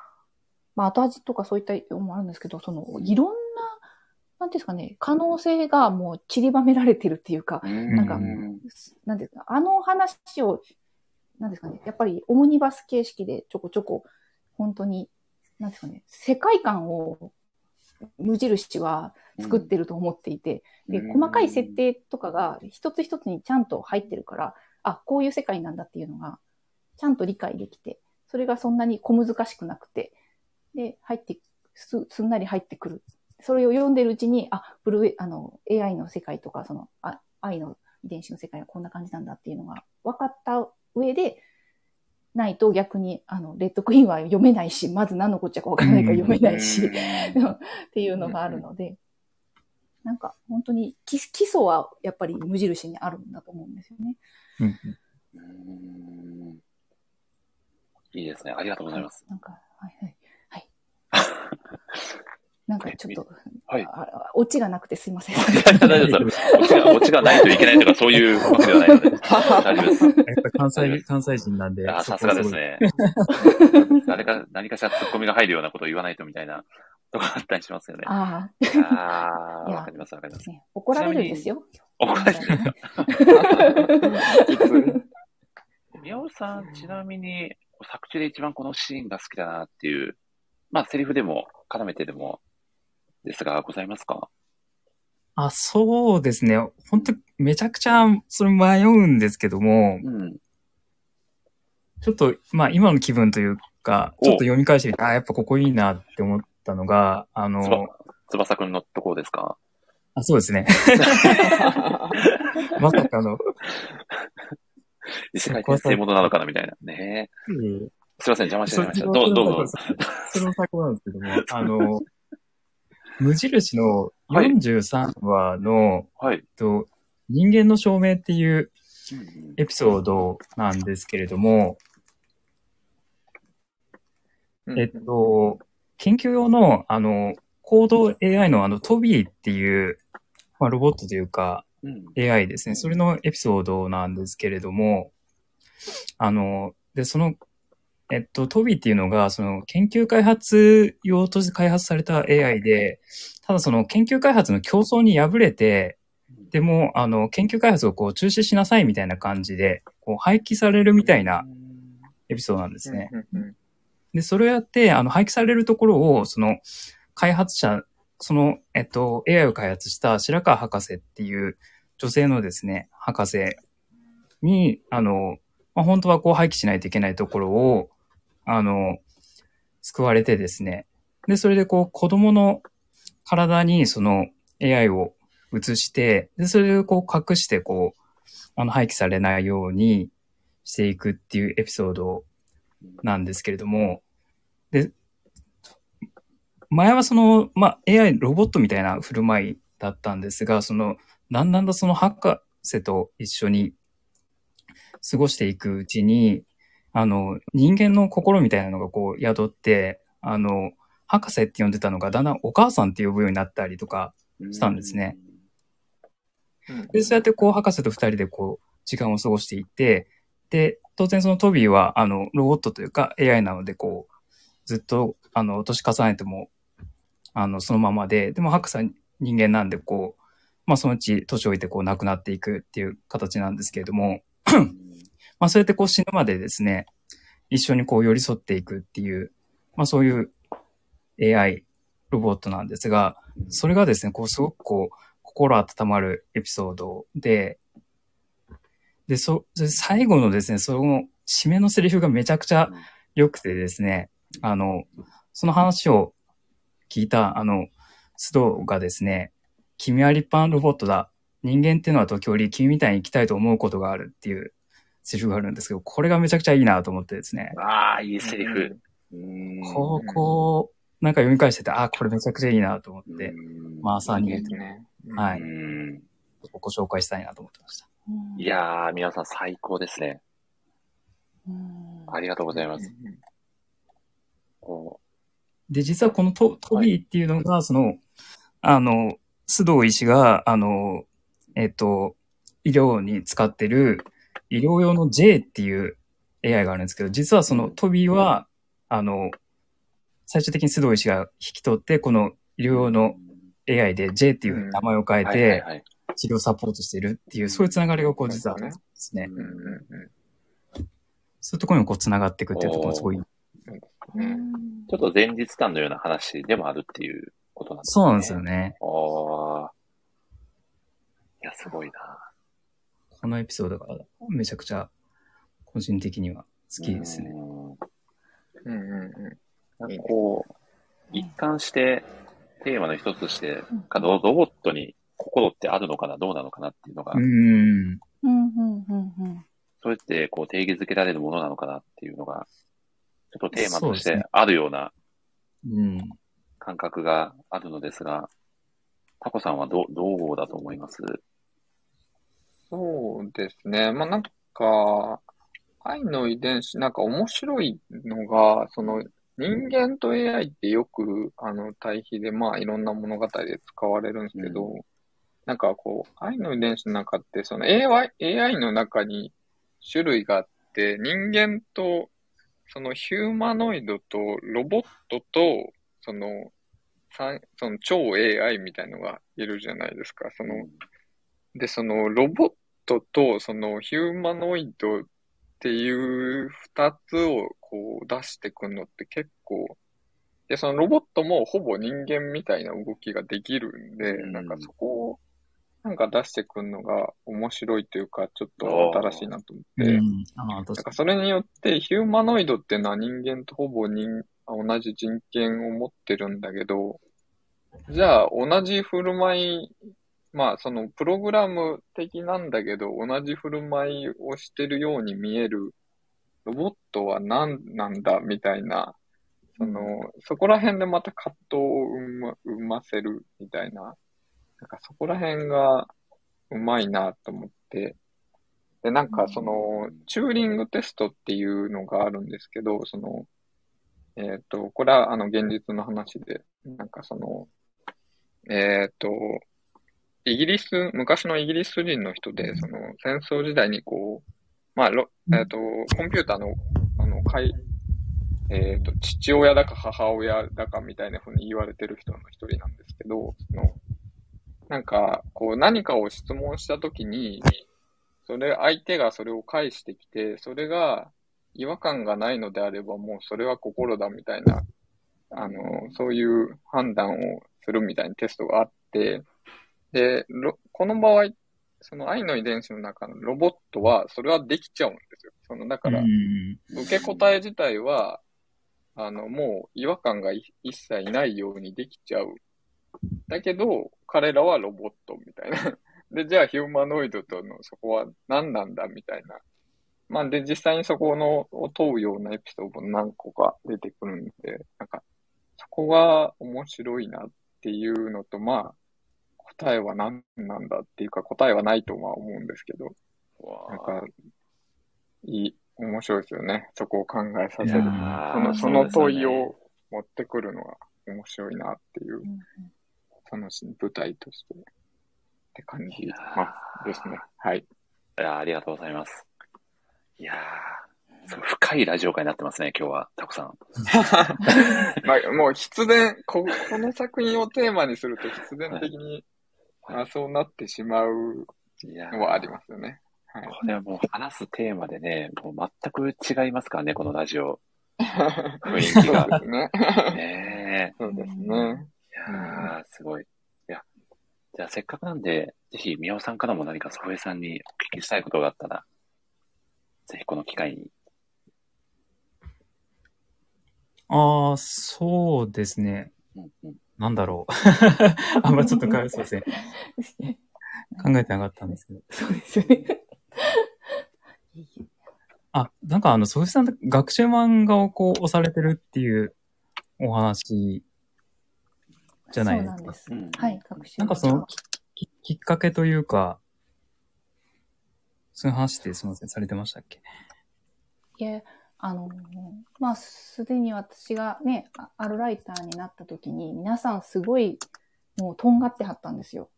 まあ後味とかそういったのもあるんですけど、そのいろんな、なんていうんですかね、可能性がもう散りばめられてるっていうか、なんかうんなんですか、あの話を、なんですかね、やっぱりオムニバス形式でちょこちょこ、本当に、なんですかね、世界観を無印は作ってると思っていて、で、うん。細かい設定とかが一つ一つにちゃんと入ってるから、あ、こういう世界なんだっていうのが、ちゃんと理解できて、それがそんなに小難しくなくて、で、入って、す、すんなり入ってくる。それを読んでるうちに、あ、ブルーエ、あの、AI の世界とか、その、あ愛の遺伝子の世界はこんな感じなんだっていうのが分かった上で、ないと逆に、あの、レッドクイーンは読めないし、まず何のこっちゃか分からないから読めないし、[laughs] っていうのがあるので、なんか本当に基基礎はやっぱり無印にあるんだと思うんですよね。うんうんうんいいですね。ありがとうございます。なんか、はいはい。はい。なんかちょっと、はいオチがなくてすいません。大丈夫です。オチが、オチがないといけないとか、そういうわけではないので、大丈夫です。やっぱ関西、関西人なんで。あ、さすがですね。誰か、何かしらツッコミが入るようなことを言わないとみたいなとこあったりしますよね。ああ [laughs] わかりますわかります。怒られるんですよ。怒られる宮尾さん、ちなみに、作中で一番このシーンが好きだなっていう、まあ、セリフでも、絡めてでも、ですが、ございますか？あ、そうですね。本当めちゃくちゃ、それ迷うんですけども、うん。ちょっと、まあ今の気分というか、おちょっと読み返してみて、あ、やっぱここいいなって思ったのが、あの、、翼くんのところですか？あ、そうですね。[laughs] まさかの、異世界転生ものなのかなみたいな。ねえすいません、邪魔しちゃいました。そどうどうぞ。それも最高なんですけども、あの、無印のはい43話の、はい。えっと、人間の証明っていううんエピソードなんですけれども、えっと、研究用の、あの、コード AI のあの、トビーっていう、まあ、ロボットというか、うん。AI ですね。それのエピソードなんですけれども、あの、で、その、えっと、トビーっていうのが、その、研究開発用として開発された AI で、ただその、研究開発の競争に敗れて、でも、あの、研究開発をこう、中止しなさいみたいな感じで、こう、廃棄されるみたいなエピソードなんですね。うんうんで、それをやって、あの、廃棄されるところを、その、開発者、その、えっと、AI を開発した白川博士っていう女性のですね、博士に、あの、まあ、本当はこう廃棄しないといけないところを、あの、救われてですね。で、それでこう子供の体にその AI を移して、で、それをこう隠してこう、あの廃棄されないようにしていくっていうエピソードなんですけれども、で、前はその、まあ、AI ロボットみたいな振る舞いだったんですが、その、だんだんだその博士と一緒に過ごしていくうちに、あの、人間の心みたいなのがこう宿って、あの、博士って呼んでたのがだんだんお母さんって呼ぶようになったりとか、したんですね。うんで、そうやってこう、博士と二人でこう、時間を過ごしていって、で、当然そのトビーは、あの、ロボットというか AI なので、こう、ずっと、あの、年重ねても、あの、そのままで、でも博士は人間なんで、こう、まあそのうち年老いてこう亡くなっていくっていう形なんですけれども、まあそうやってこう死ぬまでですね、一緒にこう寄り添っていくっていう、まあそういう AI ロボットなんですが、それがですね、こうすごくこう、心温まるエピソードで、で、そ、そ最後のですね、その締めのセリフがめちゃくちゃ良くてですね、あの、その話を聞いた、あの、須藤がですね、君は立派なロボットだ。人間っていうのは時折君みたいに生きたいと思うことがあるっていうセリフがあるんですけど、これがめちゃくちゃいいなと思ってですね、ああ、いいセリフ。うん。こう、こう、なんか読み返してて、あ、これめちゃくちゃいいなと思って、うん。まあ朝にね。はい。うん。ご紹介したいなと思ってました。いやー、皆さん最高ですね。うん。ありがとうございまうんす。こで、実はこのトトビーっていうのが、その、あの、須藤医師が、あの、えっと、医療に使ってる医療用の J っていう AI があるんですけど、実はそのトビーは、あの、最終的に須藤医師が引き取って、この医療用の AI で J っていう名前を変えて、はい。治療サポートしているっていう、そういうつながりがこう実はあるんですね。うんうんうんそういうところにこうつながっていくっていうところがすごい、うんちょっと前日談のような話でもあるっていうことなんですね。そうなんですよね。ああ。いや、すごいな。このエピソードがめちゃくちゃ個人的には好きですね。うんうんうんうなんかこう、一貫してテーマの一つとして、かロロボットに心ってあるのかな、どうなのかなっていうのが、うん。うんうんうんうんそれってこう定義づけられるものなのかなっていうのが、ちょっとテーマとしてあるようなうん。感覚があるのですが、タコさんはどどうだと思います？そうですね。まあなんか、愛の遺伝子、なんか面白いのが、その人間と AI ってよくあの対比でまあいろんな物語で使われるんですけど、なんかこう、愛の遺伝子の中って、その AI, AI の中に種類があって、人間とそのヒューマノイドとロボットと、その、さその超 AI みたいのがいるじゃないですか。その、で、そのロボットとそのヒューマノイドっていう二つをこう出してくるのって結構、で、そのロボットもほぼ人間みたいな動きができるんで、うんなんかそこをなんか出してくるのが面白いというか、ちょっと新しいなと思って、うん。ああ、なん確かかそれによってヒューマノイドっていうのは人間とほぼ人同じ人権を持ってるんだけど、じゃあ同じ振る舞い、まあそのプログラム的なんだけど、同じ振る舞いをしてるように見えるロボットは何なんだみたいな、その、そこら辺でまた葛藤を生ま生ませるみたいな、なんかそこら辺がうまいなと思って、で、なんかその、チューリングテストっていうのがあるんですけど、その、えっ、と、これはあの現実の話で、なんかその、えっ、と、イギリス、昔のイギリス人の人で、その戦争時代にこう、まあ、ろえっ、と、コンピューターの、あの、かい、えっ、と、父親だか母親だかみたいな風に言われてる人の一人なんですけど、その、なんか、こう何かを質問したときに、それ、相手がそれを返してきて、それが違和感がないのであれば、もうそれは心だみたいな、あの、そういう判断をするみたいなテストがあって、で、ろこの場合、その愛の遺伝子の中のロボットは、それはできちゃうんですよ。その、だから、うん。受け答え自体は、あの、もう違和感がい一切ないようにできちゃう。だけど、彼らはロボットみたいな。[laughs] で、じゃあヒューマノイドとのそこは何なんだみたいな。まあ、で、実際にそこのを問うようなエピソードも何個か出てくるんで、なんか、そこが面白いなっていうのと、まあ、答えは何なんだっていうか、答えはないとは思うんですけど、なんか、いい、面白いですよね。そこを考えさせる。その、その問いを持ってくるのが面白いなっていう、うんその舞台としてって感じますですね。はい。いやーありがとうございます。いやー、深いラジオ会になってますね、今日は、タコさん。まあ、もう必然こ、この作品をテーマにすると必然的に、あそうなってしまうのはありますよね。はい。これはもう話すテーマでね、もう全く違いますからね、このラジオ。雰囲気がそうですね。ねそうですね。え。いやー、すごい。いや、じゃあせっかくなんで、ぜひ、宮尾さんからも何か祖父江さんにお聞きしたいことがあったら、ぜひこの機会に。ああ、そうですね。うんうんなんだろう。[laughs] あんまちょっとか、そうですね。[laughs] 考えてなかったんですけど。そうですよね。[laughs] あ、なんかあの、ソフィさん、学習漫画をこう、押されてるっていうお話じゃないですか。そうなんです。うんはい、学習なんかそのききっかけというか、そういう話ってすみません、されてましたっけ？いえ、あの、まあ、すでに私がね、あアルライターになった時に、皆さんすごい、もう、とんがってはったんですよ。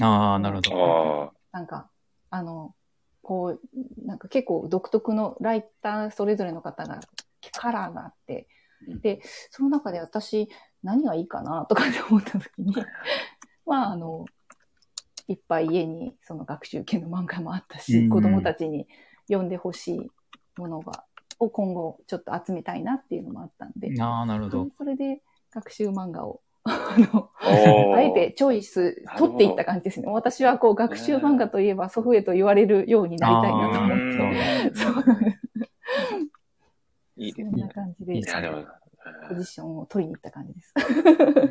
ああ、なるほど。あなんか、あの、こう、なんか結構独特のライターそれぞれの方が、カラーがあってうん、で、その中で私、何がいいかなとかって思った時に、[laughs] まあ、あの、いっぱい家にその学習系の漫画もあったし、うん子供たちに読んでほしいものが、を今後ちょっと集めたいなっていうのもあったんで、ああ、なるほど。それで学習漫画を、あの、あえてチョイス、取っていった感じですね。私はこう、学習漫画といえば祖父江と言われるようになりたいなと思うって。ん [laughs] そうなんです。いいですそんな感じでい、や、でも、ポジションを取りに行った感じです。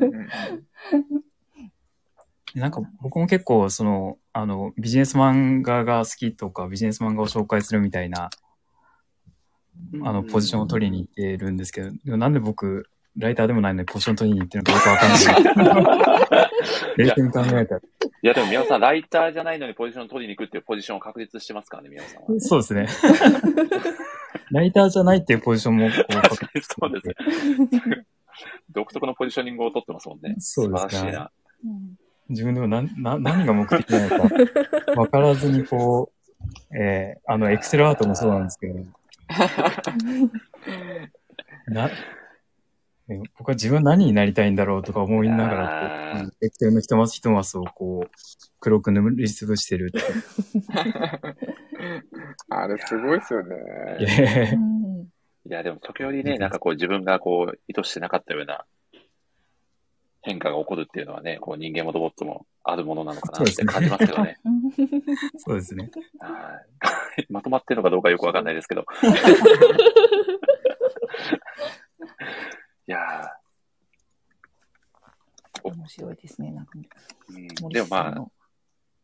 うんなんか僕も結構、その、あの、ビジネス漫画が好きとか、ビジネス漫画を紹介するみたいな、あの、ポジションを取りに行ってるんですけど、でもなんで僕、ライターでもないのにポジション取りに行ってるのかよくわかんない。[laughs] 冷静に考えたら。いや、でも宮尾さん、ライターじゃないのにポジションを取りに行くっていうポジションを確立してますからね、宮尾さんは。そうですね。ライターじゃないっていうポジションもこう [laughs] 確かにそうですね。[laughs] 独特のポジショニングを取ってますもんね。そうですね素晴らしいな。うん自分でも何、な何が目的なのか [laughs] 分からずにこう、えー、あの、エクセルアートもそうなんですけど、な、え僕は自分何になりたいんだろうとか思いながらこう、エクセルの一マス一マスをこう、黒く塗りつぶしてるって。[laughs] あれすごいですよね。いやでも時折ね、なんかこう自分がこう意図してなかったような変化が起こるっていうのはね、こう人間もロボットもあるものなのかなって感じますけどね。[laughs] そうですね。はい [laughs] まとまってるのかどうかよくわかんないですけど。いや面白いですね。なんか、ー、うん、森でもまさんの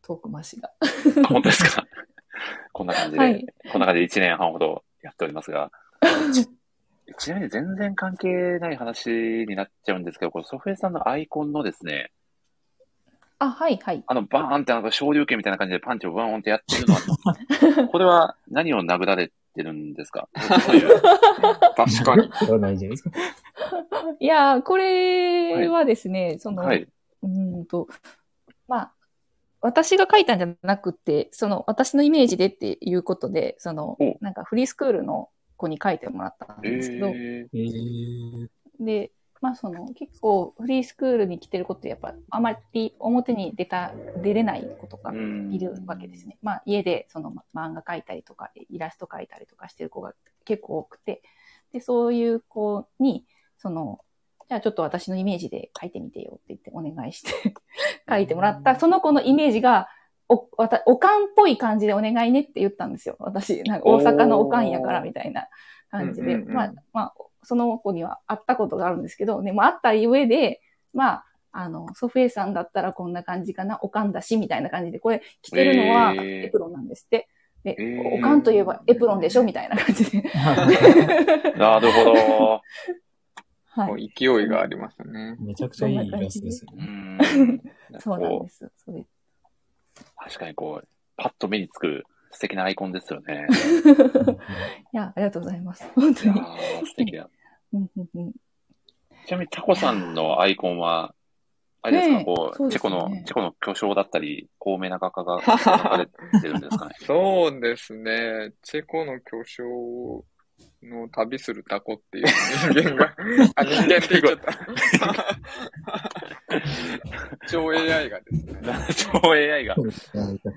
トーク回しが。あ、本当ですか？こんな感じで、はいこんな感じで1年半ほどやっておりますが、[laughs] ちなみに全然関係ない話になっちゃうんですけど、このソフェさんのアイコンのですね、あ、はい、はい。あのバーンってなんか昇竜拳みたいな感じでパンチをバーンってやってるのは、[laughs] これは何を殴られてるんですか？確かに。[laughs] いやー、これはですね、その、はい。うーんと、まあ、私が書いたんじゃなくて、その、私のイメージでっていうことで、そのお、なんかフリースクールの子に書いてもらったんえですけど、ー、えー、で、まあその、結構フリースクールに来てる子ってやっぱ、あまり表に出た、出れない子とかうん。いるわけですね。まあ家でそのま漫画描いたりとか、イラスト描いたりとかしてる子が結構多くて、で、そういう子に、その、じゃあちょっと私のイメージで書いてみてよって言ってお願いして書いてもらった、その子のイメージが、お、わた、おかんっぽい感じでお願いねって言ったんですよ。私、なんか大阪のおかんやからみたいな感じで。まあ、まあ、その子には会ったことがあるんですけど、でも会った上で、まあ、あの、ソフェイさんだったらこんな感じかな、おかんだし、みたいな感じで、これ着てるのはえーエプロンなんですって。で、えーおかんといえばエプロンでしょみたいな感じで。[laughs] なるほど。はい。勢いがありますね。めちゃくちゃいいイラストですようね。ん。そうなんこです。確かにこう、パッと目につく素敵なアイコンですよね。[laughs] いや、ありがとうございます。本当に。素敵だ。うんうんうんちなみにタコさんのアイコンは、あれですか、ねえこう、そうですチェコのチェコの巨匠だったり、高名な画家が [laughs] 描かれてるんですかね。そうですね。チェコの巨匠の旅するタコっていう人間が、[laughs] あ、人間って言っちゃった。[laughs] 超 AI がですね、超 AI が、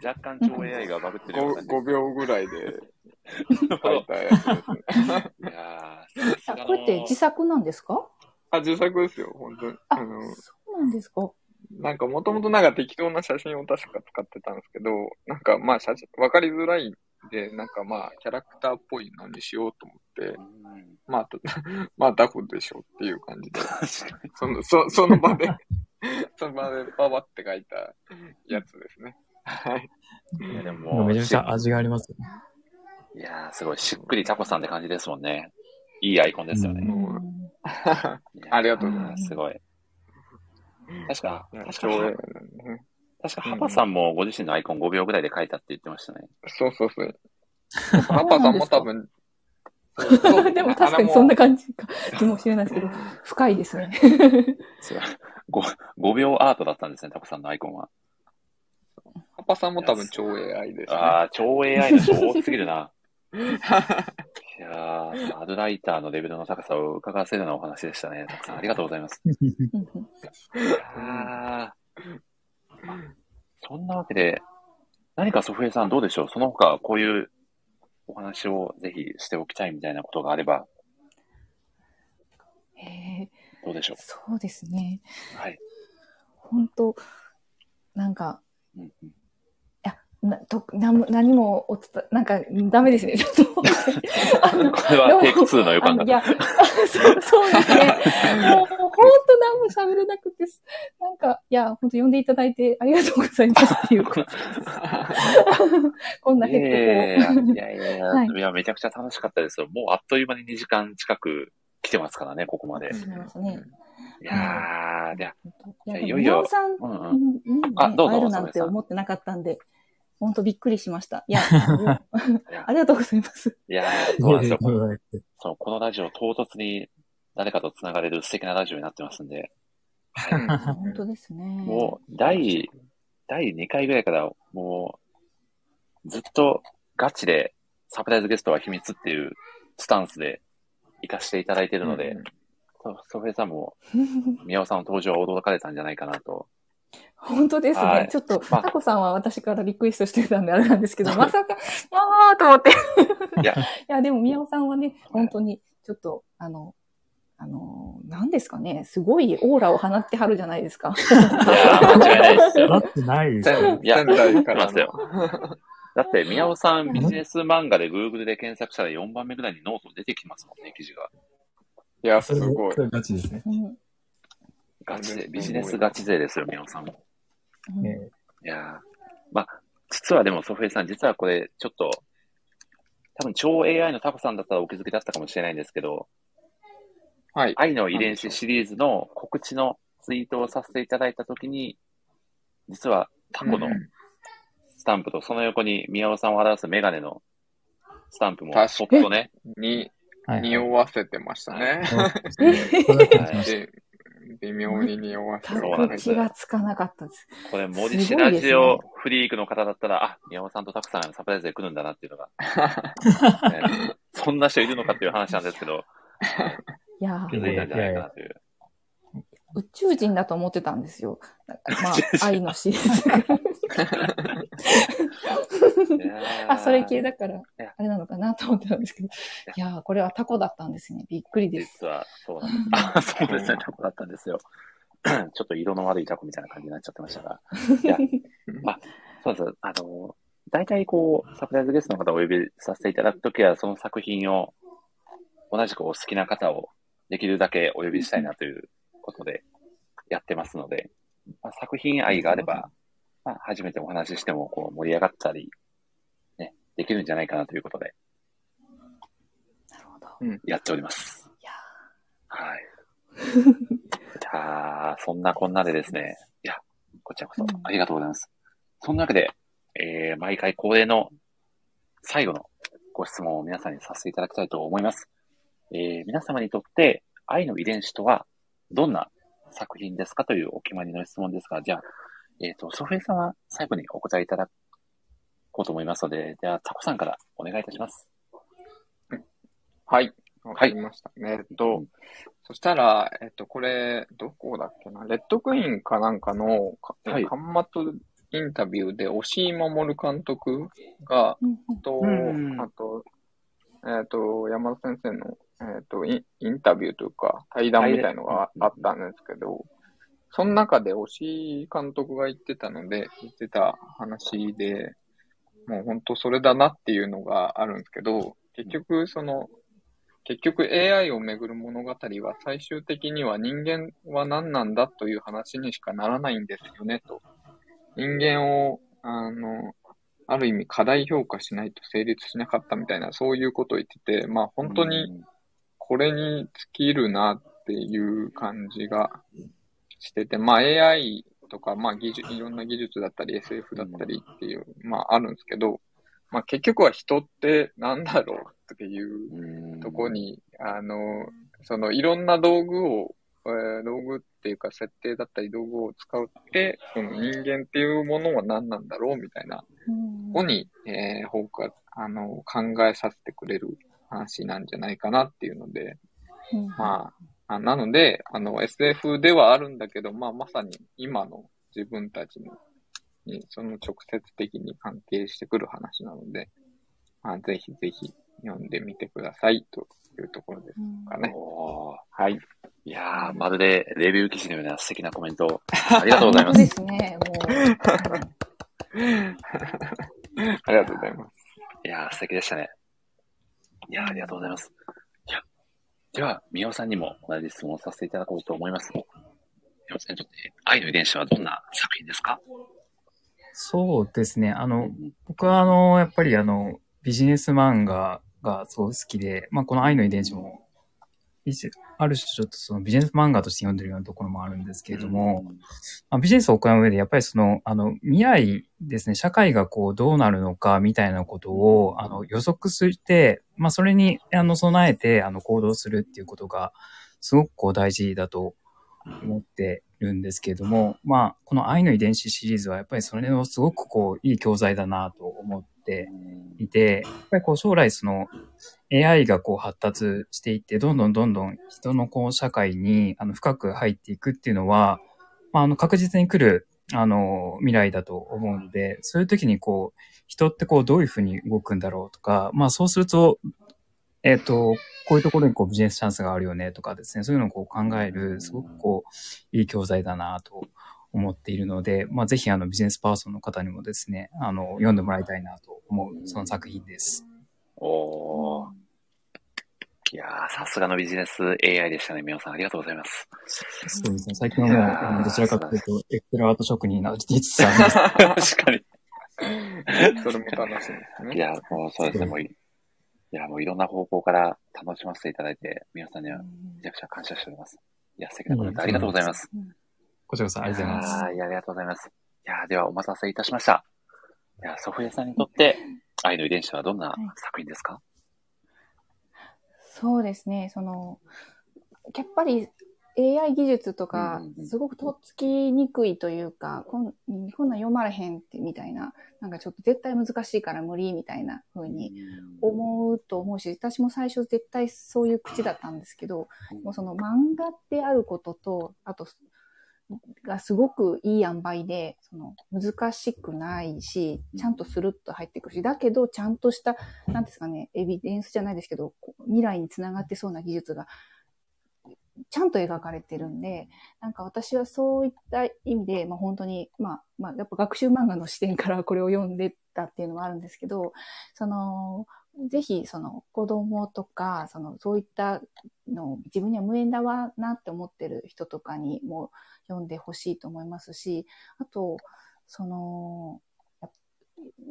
若干超 AI がバグってるような感 5, じ。5秒ぐらいで [laughs] 書いたやつですね。これって自作なんですか？あ、自作ですよ、本当に。ああの、そうなんですか？なんかもともとなんか適当な写真を確か使ってたんですけど、なんかまあ写真、わかりづらいんで、なんかまあキャラクターっぽいのにしようと思って、うんまあ、た [laughs] まあダフでしょっていう感じで、その、そその場で、[laughs] その場でパワって書いたやつですね。はい。いやでもかめちゃくちゃ味がありますよね。いやーすごい、しっくりタコさんって感じですもんね。いいアイコンですよね。[laughs] ありがとうございますすごい。確か、確か。確か、ハパさんもご自身のアイコン5秒ぐらいで書いたって言ってましたね。そうそうそう。[laughs] パパさんも多分、でも確かにそんな感じかもしれないですけど、深いですね。すごい 5, 5秒アートだったんですね、タコさんのアイコンは。パパさんも多分超 AI です、ね。ああ、超 AI の人多すぎるな。[laughs] いやー、アドライターのレベルの高さを伺わせるようなお話でしたね。たくさんありがとうございます。[laughs] あーそんなわけで、何かソフエさんどうでしょう？その他、こういうお話をぜひしておきたいみたいなことがあれば、へーどうでしょそうですね。うはい。本当なんか、うんうんなとな何もお伝え、なんか、ダメですね。[laughs] ちょっと。これはテイク2の予感が [laughs] い。や、[laughs] そうそうですね。もう、本当何も喋れなくてす、なんか、いや、本当呼んでいただいてありがとうございますっていうことです。こんないヘッドホン。やいやいや、はいいや、めちゃくちゃ楽しかったですよ。もうあっという間に2時間近く来てますからね、ここまで。始めますね。いやー、いや、いよいよ宮尾さんうんうん。にねあどうぞ会えるなんて思ってなかったんで、本当びっくりしました。いや、[laughs] ありがとうございます。いやー、そうなんですよ。そうそう、このラジオ唐突に誰かと繋がれる素敵なラジオになってますんで、はい本当ですね。もう、第、第2回ぐらいから、もう、ずっとガチでサプライズゲストは秘密っていうスタンスで行かせていただいているので、うんそうソフェさんも宮尾さんの登場は驚かれたんじゃないかなと。本当ですね。はいちょっと、まあタコさんは私からリクエストしてたんであれなんですけど、[laughs] まさか、あーと思って。いや、いや、でも宮尾さんはね、本当に、ちょっと、あの、あの、何ですかね、すごいオーラを放ってはるじゃないですか。いやー、間違いないですよ。なってないですよ。仙いや仙台から待っての。だって、宮尾さんビジネス漫画で Google で検索したら4番目ぐらいにノート出てきますもんね、記事が。いや、それすごいガチですね。うんガチで、ビジネスガチ勢ですよ、宮尾さんも。うん。ねいやー。まあ、実はでも、ソフェイさん、実はこれ、ちょっと、多分超 AI のタコさんだったらお気づきだったかもしれないんですけど、はい。愛の遺伝子シリーズの告知のツイートをさせていただいたときに、実はタコのうんスタンプと、その横に宮尾さんを表すメガネのスタンプも、確そっとね、に、はい。匂わせてましたね。[laughs] 微妙に匂わせタてそうなんですコ気がつかなかったです。これ、森氏すごいですねラジオフリークの方だったら、あ、宮尾さんとタコさんサプライズで来るんだなっていうのが、[laughs] ね。そんな人いるのかっていう話なんですけど、いやー。気づいたんじゃないかなという。宇宙人だと思ってたんですよ。まあ、愛のシリーズ。あ、それ系だからや、あれなのかなと思ってたんですけど。いやー、これはタコだったんですね。びっくりです。実は、そうなんです。あ、そうですね、タコだったんですよ。[clears throat] ちょっと色の悪いタコみたいな感じになっちゃってましたが。いや、まあ、そうです。あの、大体こう、サプライズゲストの方をお呼びさせていただくときは、その作品を、同じくお好きな方をできるだけお呼びしたいなということでやってますので、まあ、作品愛があれば、まあ、初めてお話ししてもこう盛り上がったり、ね、できるんじゃないかなということで、なるほど。やっております。いやはい。じゃあ、そんなこんなでですね、いや、こちらこそうんありがとうございます。そんなわけで、えー、毎回恒例の最後のご質問を皆さんにさせていただきたいと思います。えー、皆様にとって愛の遺伝子とはどんな作品ですかというお決まりの質問ですが、じゃあ、えっ、と、ソフェイさんは最後にお答えいただこうと思いますので、じゃあ、タコさんからお願いいたします。はい。わかりました。えっと、そしたら、えっと、これ、どこだっけな、レッドクイーンかなんかの、かはい端末インタビューで、押井守監督が、と、うんあと、えっと、山田先生の、えっとイ、インタビューというか、対談みたいのがあったんですけど、その中で押井監督が言ってたので、言ってた話で、もう本当それだなっていうのがあるんですけど、結局その、結局 AI をめぐる物語は最終的には人間は何なんだという話にしかならないんですよねと。人間を、あの、ある意味過大評価しないと成立しなかったみたいな、そういうことを言ってて、まあ本当にこれに尽きるなっていう感じがしてて、まあ AI とか、まあ技術、いろんな技術だったり SF だったりっていう、まああるんですけど、まあ結局は人って何だろうっていううんとこに、あの、そのいろんな道具を、えー道具っていうか設定だったり道具を使って、その人間っていうものは何なんだろうみたいな、うん。ここに、えー、方が、あの、考えさせてくれる話なんじゃないかなっていうので、うんまあ、あなので、あの、SF ではあるんだけど、まあ、まさに今の自分たちのに、その直接的に関係してくる話なので、まあ、ぜひぜひ読んでみてくださいというところですうんかね。おーはい。いやー、まるでレビュー記事のような素敵なコメント、[laughs] ありがとうございま。本当ですすね。も [laughs] ありがとうございます。いやー、素敵でしたね。いやー、ありがとうございます。いや、では、宮尾さんにも同じ質問をさせていただこうと思います。宮尾さんにとって、愛の遺伝子はどんな作品ですか？そうですね。あの、うん僕はあの、やっぱりあの、ビジネス漫画がすごく好きで、まあこの愛の遺伝子も、一ある種ちょっとそのビジネス漫画として読んでるようなところもあるんですけれども、まあ、ビジネスを行う上でやっぱりその、あの、未来ですね、社会がこうどうなるのかみたいなことを、あの、予測して、まあそれに、あの、備えて、あの、行動するっていうことが、すごくこう大事だと思ってるんですけれども、まあ、この愛の遺伝子シリーズはやっぱりそれのすごくこう、いい教材だなと思っていて、やっぱりこう将来その AI がこう発達していって、どんどんどんどん人のこう社会にあの深く入っていくっていうのは、まあ、あの確実に来るあの未来だと思うので、そういう時にこう人ってこうどういうふうに動くんだろうとか、まあそうすると、えっ、と、こういうところにこうビジネスチャンスがあるよねとかですね、そういうのをこう考える、すごくこういい教材だなと思っているので、まあぜひあのビジネスパーソンの方にもですね、あの読んでもらいたいなと思う、その作品です。おー。いやー、さすがのビジネス AI でしたね。宮尾さん、ありがとうございます。そうですね。最近はもういやーあの、どちらかというと、エクセルアート職人になりつつあります。[laughs] 確かに。[laughs] それも楽しみですね。いや、もうそうですね。もうい、いや、もういろんな方向から楽しませていただいて、宮尾さんにはめちゃくちゃ感謝しております。いや、素敵なコメントありがとうございます。こちらこそありがとうございます。いや、ありがとうございます。いや、ではお待たせいたしました。いや、ソフィアさんにとって、愛の遺伝子はどんな作品ですか、そうですね。その、やっぱり AI 技術とかすごくとっつきにくいというか、こんこんなん読まれへんってみたいな、なんかちょっと絶対難しいから無理みたいな風に思うと思うし、私も最初絶対そういう口だったんですけど、もうその漫画であることと、あと、がすごくいい塩梅で、その難しくないし、ちゃんとスルッと入ってくるし、だけどちゃんとした、なんですかね、エビデンスじゃないですけど、未来につながってそうな技術が、ちゃんと描かれてるんで、なんか私はそういった意味で、まあ本当に、まあ、まあやっぱ学習漫画の視点からこれを読んでたっていうのもあるんですけど、その、ぜひ、その子供とか、その、そういったの、自分には無縁だわなって思ってる人とかにも読んでほしいと思いますし、あと、その、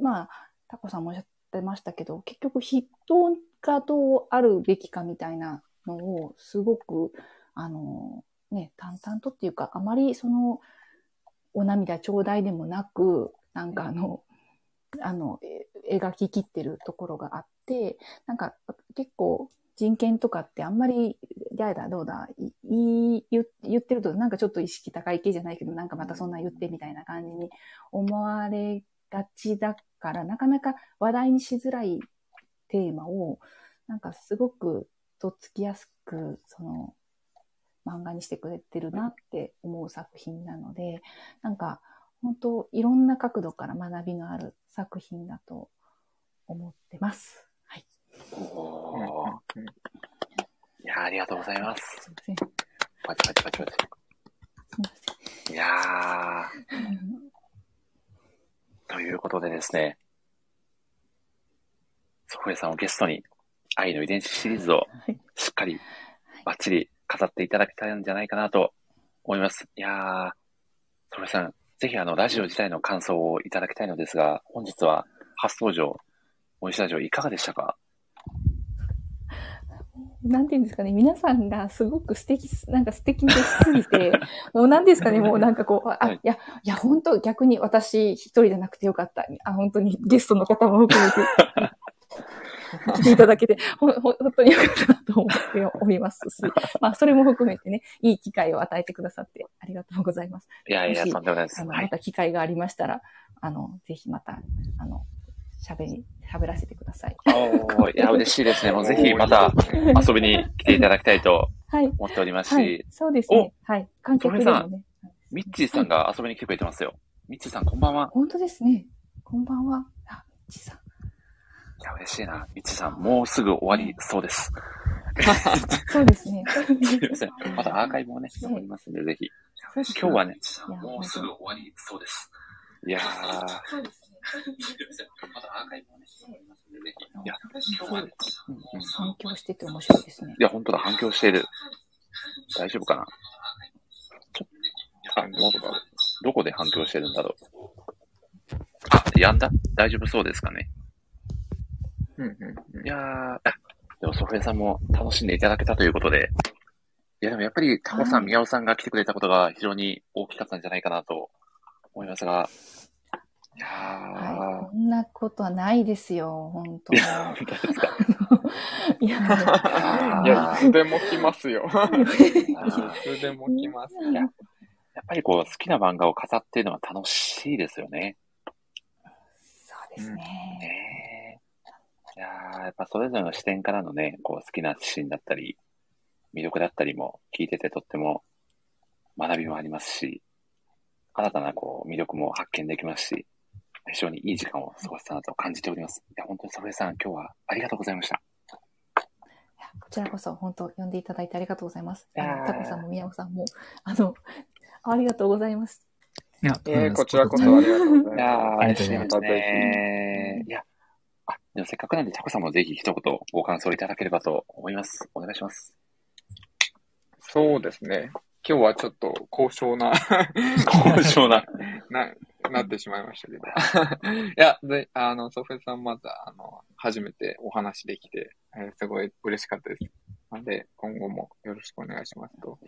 まあ、タコさんもおっしゃってましたけど、結局人がどうあるべきかみたいなのを、すごく、あの、ね、淡々とっていうか、あまりその、お涙ちょうだいでもなく、なんかあの、あの、描ききってるところがあっ、なんか結構人権とかってあんまり、やだ、どうだ、いい言ってるとなんかちょっと意識高い系じゃないけど、なんかまたそんな言ってみたいな感じに思われがちだから、なかなか話題にしづらいテーマを、なんかすごくとっつきやすく、その、漫画にしてくれてるなって思う作品なので、なんか、本当いろんな角度から学びのある作品だと思ってます。はい。おーいやーありがとうございます。すいません。すパチパチパチパチ。いません。いやー、ということでですね、ソフエさんをゲストに愛の遺伝子シリーズをはいしっかりバッチリ語っていただけたんじゃないかなと思います。いやー、ソフエさん、ぜひあのラジオ自体の感想をいただきたいのですが、本日は初登場、森下ラジオいかがでしたか？なんていうんですかね、皆さんがすごく素敵す、なんか素敵ですすぎて、[laughs] もうなんですかね、もうなんかこう、あ、はいいや、いや、本当逆に私一人じゃなくてよかった。あ、本当にゲストの方も含めて、[laughs] 来ていただけて、ほ、ほ、本当によかったなと思っておりますし、まあ、それも含めてね、いい機会を与えてくださってありがとうございます。いやいや、とんでもないです。あの、はい。また機会がありましたら、あの、ぜひまた、あの、喋り、喋らせてください。おーいや、嬉しいですね。もうぜひまた遊びに来ていただきたいとはい。思っておりますし、はい。そうですね。はい。観客でもね。ミッチーさんが遊びに来てくれてますよ。ミッチーさん、こんばんは。本当ですね。こんばんは。あ、ちさん。いや、嬉しいな。ミッチーさん、もうすぐ終わりそうです。[laughs] そうですね。すいません。またアーカイブもね、残りますんで、ぜひ。今日はね、もうすぐ終わりそうです。いやー、そうですね。またアーカイブもね、残りますんで、ぜひ。いや、今日はね、うんうんい反響してて面白いですね。や、本当だ、反響している。大丈夫かな？ちょあ、もっと、どこで反響してるんだろう？あ、やんだ大丈夫そうですかね？うんうんうんいやー、あ、でもソフェさんも楽しんでいただけたということで、いやでもやっぱりタコさん、はい宮尾さんが来てくれたことが非常に大きかったんじゃないかなと思いますが、いやー、はい。こんなことはないですよ。本当いや、本当ですか？[laughs] いや、いや、いつでも来ますよ。いつでも来ます。いややっぱりこう、好きな漫画を飾っているのは楽しいですよね。そうですね。ねえいやーやっぱそれぞれの視点からのね、こう好きなシーンだったり、魅力だったりも聞いててとっても学びもありますし、新たなこう魅力も発見できますし、非常にいい時間を過ごしたなと感じております。いや、本当にソフェさん、今日はありがとうございました。いやこちらこそ本当呼んでいただいてありがとうございます。タコさんも宮尾さんも、あの、ありがとうございます。いや、えー、こちらこそありがとうございいやー、ます。ありがとうございます。いや、あ、でもせっかくなんで、タコさんもぜひ一言ご感想いただければと思います。お願いします。そうですね。今日はちょっと高尚な高尚な。[laughs] な、なってしまいましたけど。[laughs] いや、で、あの、ソフェさんまだ、あの、初めてお話できて、えーすごい嬉しかったです。なので、今後もよろしくお願いしますと。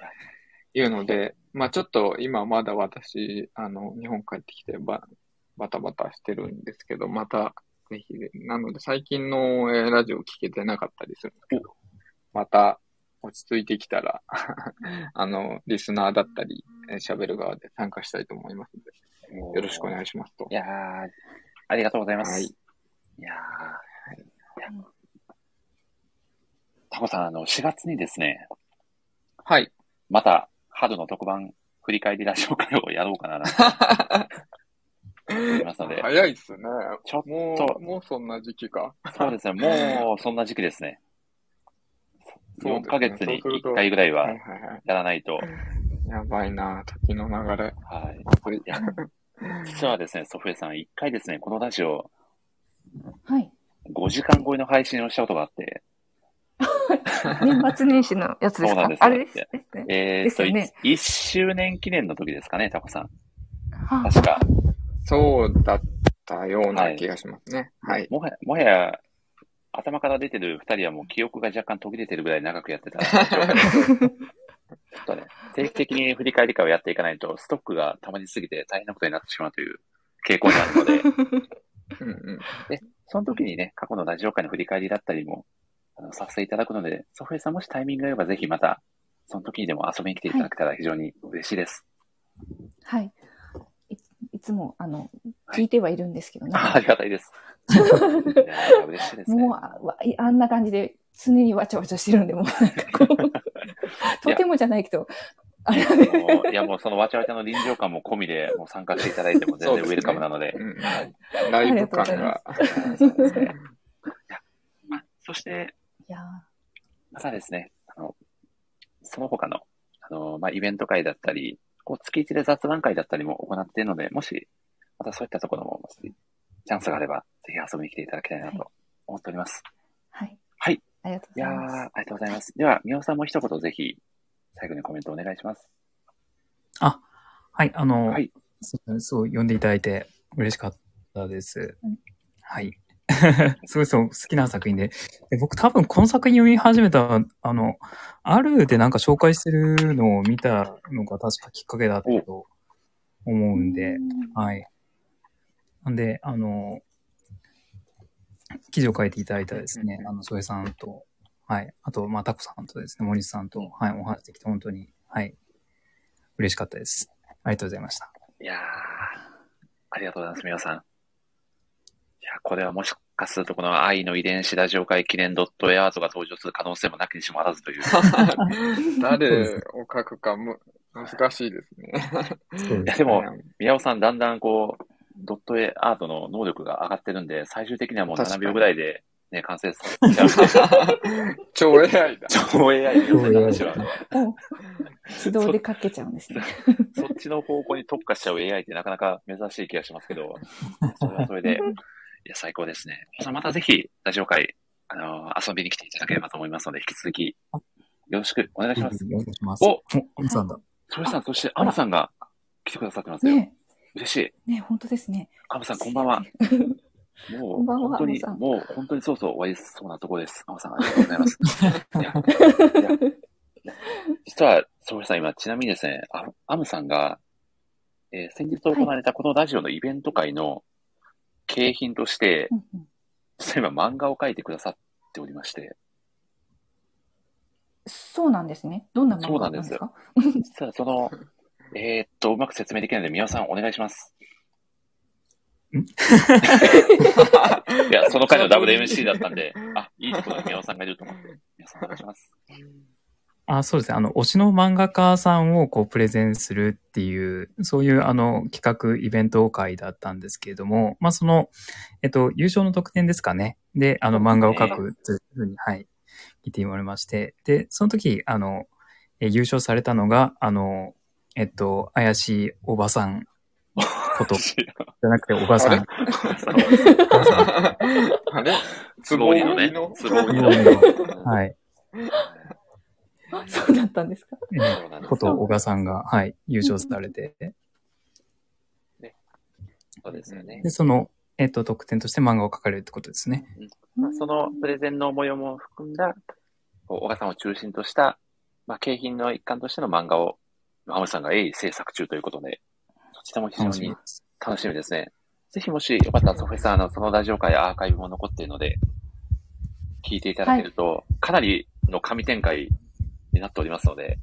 いうので、まあちょっと今まだ私、あの、日本帰ってきてば、バタバタしてるんですけど、また、ぜひ、なので最近の、えーラジオ聞けてなかったりするんですけど、また落ち着いてきたら、[laughs] あの、リスナーだったり、喋る側で参加したいと思いますので、よろしくお願いしますとい。やー、ありがとうございます。はいいやタコさん、あの、4月にですね、はい。また、春の特番振り返りラジオ会をやろうかななますので、早いっすね。ちょっもとう、もうそんな時期か。そうですね、もうそんな時期ですね。4 [laughs] そうですねヶ月にそうすると1回ぐらいははいはいはい。やらないと、やばいな時の流れ。はい。実はですね、ソフエさん、1回ですね、このラジオ、はい。50 5時間超えの配信をしたことがあって、[laughs] 年末年始のやつですか？そうなんですよあれですね。えーっと、ですよね1周年記念の時ですかね、タコさん。は確か。そうだったような気がしますね。はい。もはや、もはや、頭から出てる二人はもう記憶が若干途切れてるぐらい長くやってた。[laughs] ちょっとね、定期的に振り返り会をやっていかないと、ストックが溜まりすぎて大変なことになってしまうという傾向にあるので、[laughs] うんうん。その時にね、過去のラジオ会の振り返りだったりも、あの、させていただくので、ソフェさんもしタイミングが合えばぜひまた、その時にでも遊びに来ていただけたら非常に嬉しいです。はい。いいつも、あの、はい聞いてはいるんですけどね。あ [laughs] ありがたいです。[laughs] いやー嬉しいですね。もうあ、わあんな感じで常にわちゃわちゃしてるんで、もうなんかこう、[laughs] とてもじゃないけど、あれ、いや、もうそのわちゃわちゃの臨場感も込みで、もう参加していただいても全然ウェルカムなので。うんライブ感が。そうですね。いやま、そして、いやまたですね、あの、その他の、あの、まあ、イベント会だったり、こう、月一で雑談会だったりも行っているので、もし、またそういったところも、チャンスがあれば、ぜひ遊びに来ていただきたいなと思っております。はい。はい。ありがとうございます。ありがとうございます。では、宮尾さんも一言ぜひ、最後にコメントお願いします。はい、あの、はいそう、そう呼んでいただいて嬉しかったですうん。はい。[laughs] すごいそう、好きな作品で。で僕多分この作品読み始めた、あの、あるでなんか紹介してるのを見たのが確かきっかけだったと思うんで、はい。なんで、あの、記事を書いていただいたですね、あの、添さんと、はい。あと、まあ、タコさんとですね、森さんと、はい、お話できて本当に、はい。嬉しかったです。ありがとうございました。いやー、ありがとうございます、皆さん。いや、これはもしかするとこの愛の遺伝子ラジオ会記念ドットエアートが登場する可能性もなきにしもあらずという。[laughs] [laughs] 誰を書くかむ難しいですね。[laughs] いや、でも、宮尾さん、だんだんこう、ドットエアートの能力が上がってるんで、最終的にはもう7確かに秒ぐらいで、ね、完成させちゃう。[laughs] 超 AI だ。[laughs] 超 AI に寄せた話は。お自動でかけちゃうんですね。そ [laughs] っちの方向に特化しちゃう AI ってなかなか珍しい気がしますけど、それはそれで、いや、最高ですね。またぜひ、ラジオ会、あのー遊びに来ていただければと思いますので、引き続き、よろしくお願いします。お願いします。おお、アムさんだ。そしてさん、そして、アムさんが来てくださってますよ。ね嬉しい。ね本当ですね。アムさん、こんばんは。[laughs] もう、本当にもう、本当にそうそう終わりそうなところです。アムさん、ありがとうございます。[laughs] 実は、そうさん、今、ちなみにですね、アアムさんが、えー先日行われたこのラジオのイベント会の景品としてう、んうん実は今、漫画を描いてくださっておりまして、そうなんですね。どんな漫 [laughs] そうなんでよ画なんですすか実はその、えーっと、うまく説明できないので、宮尾さん、お願いします。ん？[laughs] いや、その回の WMC だったんで、あ、いいところに宮尾さんがいると思って、宮尾さんお願いします。あ、そうですね。あの、推しの漫画家さんをこう、プレゼンするっていう、そういうあの、企画、イベント会だったんですけれども、まあ、その、えっと、優勝の特典ですかね。で、あの、漫画を描くというふうに、はい、聞いて言われまして、で、その時、あの、え優勝されたのが、あの、えっと、怪しいおばさんこと、じゃなくておばさん。あれ？[laughs] つぼりのね。の、つぼりの。はい。そうだったんですか？こと、小川さんが、はい、優勝されて、そうですよね。で、。その、えっと、特典として漫画を描かれるってことですね。まあ、そのプレゼンの模様も含んだ、小川さんを中心とした、まあ、景品の一環としての漫画を、アムさんが鋭意制作中ということで、そちらも非常に楽しみです。ね。ぜひもしよかったらソフェさん、あの、そのラジオ会アーカイブも残っているので、聞いていただけると、かなりの神展開になっておりますので、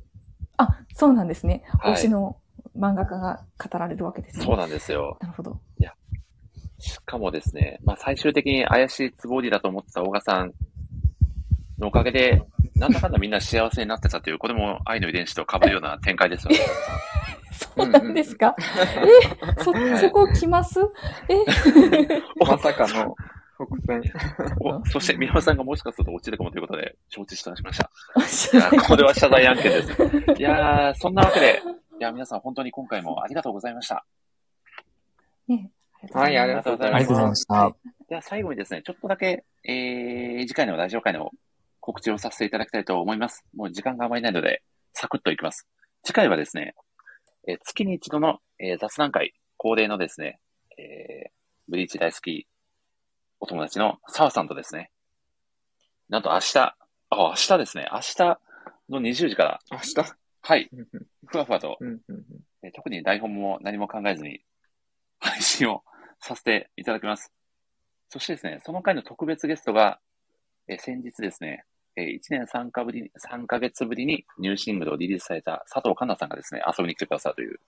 あ、そうなんですね。はい推しの漫画家が語られるわけですね。そうなんですよ。なるほど。しかもですね、まあ最終的に怪しいつぼりだと思ってた大賀さんのおかげで、なんだかんだみんな幸せになってたという、これも愛の遺伝子と被るような展開ですよね。[laughs] そうなんですか？え、そ、そこ来ます？え、[laughs] まさかの。お [laughs] そして、宮尾さんがもしかすると落ちるかもということで、承知してました。知いや、これは謝罪案件です。いやー、そんなわけで、いや、皆さん本当に今回もありがとうございました。ね、はいありがとうございますありがとうございました。では最後にですね、ちょっとだけ、えー、次回のラジオ会の告知をさせていただきたいと思います。もう時間があまりないので、サクッといきます。次回はですね、えー月に一度の、えー雑談会、恒例のですね、えー、ブリーチ大好きお友達の澤さんとですね、なんと明日、あ、明日ですね、明日の20時から、明日？はい、ふわふわと、えー特に台本も何も考えずに配信をさせていただきます。そしてですね、その回の特別ゲストが、えー先日ですね、え1年3かぶり、3ヶ月ぶりにニューシングルをリリースされた佐藤環奈さんがですね、遊びに来てくださるという。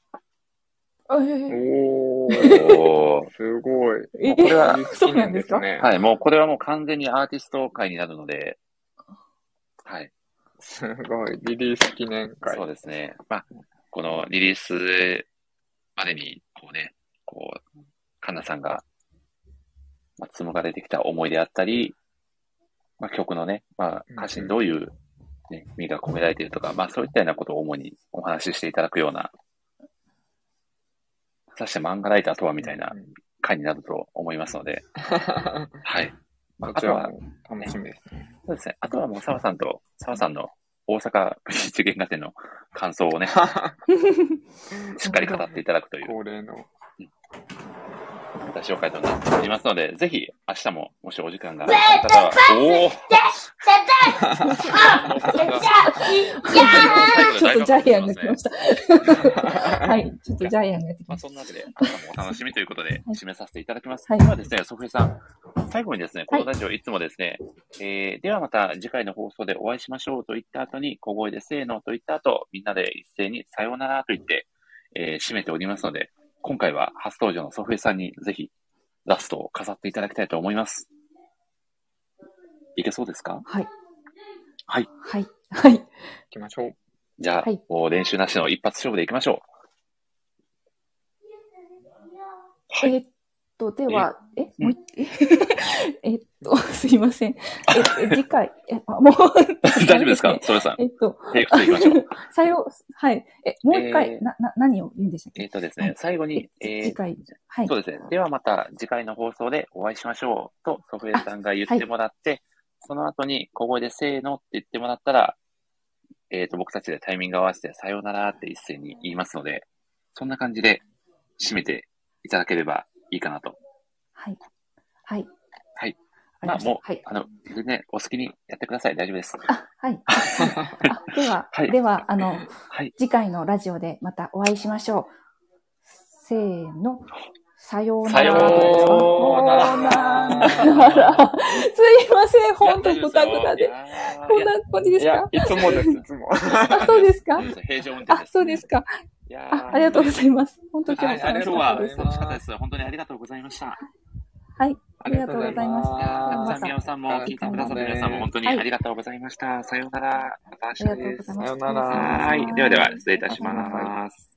えーおー、[laughs] すごい。えこれはそうなんですか？ね。はい、もうこれはもう完全にアーティスト会になるので、はい、すごい。リリース記念会。そうですね。まあ、このリリースまでに、こうね、こう、カンナさんが、まあ、紡がれてきた思いであったり、まあ、曲のね、まあ、歌詞にどういう、ね、意味が込められているとか、まあ、そういったようなことを主にお話ししていただくような、果たして漫画ライターとはみたいな回になると思いますので、[laughs] はい。まあ、あとは、楽しみですね。そうですね。あとはもう澤さんと、澤さんの大阪ブリーチ原画展の感想をね、[laughs] しっかり語っていただくという恒例の。ラジオ会となっておりますので、ぜひ明日ももしお時間がある方は、おおちょっとジャイアンが来ました。はい。ちょっとジャイアンが来まあ、ました。そんなわけで、明日もお楽しみということで、締めさせていただきます。はいではですね、ソフエさん、最後にですね、このラジオいつもですね、えー、ではまた次回の放送でお会いしましょうと言った後に、小声でせーのと言った後、みんなで一斉にさようならと言って、えー、締めておりますので、今回は初登場のソフエさんにぜひ、ラストを飾っていただきたいと思います。いけそうですか？はい。はい。はい。はい。行きましょう。じゃあ、はいもう練習なしの一発勝負でいきましょはいえーっと、では、え、もう一、[laughs] えっと、すいません。え、え [laughs] 次回、え、あもう、[laughs] う。大丈夫ですかあれさん。えっと、テイク2いきましょう。さよう、はい。え、もう一回、えーな、な、何を言うんでしたっけ？えっとですねはい、最後に、ええー次回、はいそ。うですね。ではまた次回の放送でお会いしましょうと、ソフエさんが言ってもらって、その後に小声でせーのって言ってもらったら、えっ、と、僕たちでタイミング合わせてさようならって一斉に言いますので、そんな感じで締めていただければいいかなと。はい。はい。はい。まあもう、たはい。あの、全然お好きにやってください。大丈夫です。あ、はい。[laughs] あでは、はいでは、あの、はい。次回のラジオでまたお会いしましょう。せーの。さようなら。さようならすいません。ほんと、ぐたぐたで。こんな感じですか、いつもです、いつも。あ、そうですか？平常運転あで、す。そうですか。いやーあ、ありがとうございます。本当今日は楽しりがとうはかったです。楽しかったです。本当にありがとうございました。はい。ありがとうございました。宮尾さんも聞いてくださった皆さんも本当にありがとうございました。さようなら。また明日です。ありがとうございますさようならはい。ではでは、失礼いたします。